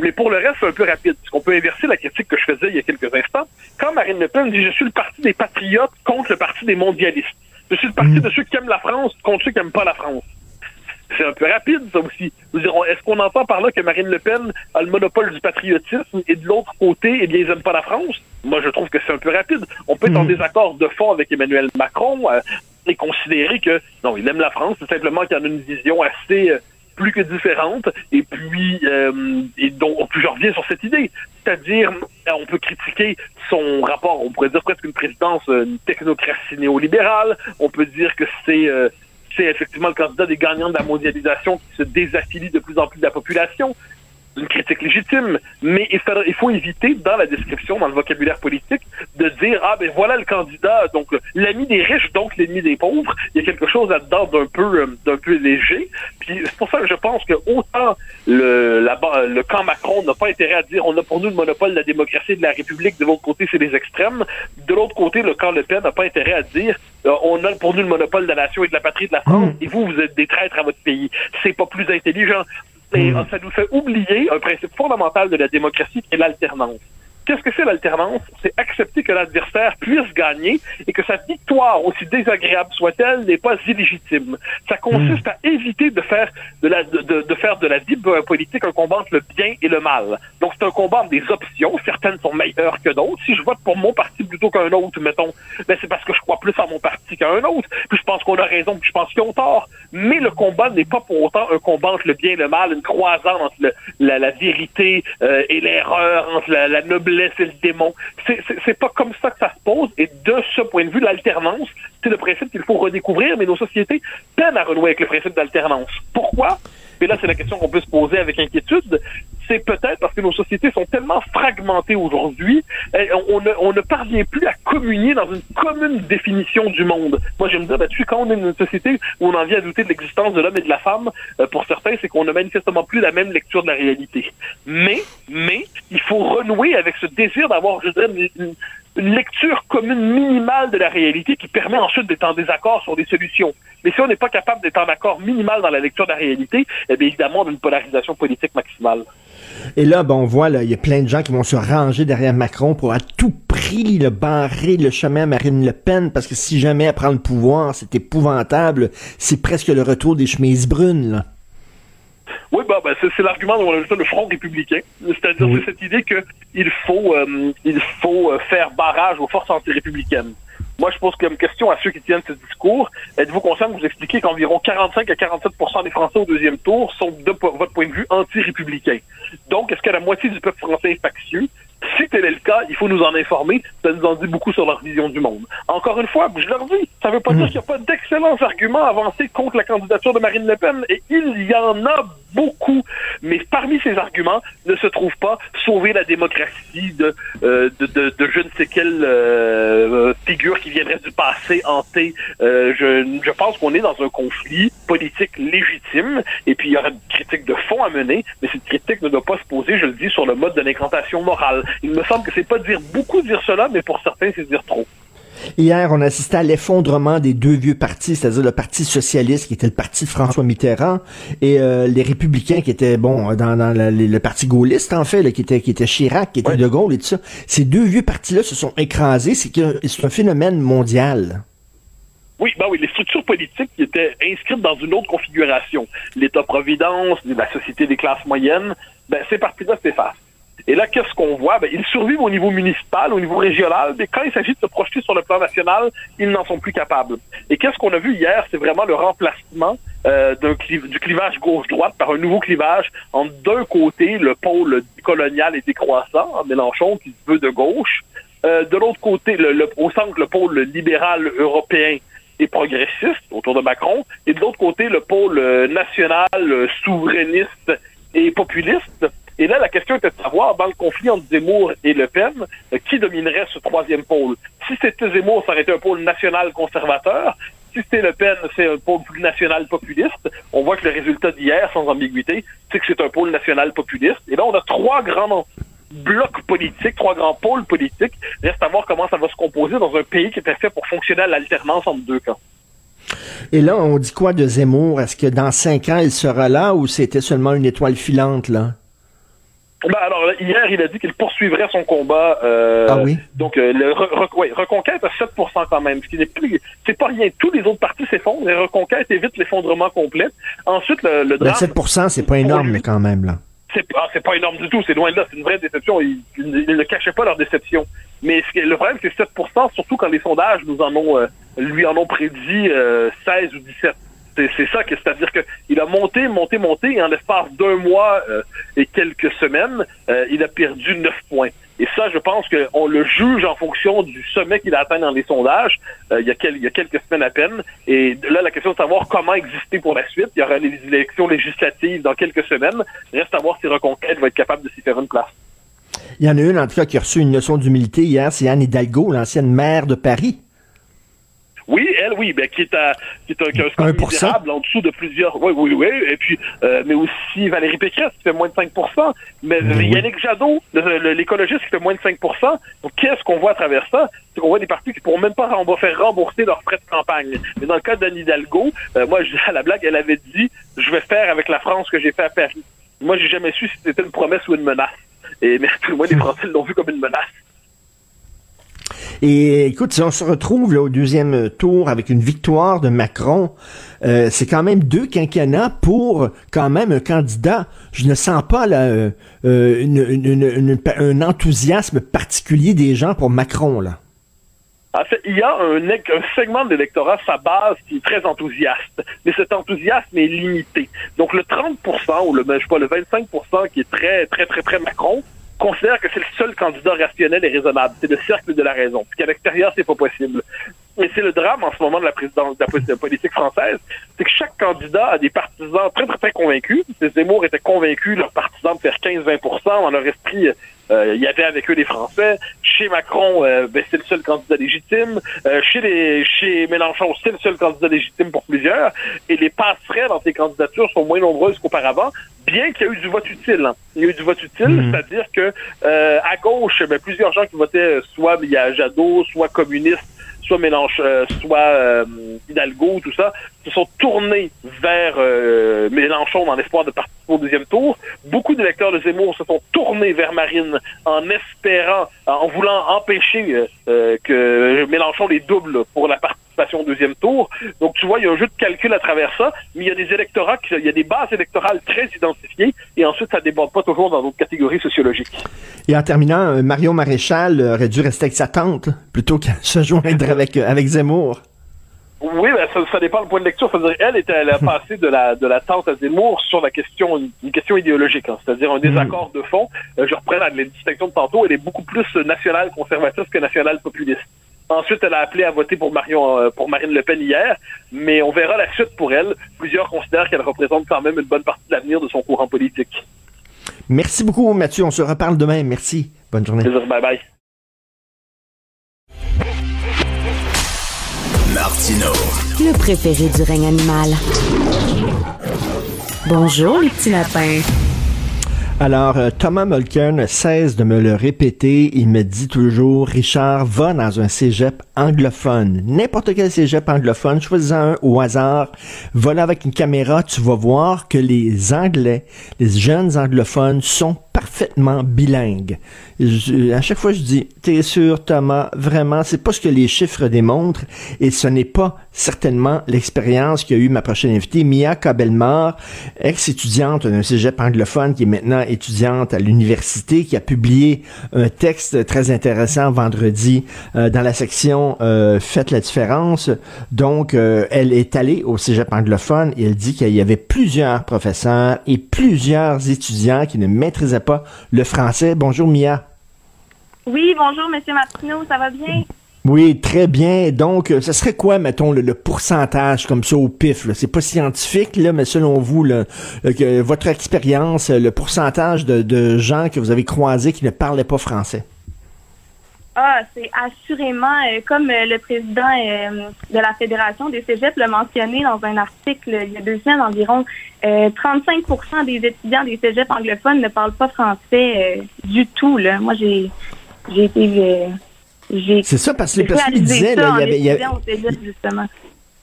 Mais pour le reste, c'est un peu rapide, parce qu'on peut inverser la critique que je faisais il y a quelques instants. Quand Marine Le Pen dit « Je suis le parti des patriotes contre le parti des mondialistes. Je suis le parti de ceux qui aiment la France contre ceux qui n'aiment pas la France. » c'est un peu rapide, ça aussi. Est-ce qu'on entend par là que Marine Le Pen a le monopole du patriotisme et de l'autre côté, eh bien, ils n'aiment pas la France? Moi, je trouve que c'est un peu rapide. On peut être en hmm. désaccord de fond avec Emmanuel Macron euh, et considérer que, non, il aime la France, c'est simplement qu'il en a une vision assez euh, plus que différente et puis euh, et donc puis je reviens sur cette idée c'est-à-dire on peut critiquer son rapport on pourrait dire presque une présidence une technocratie néolibérale on peut dire que c'est c'est effectivement le candidat des gagnants de la mondialisation qui se désaffilie de plus en plus de la population une critique légitime, mais il faut, éviter dans la description, dans le vocabulaire politique, de dire ah ben voilà le candidat, donc l'ami des riches, donc l'ennemi des pauvres. Il y a quelque chose là-dedans d'un peu euh, d'un peu léger. Puis c'est pour ça que je pense que autant le la, le camp Macron n'a pas intérêt à dire on a pour nous le monopole de la démocratie et de la République, de l'autre côté c'est les extrêmes. De l'autre côté, le camp Le Pen n'a pas intérêt à dire euh, on a pour nous le monopole de la nation et de la patrie de la France, mmh. et vous vous êtes des traîtres à votre pays. C'est pas plus intelligent. Et hmm. ça nous fait oublier un principe fondamental de la démocratie qui est l'alternance. Qu'est-ce que c'est l'alternance? C'est accepter que l'adversaire puisse gagner et que sa victoire, aussi désagréable soit-elle, n'est pas illégitime. Ça consiste à éviter de faire de, la, de, faire de la politique un combat entre le bien et le mal. Donc c'est un combat entre des options. Certaines sont meilleures que d'autres. Si je vote pour mon parti plutôt qu'un autre, mettons, ben c'est parce que je crois plus en mon parti qu'à un autre. Puis je pense qu'on a raison, puis je pense qu'ils ont tort. Mais le combat n'est pas pour autant un combat entre le bien et le mal, une croisade entre la, vérité euh, et l'erreur, entre la noblesse laisser le démon. C'est pas comme ça que ça se pose. Et de ce point de vue, l'alternance, c'est le principe qu'il faut redécouvrir, mais nos sociétés peinent à renouer avec le principe d'alternance. Pourquoi? Et là, c'est la question qu'on peut se poser avec inquiétude. C'est peut-être parce que nos sociétés sont tellement fragmentées aujourd'hui, eh, on ne, parvient plus à communier dans une commune définition du monde. Moi, je me dis, ben, tu quand on est une société où on en vient à douter de l'existence de l'homme et de la femme, euh, pour certains, c'est qu'on n'a manifestement plus la même lecture de la réalité. Mais, mais, il faut renouer avec ce désir d'avoir, je dirais, une lecture commune minimale de la réalité qui permet ensuite d'être en désaccord sur des solutions. Mais si on n'est pas capable d'être en accord minimal dans la lecture de la réalité, eh bien évidemment, on a une polarisation politique maximale. Et là, ben, on voit, il y a plein de gens qui vont se ranger derrière Macron pour à tout prix le barrer le chemin à Marine Le Pen, parce que si jamais elle prend le pouvoir, c'est épouvantable. C'est presque le retour des chemises brunes, là. Oui, bah, bah c'est l'argument dont on appelle le front républicain. C'est-à-dire, c'est cette idée qu'il faut, euh, il faut euh, faire barrage aux forces anti-républicaines. Moi, je pose comme question à ceux qui tiennent ce discours. Êtes-vous conscient de vous expliquer qu'environ 45 à 47% des Français au deuxième tour sont, de votre point de vue, anti-républicains? Donc, est-ce que la moitié du peuple français est factieux? Si tel est le cas, il faut nous en informer. Ça nous en dit beaucoup sur leur vision du monde. Encore une fois, je leur dis, ça ne veut pas dire qu'il n'y a pas d'excellents arguments avancés contre la candidature de Marine Le Pen, et il y en a beaucoup. Mais parmi ces arguments ne se trouve pas sauver la démocratie de, euh, de, de, de, je ne sais quelle euh, figure qui viendrait du passé hanté. Euh, je, je pense qu'on est dans un conflit politique légitime, et puis il y aura une critique de fond à mener, mais cette critique ne doit pas se poser, je le dis, sur le mode de l'incantation morale. Il me semble que c'est pas dire beaucoup dire cela, mais pour certains, c'est dire trop. Hier, on assistait à l'effondrement des deux vieux partis, c'est-à-dire le Parti socialiste, qui était le parti de François Mitterrand, et euh, les républicains, qui étaient, bon, dans, dans le, parti gaulliste, en fait, là, qui était qui était Chirac, qui était De Gaulle et tout ça. Ces deux vieux partis-là se sont écrasés. C'est c'est un phénomène mondial. Oui, ben oui, les structures politiques qui étaient inscrites dans une autre configuration, l'État-providence, la société des classes moyennes, ben, ces partis-là s'effacent. Et là, qu'est-ce qu'on voit? Ben, ils survivent au niveau municipal, au niveau régional, mais quand il s'agit de se projeter sur le plan national, ils n'en sont plus capables. Et qu'est-ce qu'on a vu hier? C'est vraiment le remplacement euh, du clivage gauche-droite par un nouveau clivage entre d'un côté le pôle colonial et décroissant, Mélenchon qui se veut de gauche, euh, de l'autre côté, le, au centre, le pôle libéral européen et progressiste autour de Macron, et de l'autre côté, le pôle euh, national, souverainiste et populiste et là, la question était de savoir, dans le conflit entre Zemmour et Le Pen, euh, qui dominerait ce troisième pôle? Si c'était Zemmour, ça aurait été un pôle national conservateur. Si c'était Le Pen, c'est un pôle plus national populiste. On voit que le résultat d'hier, sans ambiguïté, c'est que c'est un pôle national populiste. Et là, on a trois grands blocs politiques, trois grands pôles politiques. Reste à voir comment ça va se composer dans un pays qui était fait pour fonctionner à l'alternance entre deux camps. Et là, on dit quoi de Zemmour? Est-ce que dans cinq ans, il sera là ou c'était seulement une étoile filante, là? Ben alors, hier, il a dit qu'il poursuivrait son combat. Euh, ah oui? Donc, euh, le Reconquête à 7% quand même, ce qui n'est plus... C'est pas rien. Tous les autres partis s'effondrent et Reconquête évite l'effondrement complet. Ensuite, le, le ben, 7 c'est pas énorme, mais quand même, là. C'est ah, pas énorme du tout, c'est loin de là, c'est une vraie déception. Ils, ne cachaient pas leur déception. Mais ce le problème, c'est 7% surtout quand les sondages nous en ont, euh, lui en ont prédit 16 euh, ou 17 c'est ça, c'est-à-dire qu'il a monté, monté, monté, et en l'espace d'un mois euh, et quelques semaines, euh, il a perdu neuf points. Et ça, je pense qu'on le juge en fonction du sommet qu'il a atteint dans les sondages euh, il, y a il, y a quelques semaines à peine. Et là, la question de savoir comment exister pour la suite. Il y aura les élections législatives dans quelques semaines. Reste à voir si Reconquête va être capable de s'y faire une place. Il y en a une, en tout cas, qui a reçu une leçon d'humilité hier, c'est Anne Hidalgo, l'ancienne maire de Paris. Oui, elle, oui, ben, qui est, à, qui est un, un score misérable en dessous de plusieurs. Oui, oui, oui. Et puis, euh, mais aussi Valérie Pécresse qui fait moins de 5 Mais Yannick Jadot, l'écologiste, qui fait moins de 5% Donc, qu'est-ce qu'on voit à travers ça? C'est qu'on voit des partis qui pourront même pas on va faire rembourser leurs frais de campagne. Mais dans le cas d'Anne Hidalgo, euh, moi, je, à la blague, elle avait dit je vais faire avec la France ce que j'ai fait à Paris. Moi, j'ai jamais su si c'était une promesse ou une menace. Et mais tout le les Français l'ont vu comme une menace. Et écoute, si on se retrouve au deuxième tour avec une victoire de Macron, euh, c'est quand même deux quinquennats pour quand même un candidat. Je ne sens pas euh, euh, un enthousiasme particulier des gens pour Macron. là. Il y a un, un segment de l'électorat, sa base, qui est très enthousiaste. Mais cet enthousiasme est limité. Donc le 30% ou le, ben, je sais pas, le 25% qui est très, très, très, très Macron, considère que c'est le seul candidat rationnel et raisonnable. C'est le cercle de la raison. Puis qu'à l'extérieur, c'est pas possible. Et c'est le drame en ce moment de la présidence de la politique française, c'est que chaque candidat a des partisans très très très convaincus. Zemmour étaient convaincus, leurs partisans de faire 15-20 dans leur esprit. Euh, il y avait avec eux des Français. Chez Macron, euh, ben, c'est le seul candidat légitime. Euh, chez les, chez Mélenchon, c'est le seul candidat légitime pour plusieurs. Et les passerelles dans ces candidatures sont moins nombreuses qu'auparavant bien qu'il y a eu du vote utile. Hein. Il y a eu du vote utile, mhm. c'est-à-dire que euh, à gauche, ben, plusieurs gens qui votaient soit il y a Jadot, soit communiste, soit Mélenchon, euh, soit euh, Hidalgo, tout ça, se sont tournés vers Mélenchon dans l'espoir de participer au deuxième tour. Beaucoup d'électeurs de Zemmour se sont tournés vers Marine en espérant, en voulant empêcher que Mélenchon les double pour la partie au deuxième tour. Donc, tu vois, il y a un jeu de calcul à travers ça, mais il y a des électorats, il y a des bases électorales très identifiées, et ensuite, ça ne déborde pas toujours dans d'autres catégories sociologiques. Et en terminant, euh, Mario Maréchal aurait dû rester avec sa tante plutôt qu'à se joindre avec, euh, avec Zemmour. Oui, ben, ça, ça, dépend du point de lecture. C'est-à-dire, elle, était, elle a passé de la, de la tente à Zemmour sur la question, une, question idéologique, hein, c'est-à-dire un désaccord de fond. Euh, je reprends les distinctions de tantôt. Elle est beaucoup plus nationale conservatrice que nationale populiste. Ensuite, elle a appelé à voter pour Marion, euh, pour Marine Le Pen hier, mais on verra la suite pour elle. Plusieurs considèrent qu'elle représente quand même une bonne partie de l'avenir de son courant politique. Merci beaucoup, Mathieu. On se reparle demain. Merci. Bonne journée. Bye bye. Martino. Le préféré du règne animal. Bonjour, les petits lapins. Alors, euh, Thomas Mulcairn cesse de me le répéter. Il me dit toujours, Richard, va dans un cégep anglophone. N'importe quel cégep anglophone, choisis un au hasard. Va avec une caméra, tu vas voir que les Anglais, les jeunes anglophones sont parfaitement bilingues. à chaque fois, je dis, t'es sûr, Thomas, vraiment, c'est pas ce que les chiffres démontrent et ce n'est pas certainement l'expérience qu'a eu ma prochaine invitée, Mia Kabelmar, ex-étudiante d'un cégep anglophone qui est maintenant étudiante à l'université, qui a publié un texte très intéressant vendredi euh, dans la section euh, Faites la différence. Donc, euh, elle est allée au cégep anglophone et elle dit qu'il y avait plusieurs professeurs et plusieurs étudiants qui ne maîtrisaient pas le français. Bonjour Mia. Oui, bonjour Monsieur Martineau, ça va bien? Oui, très bien. Donc, euh, ce serait quoi, mettons, le, pourcentage comme ça au pif? C'est pas scientifique, là, mais selon vous, votre expérience, le pourcentage de, gens que vous avez croisés qui ne parlaient pas français? Ah, c'est assurément, euh, comme euh, le président de la Fédération des cégeps l'a mentionné dans un article il y a deux semaines environ, 35% des étudiants des cégeps anglophones ne parlent pas français du tout. Là. Moi, j'ai j'ai été c'est ça, parce, parce qu'il disait, là, il y avait,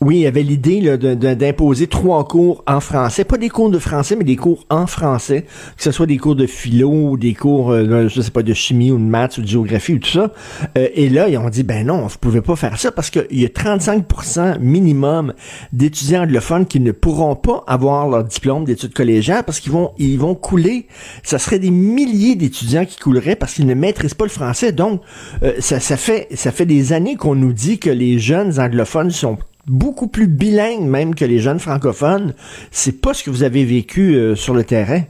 oui, il y avait l'idée d'imposer trois cours en français, pas des cours de français, mais des cours en français, que ce soit des cours de philo ou des cours, euh, je sais pas, de chimie ou de maths ou de géographie ou tout ça. Euh, et là, ils ont dit, ben non, vous pouvez pas faire ça parce qu'il y a 35% minimum d'étudiants anglophones qui ne pourront pas avoir leur diplôme d'études collégiales parce qu'ils vont, ils vont couler. Ça serait des milliers d'étudiants qui couleraient parce qu'ils ne maîtrisent pas le français. Donc, euh, ça, ça fait, ça fait des années qu'on nous dit que les jeunes anglophones sont beaucoup plus bilingue même que les jeunes francophones. C'est pas ce que vous avez vécu euh, sur le terrain?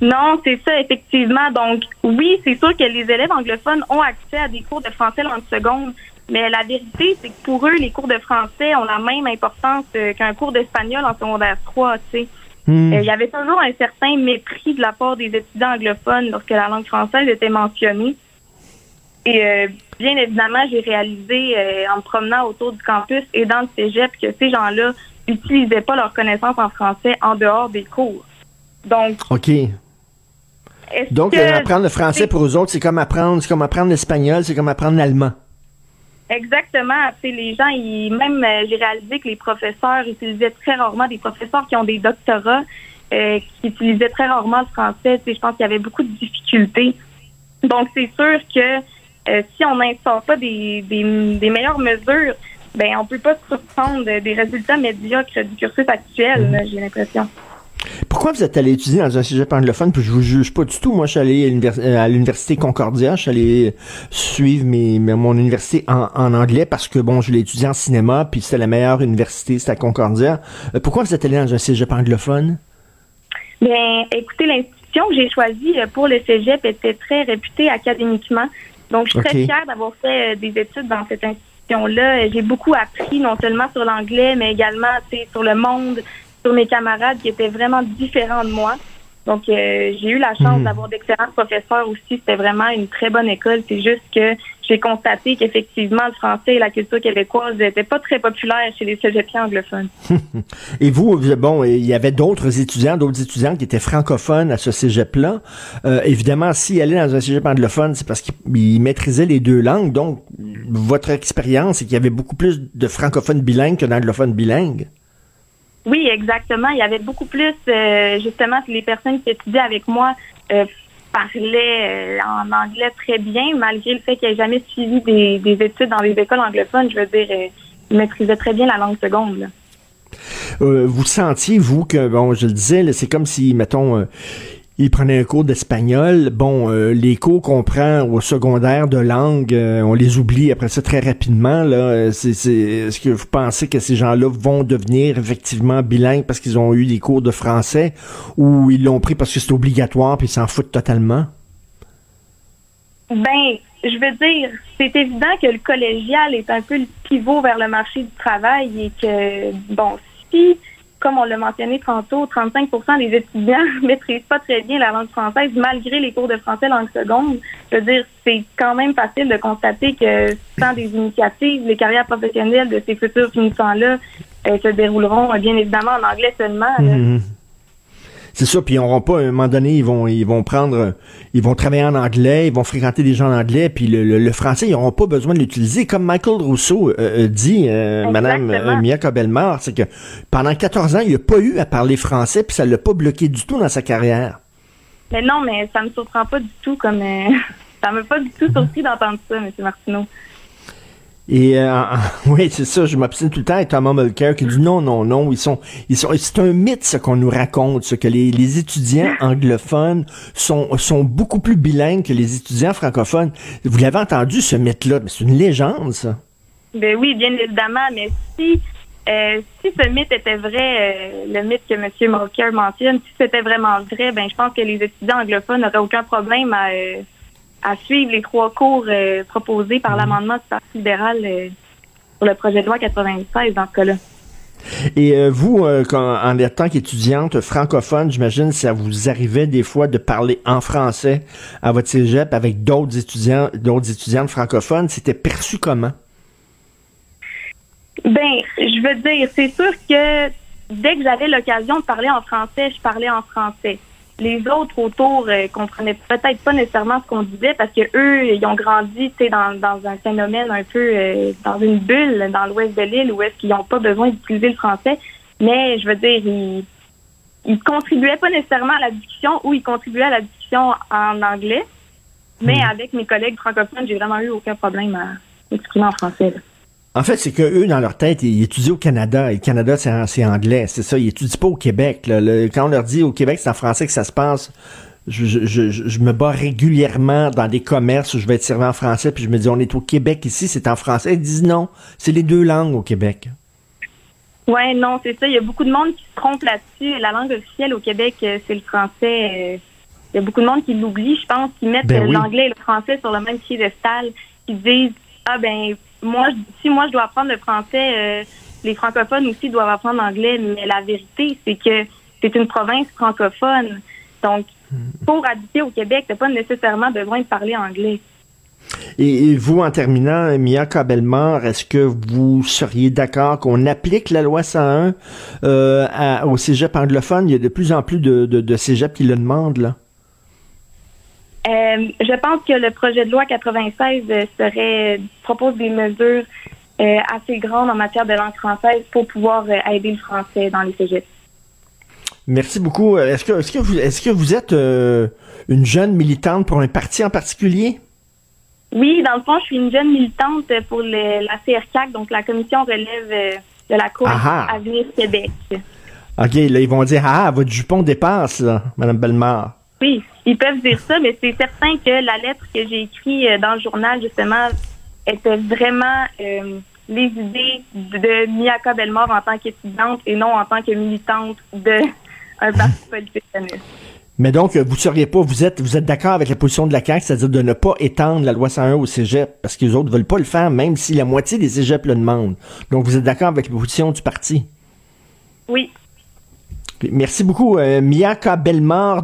Non, c'est ça, effectivement. Donc, oui, c'est sûr que les élèves anglophones ont accès à des cours de français en seconde, mais la vérité, c'est que pour eux, les cours de français ont la même importance euh, qu'un cours d'espagnol en secondaire 3, tu sais. Hmm. Euh, il y avait toujours un certain mépris de la part des étudiants anglophones lorsque la langue française était mentionnée. Et euh, bien évidemment, j'ai réalisé euh, en me promenant autour du campus et dans le cégep que ces gens-là n'utilisaient pas leurs connaissances en français en dehors des cours. Donc. OK. Donc, apprendre le français pour eux autres, c'est comme apprendre, c'est comme apprendre l'espagnol, c'est comme apprendre l'allemand. Exactement. les gens, ils, même euh, j'ai réalisé que les professeurs utilisaient très rarement des professeurs qui ont des doctorats, qui utilisaient très rarement le français. je pense qu'il y avait beaucoup de difficultés. Donc, c'est sûr que euh, si on n'instaure pas des, des, meilleures mesures, ben on peut pas se surprendre des résultats médiocres du cursus actuel, mhm. j'ai l'impression. Pourquoi vous êtes allé étudier dans un sujet anglophone, puis je vous juge pas du tout. Moi, je suis allé à l'université Concordia, je suis allé suivre mes, mon université en, en, anglais parce que, bon, je l'ai étudié en cinéma, puis c'était la meilleure université, c'était à Concordia. Euh, pourquoi vous êtes allé dans un cégep anglophone? Bien, écoutez, l'institution que j'ai choisie pour le cégep était très réputée académiquement. Donc, je suis très fière d'avoir fait euh, des études dans cette institution-là. J'ai beaucoup appris, non seulement sur l'anglais, mais également sur le monde, sur mes camarades qui étaient vraiment différents de moi. Donc, euh, j'ai eu la chance hmm. d'avoir d'excellents professeurs aussi. C'était vraiment une très bonne école. C'est juste que j'ai constaté qu'effectivement, le français et la culture québécoise n'étaient pas très populaires chez les cégepiens anglophones. et vous, bon, il y avait d'autres étudiants, d'autres étudiants qui étaient francophones à ce cégep-là. Euh, évidemment, s'ils allaient dans un cégep anglophone, c'est parce qu'ils maîtrisaient les deux langues. Donc, votre expérience, c'est qu'il y avait beaucoup plus de francophones bilingues que d'anglophones bilingues. Oui, exactement. Il y avait beaucoup plus, euh, justement, les personnes qui étudiaient avec moi euh, parlaient euh, en anglais très bien, malgré le fait qu'ils n'aient jamais suivi des, études dans les écoles anglophones. Je veux dire, ils maîtrisaient très bien la langue seconde. vous sentiez, vous, que, bon, je le disais, c'est comme si, mettons, il prenait un cours d'espagnol. Bon, euh, les cours qu'on prend au secondaire de langue, euh, on les oublie après ça très rapidement. Là, c'est, est-ce que vous pensez que ces gens-là vont devenir effectivement bilingues parce qu'ils ont eu des cours de français ou ils l'ont pris parce que c'est obligatoire puis ils s'en foutent totalement? Ben, je veux dire, c'est évident que le collégial est un peu le pivot vers le marché du travail et que, bon, si comme on l'a mentionné tantôt, 35% des étudiants ne maîtrisent pas très bien la langue française malgré les cours de français langue seconde. Je veux dire, c'est quand même facile de constater que sans des initiatives, les carrières professionnelles de ces futurs finissants-là euh, se dérouleront bien évidemment en anglais seulement. C'est ça, puis ils n'auront pas, à un moment donné, ils vont, ils vont prendre, ils vont travailler en anglais, ils vont fréquenter des gens en anglais, puis le, français, ils n'auront pas besoin de l'utiliser. Comme Michael Rousseau euh, euh, dit, euh, Madame euh, Mia Cobelmar, c'est que pendant 14 ans, il n'a pas eu à parler français, puis ça l'a pas bloqué du tout dans sa carrière. Mais non, mais ça me surprend pas du tout, comme ça m'a pas du tout surpris d'entendre ça, M. Martineau. Et euh, oui, c'est ça, je m'obstine tout le temps avec Thomas Mulcair qui dit non, non, non, ils sont, ils sont, c'est un mythe ce qu'on nous raconte, ce que les, les, étudiants anglophones sont, sont beaucoup plus bilingues que les étudiants francophones. Vous l'avez entendu ce mythe-là, mais c'est une légende, ça. Ben oui, bien évidemment, mais si euh, si ce mythe était vrai, euh, le mythe que M. Mulcair mentionne, si c'était vraiment vrai, ben je pense que les étudiants anglophones n'auraient aucun problème à à suivre les trois cours euh, proposés par mhm. l'amendement du Parti libéral euh, pour le projet de loi 96 dans ce cas-là. Et euh, vous, quand, en tant qu'étudiante francophone, j'imagine ça vous arrivait des fois de parler en français à votre cégep avec d'autres étudiants, d'autres étudiantes francophones. C'était perçu comment? Ben, je veux dire, c'est sûr que dès que j'avais l'occasion de parler en français, je parlais en français les autres autour euh, comprenaient peut-être pas nécessairement ce qu'on disait parce que eux, ils ont grandi dans, dans un phénomène un peu euh, dans une bulle dans l'ouest de l'île où est-ce qu'ils n'ont pas besoin d'utiliser le français. Mais je veux dire, ils, ils contribuaient pas nécessairement à la discussion ou ils contribuaient à la discussion en anglais. Mais hmm. avec mes collègues francophones, j'ai vraiment eu aucun problème à exprimer en français. En fait, c'est que eux, dans leur tête, ils étudient au Canada. Et le Canada, c'est anglais. C'est ça. Ils étudient pas au Québec. quand on leur dit au Québec, c'est en français que ça se passe, je, je, je, me bats régulièrement dans des commerces où je vais être servi en français, puis je me dis, on est au Québec ici, c'est en français. Ils disent non, c'est les deux langues au Québec. Ouais, non, c'est ça. Il y a beaucoup de monde qui se trompe là-dessus. La langue officielle au Québec, euh, c'est le français. Euh, il y a beaucoup de monde qui l'oublie, je pense, qui mettent ben l'anglais et le français sur le même piédestal, qui disent, ah ben, moi, si moi je dois apprendre le français, euh, les francophones aussi doivent apprendre l'anglais, mais la vérité, c'est que c'est une province francophone. Donc, hmm. pour habiter au Québec, t'as pas nécessairement besoin de parler anglais. Et, vous, en terminant, Mia Cabelmar, est-ce que vous seriez d'accord qu'on applique la loi 101 euh, au cégep anglophone? Il y a de plus en plus de, de, de cégeps qui le demandent, là. Euh, je pense que le projet de loi 96 euh, serait propose des mesures euh, assez grandes en matière de langue française pour pouvoir aider le français dans les cégeps. Merci beaucoup. Est-ce que, est-ce que vous, est-ce que vous êtes une jeune militante pour un parti en particulier? Oui, dans le fond, je suis une jeune militante pour la CRCAC, donc la Commission relève de la Cour Avenir Québec. OK, là, ils vont dire, ah, votre jupon dépasse, là, Mme Bellemare. Oui, ils peuvent dire ça, mais c'est certain que la lettre que j'ai écrite euh, dans le journal, justement, était vraiment euh, les idées de Miyaka Belmore en tant qu'étudiante et non en tant que militante d'un parti politique mais donc, vous seriez pas, vous êtes, vous êtes d'accord avec la position de la CAQ, c'est-à-dire de ne pas étendre la loi 101 au cégep, parce que les autres veulent pas le faire, même si la moitié des cégeps le demandent. Donc, vous êtes d'accord avec la position du parti? Oui. Merci beaucoup, euh, Miyaka.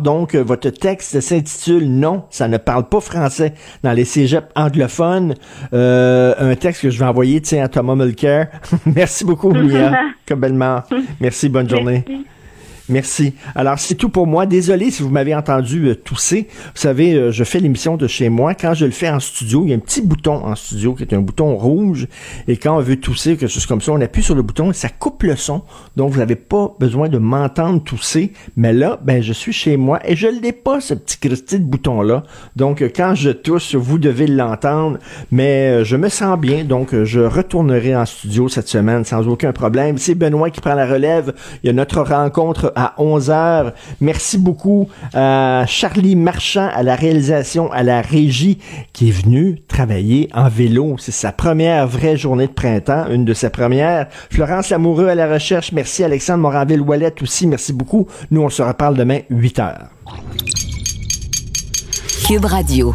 Donc, euh, votre texte s'intitule Non, ça ne parle pas français dans les cégeps anglophones. Euh, un texte que je vais envoyer tiens, à Thomas Mulcair. Merci beaucoup, Miyaka Belmar. Merci, bonne journée. Merci. Alors, c'est tout pour moi. Désolé si vous m'avez entendu euh, tousser. Vous savez, euh, je fais l'émission de chez moi. Quand je le fais en studio, il y a un petit bouton en studio qui est un bouton rouge. Et quand on veut tousser, quelque chose comme ça, on appuie sur le bouton et ça coupe le son. Donc, vous n'avez pas besoin de m'entendre tousser. Mais là, ben, je suis chez moi et je l'ai pas, ce petit bouton-là. Donc, quand je tousse, vous devez l'entendre. Mais euh, je me sens bien. Donc, je retournerai en studio cette semaine sans aucun problème. C'est Benoît qui prend la relève. Il y a notre rencontre à 11h. Merci beaucoup à Charlie Marchand à la réalisation, à la régie, qui est venu travailler en vélo. C'est sa première vraie journée de printemps, une de ses premières. Florence Lamoureux à la recherche. Merci Alexandre Moranville-Wallet aussi. Merci beaucoup. Nous, on se reparle demain, 8h. Cube Radio.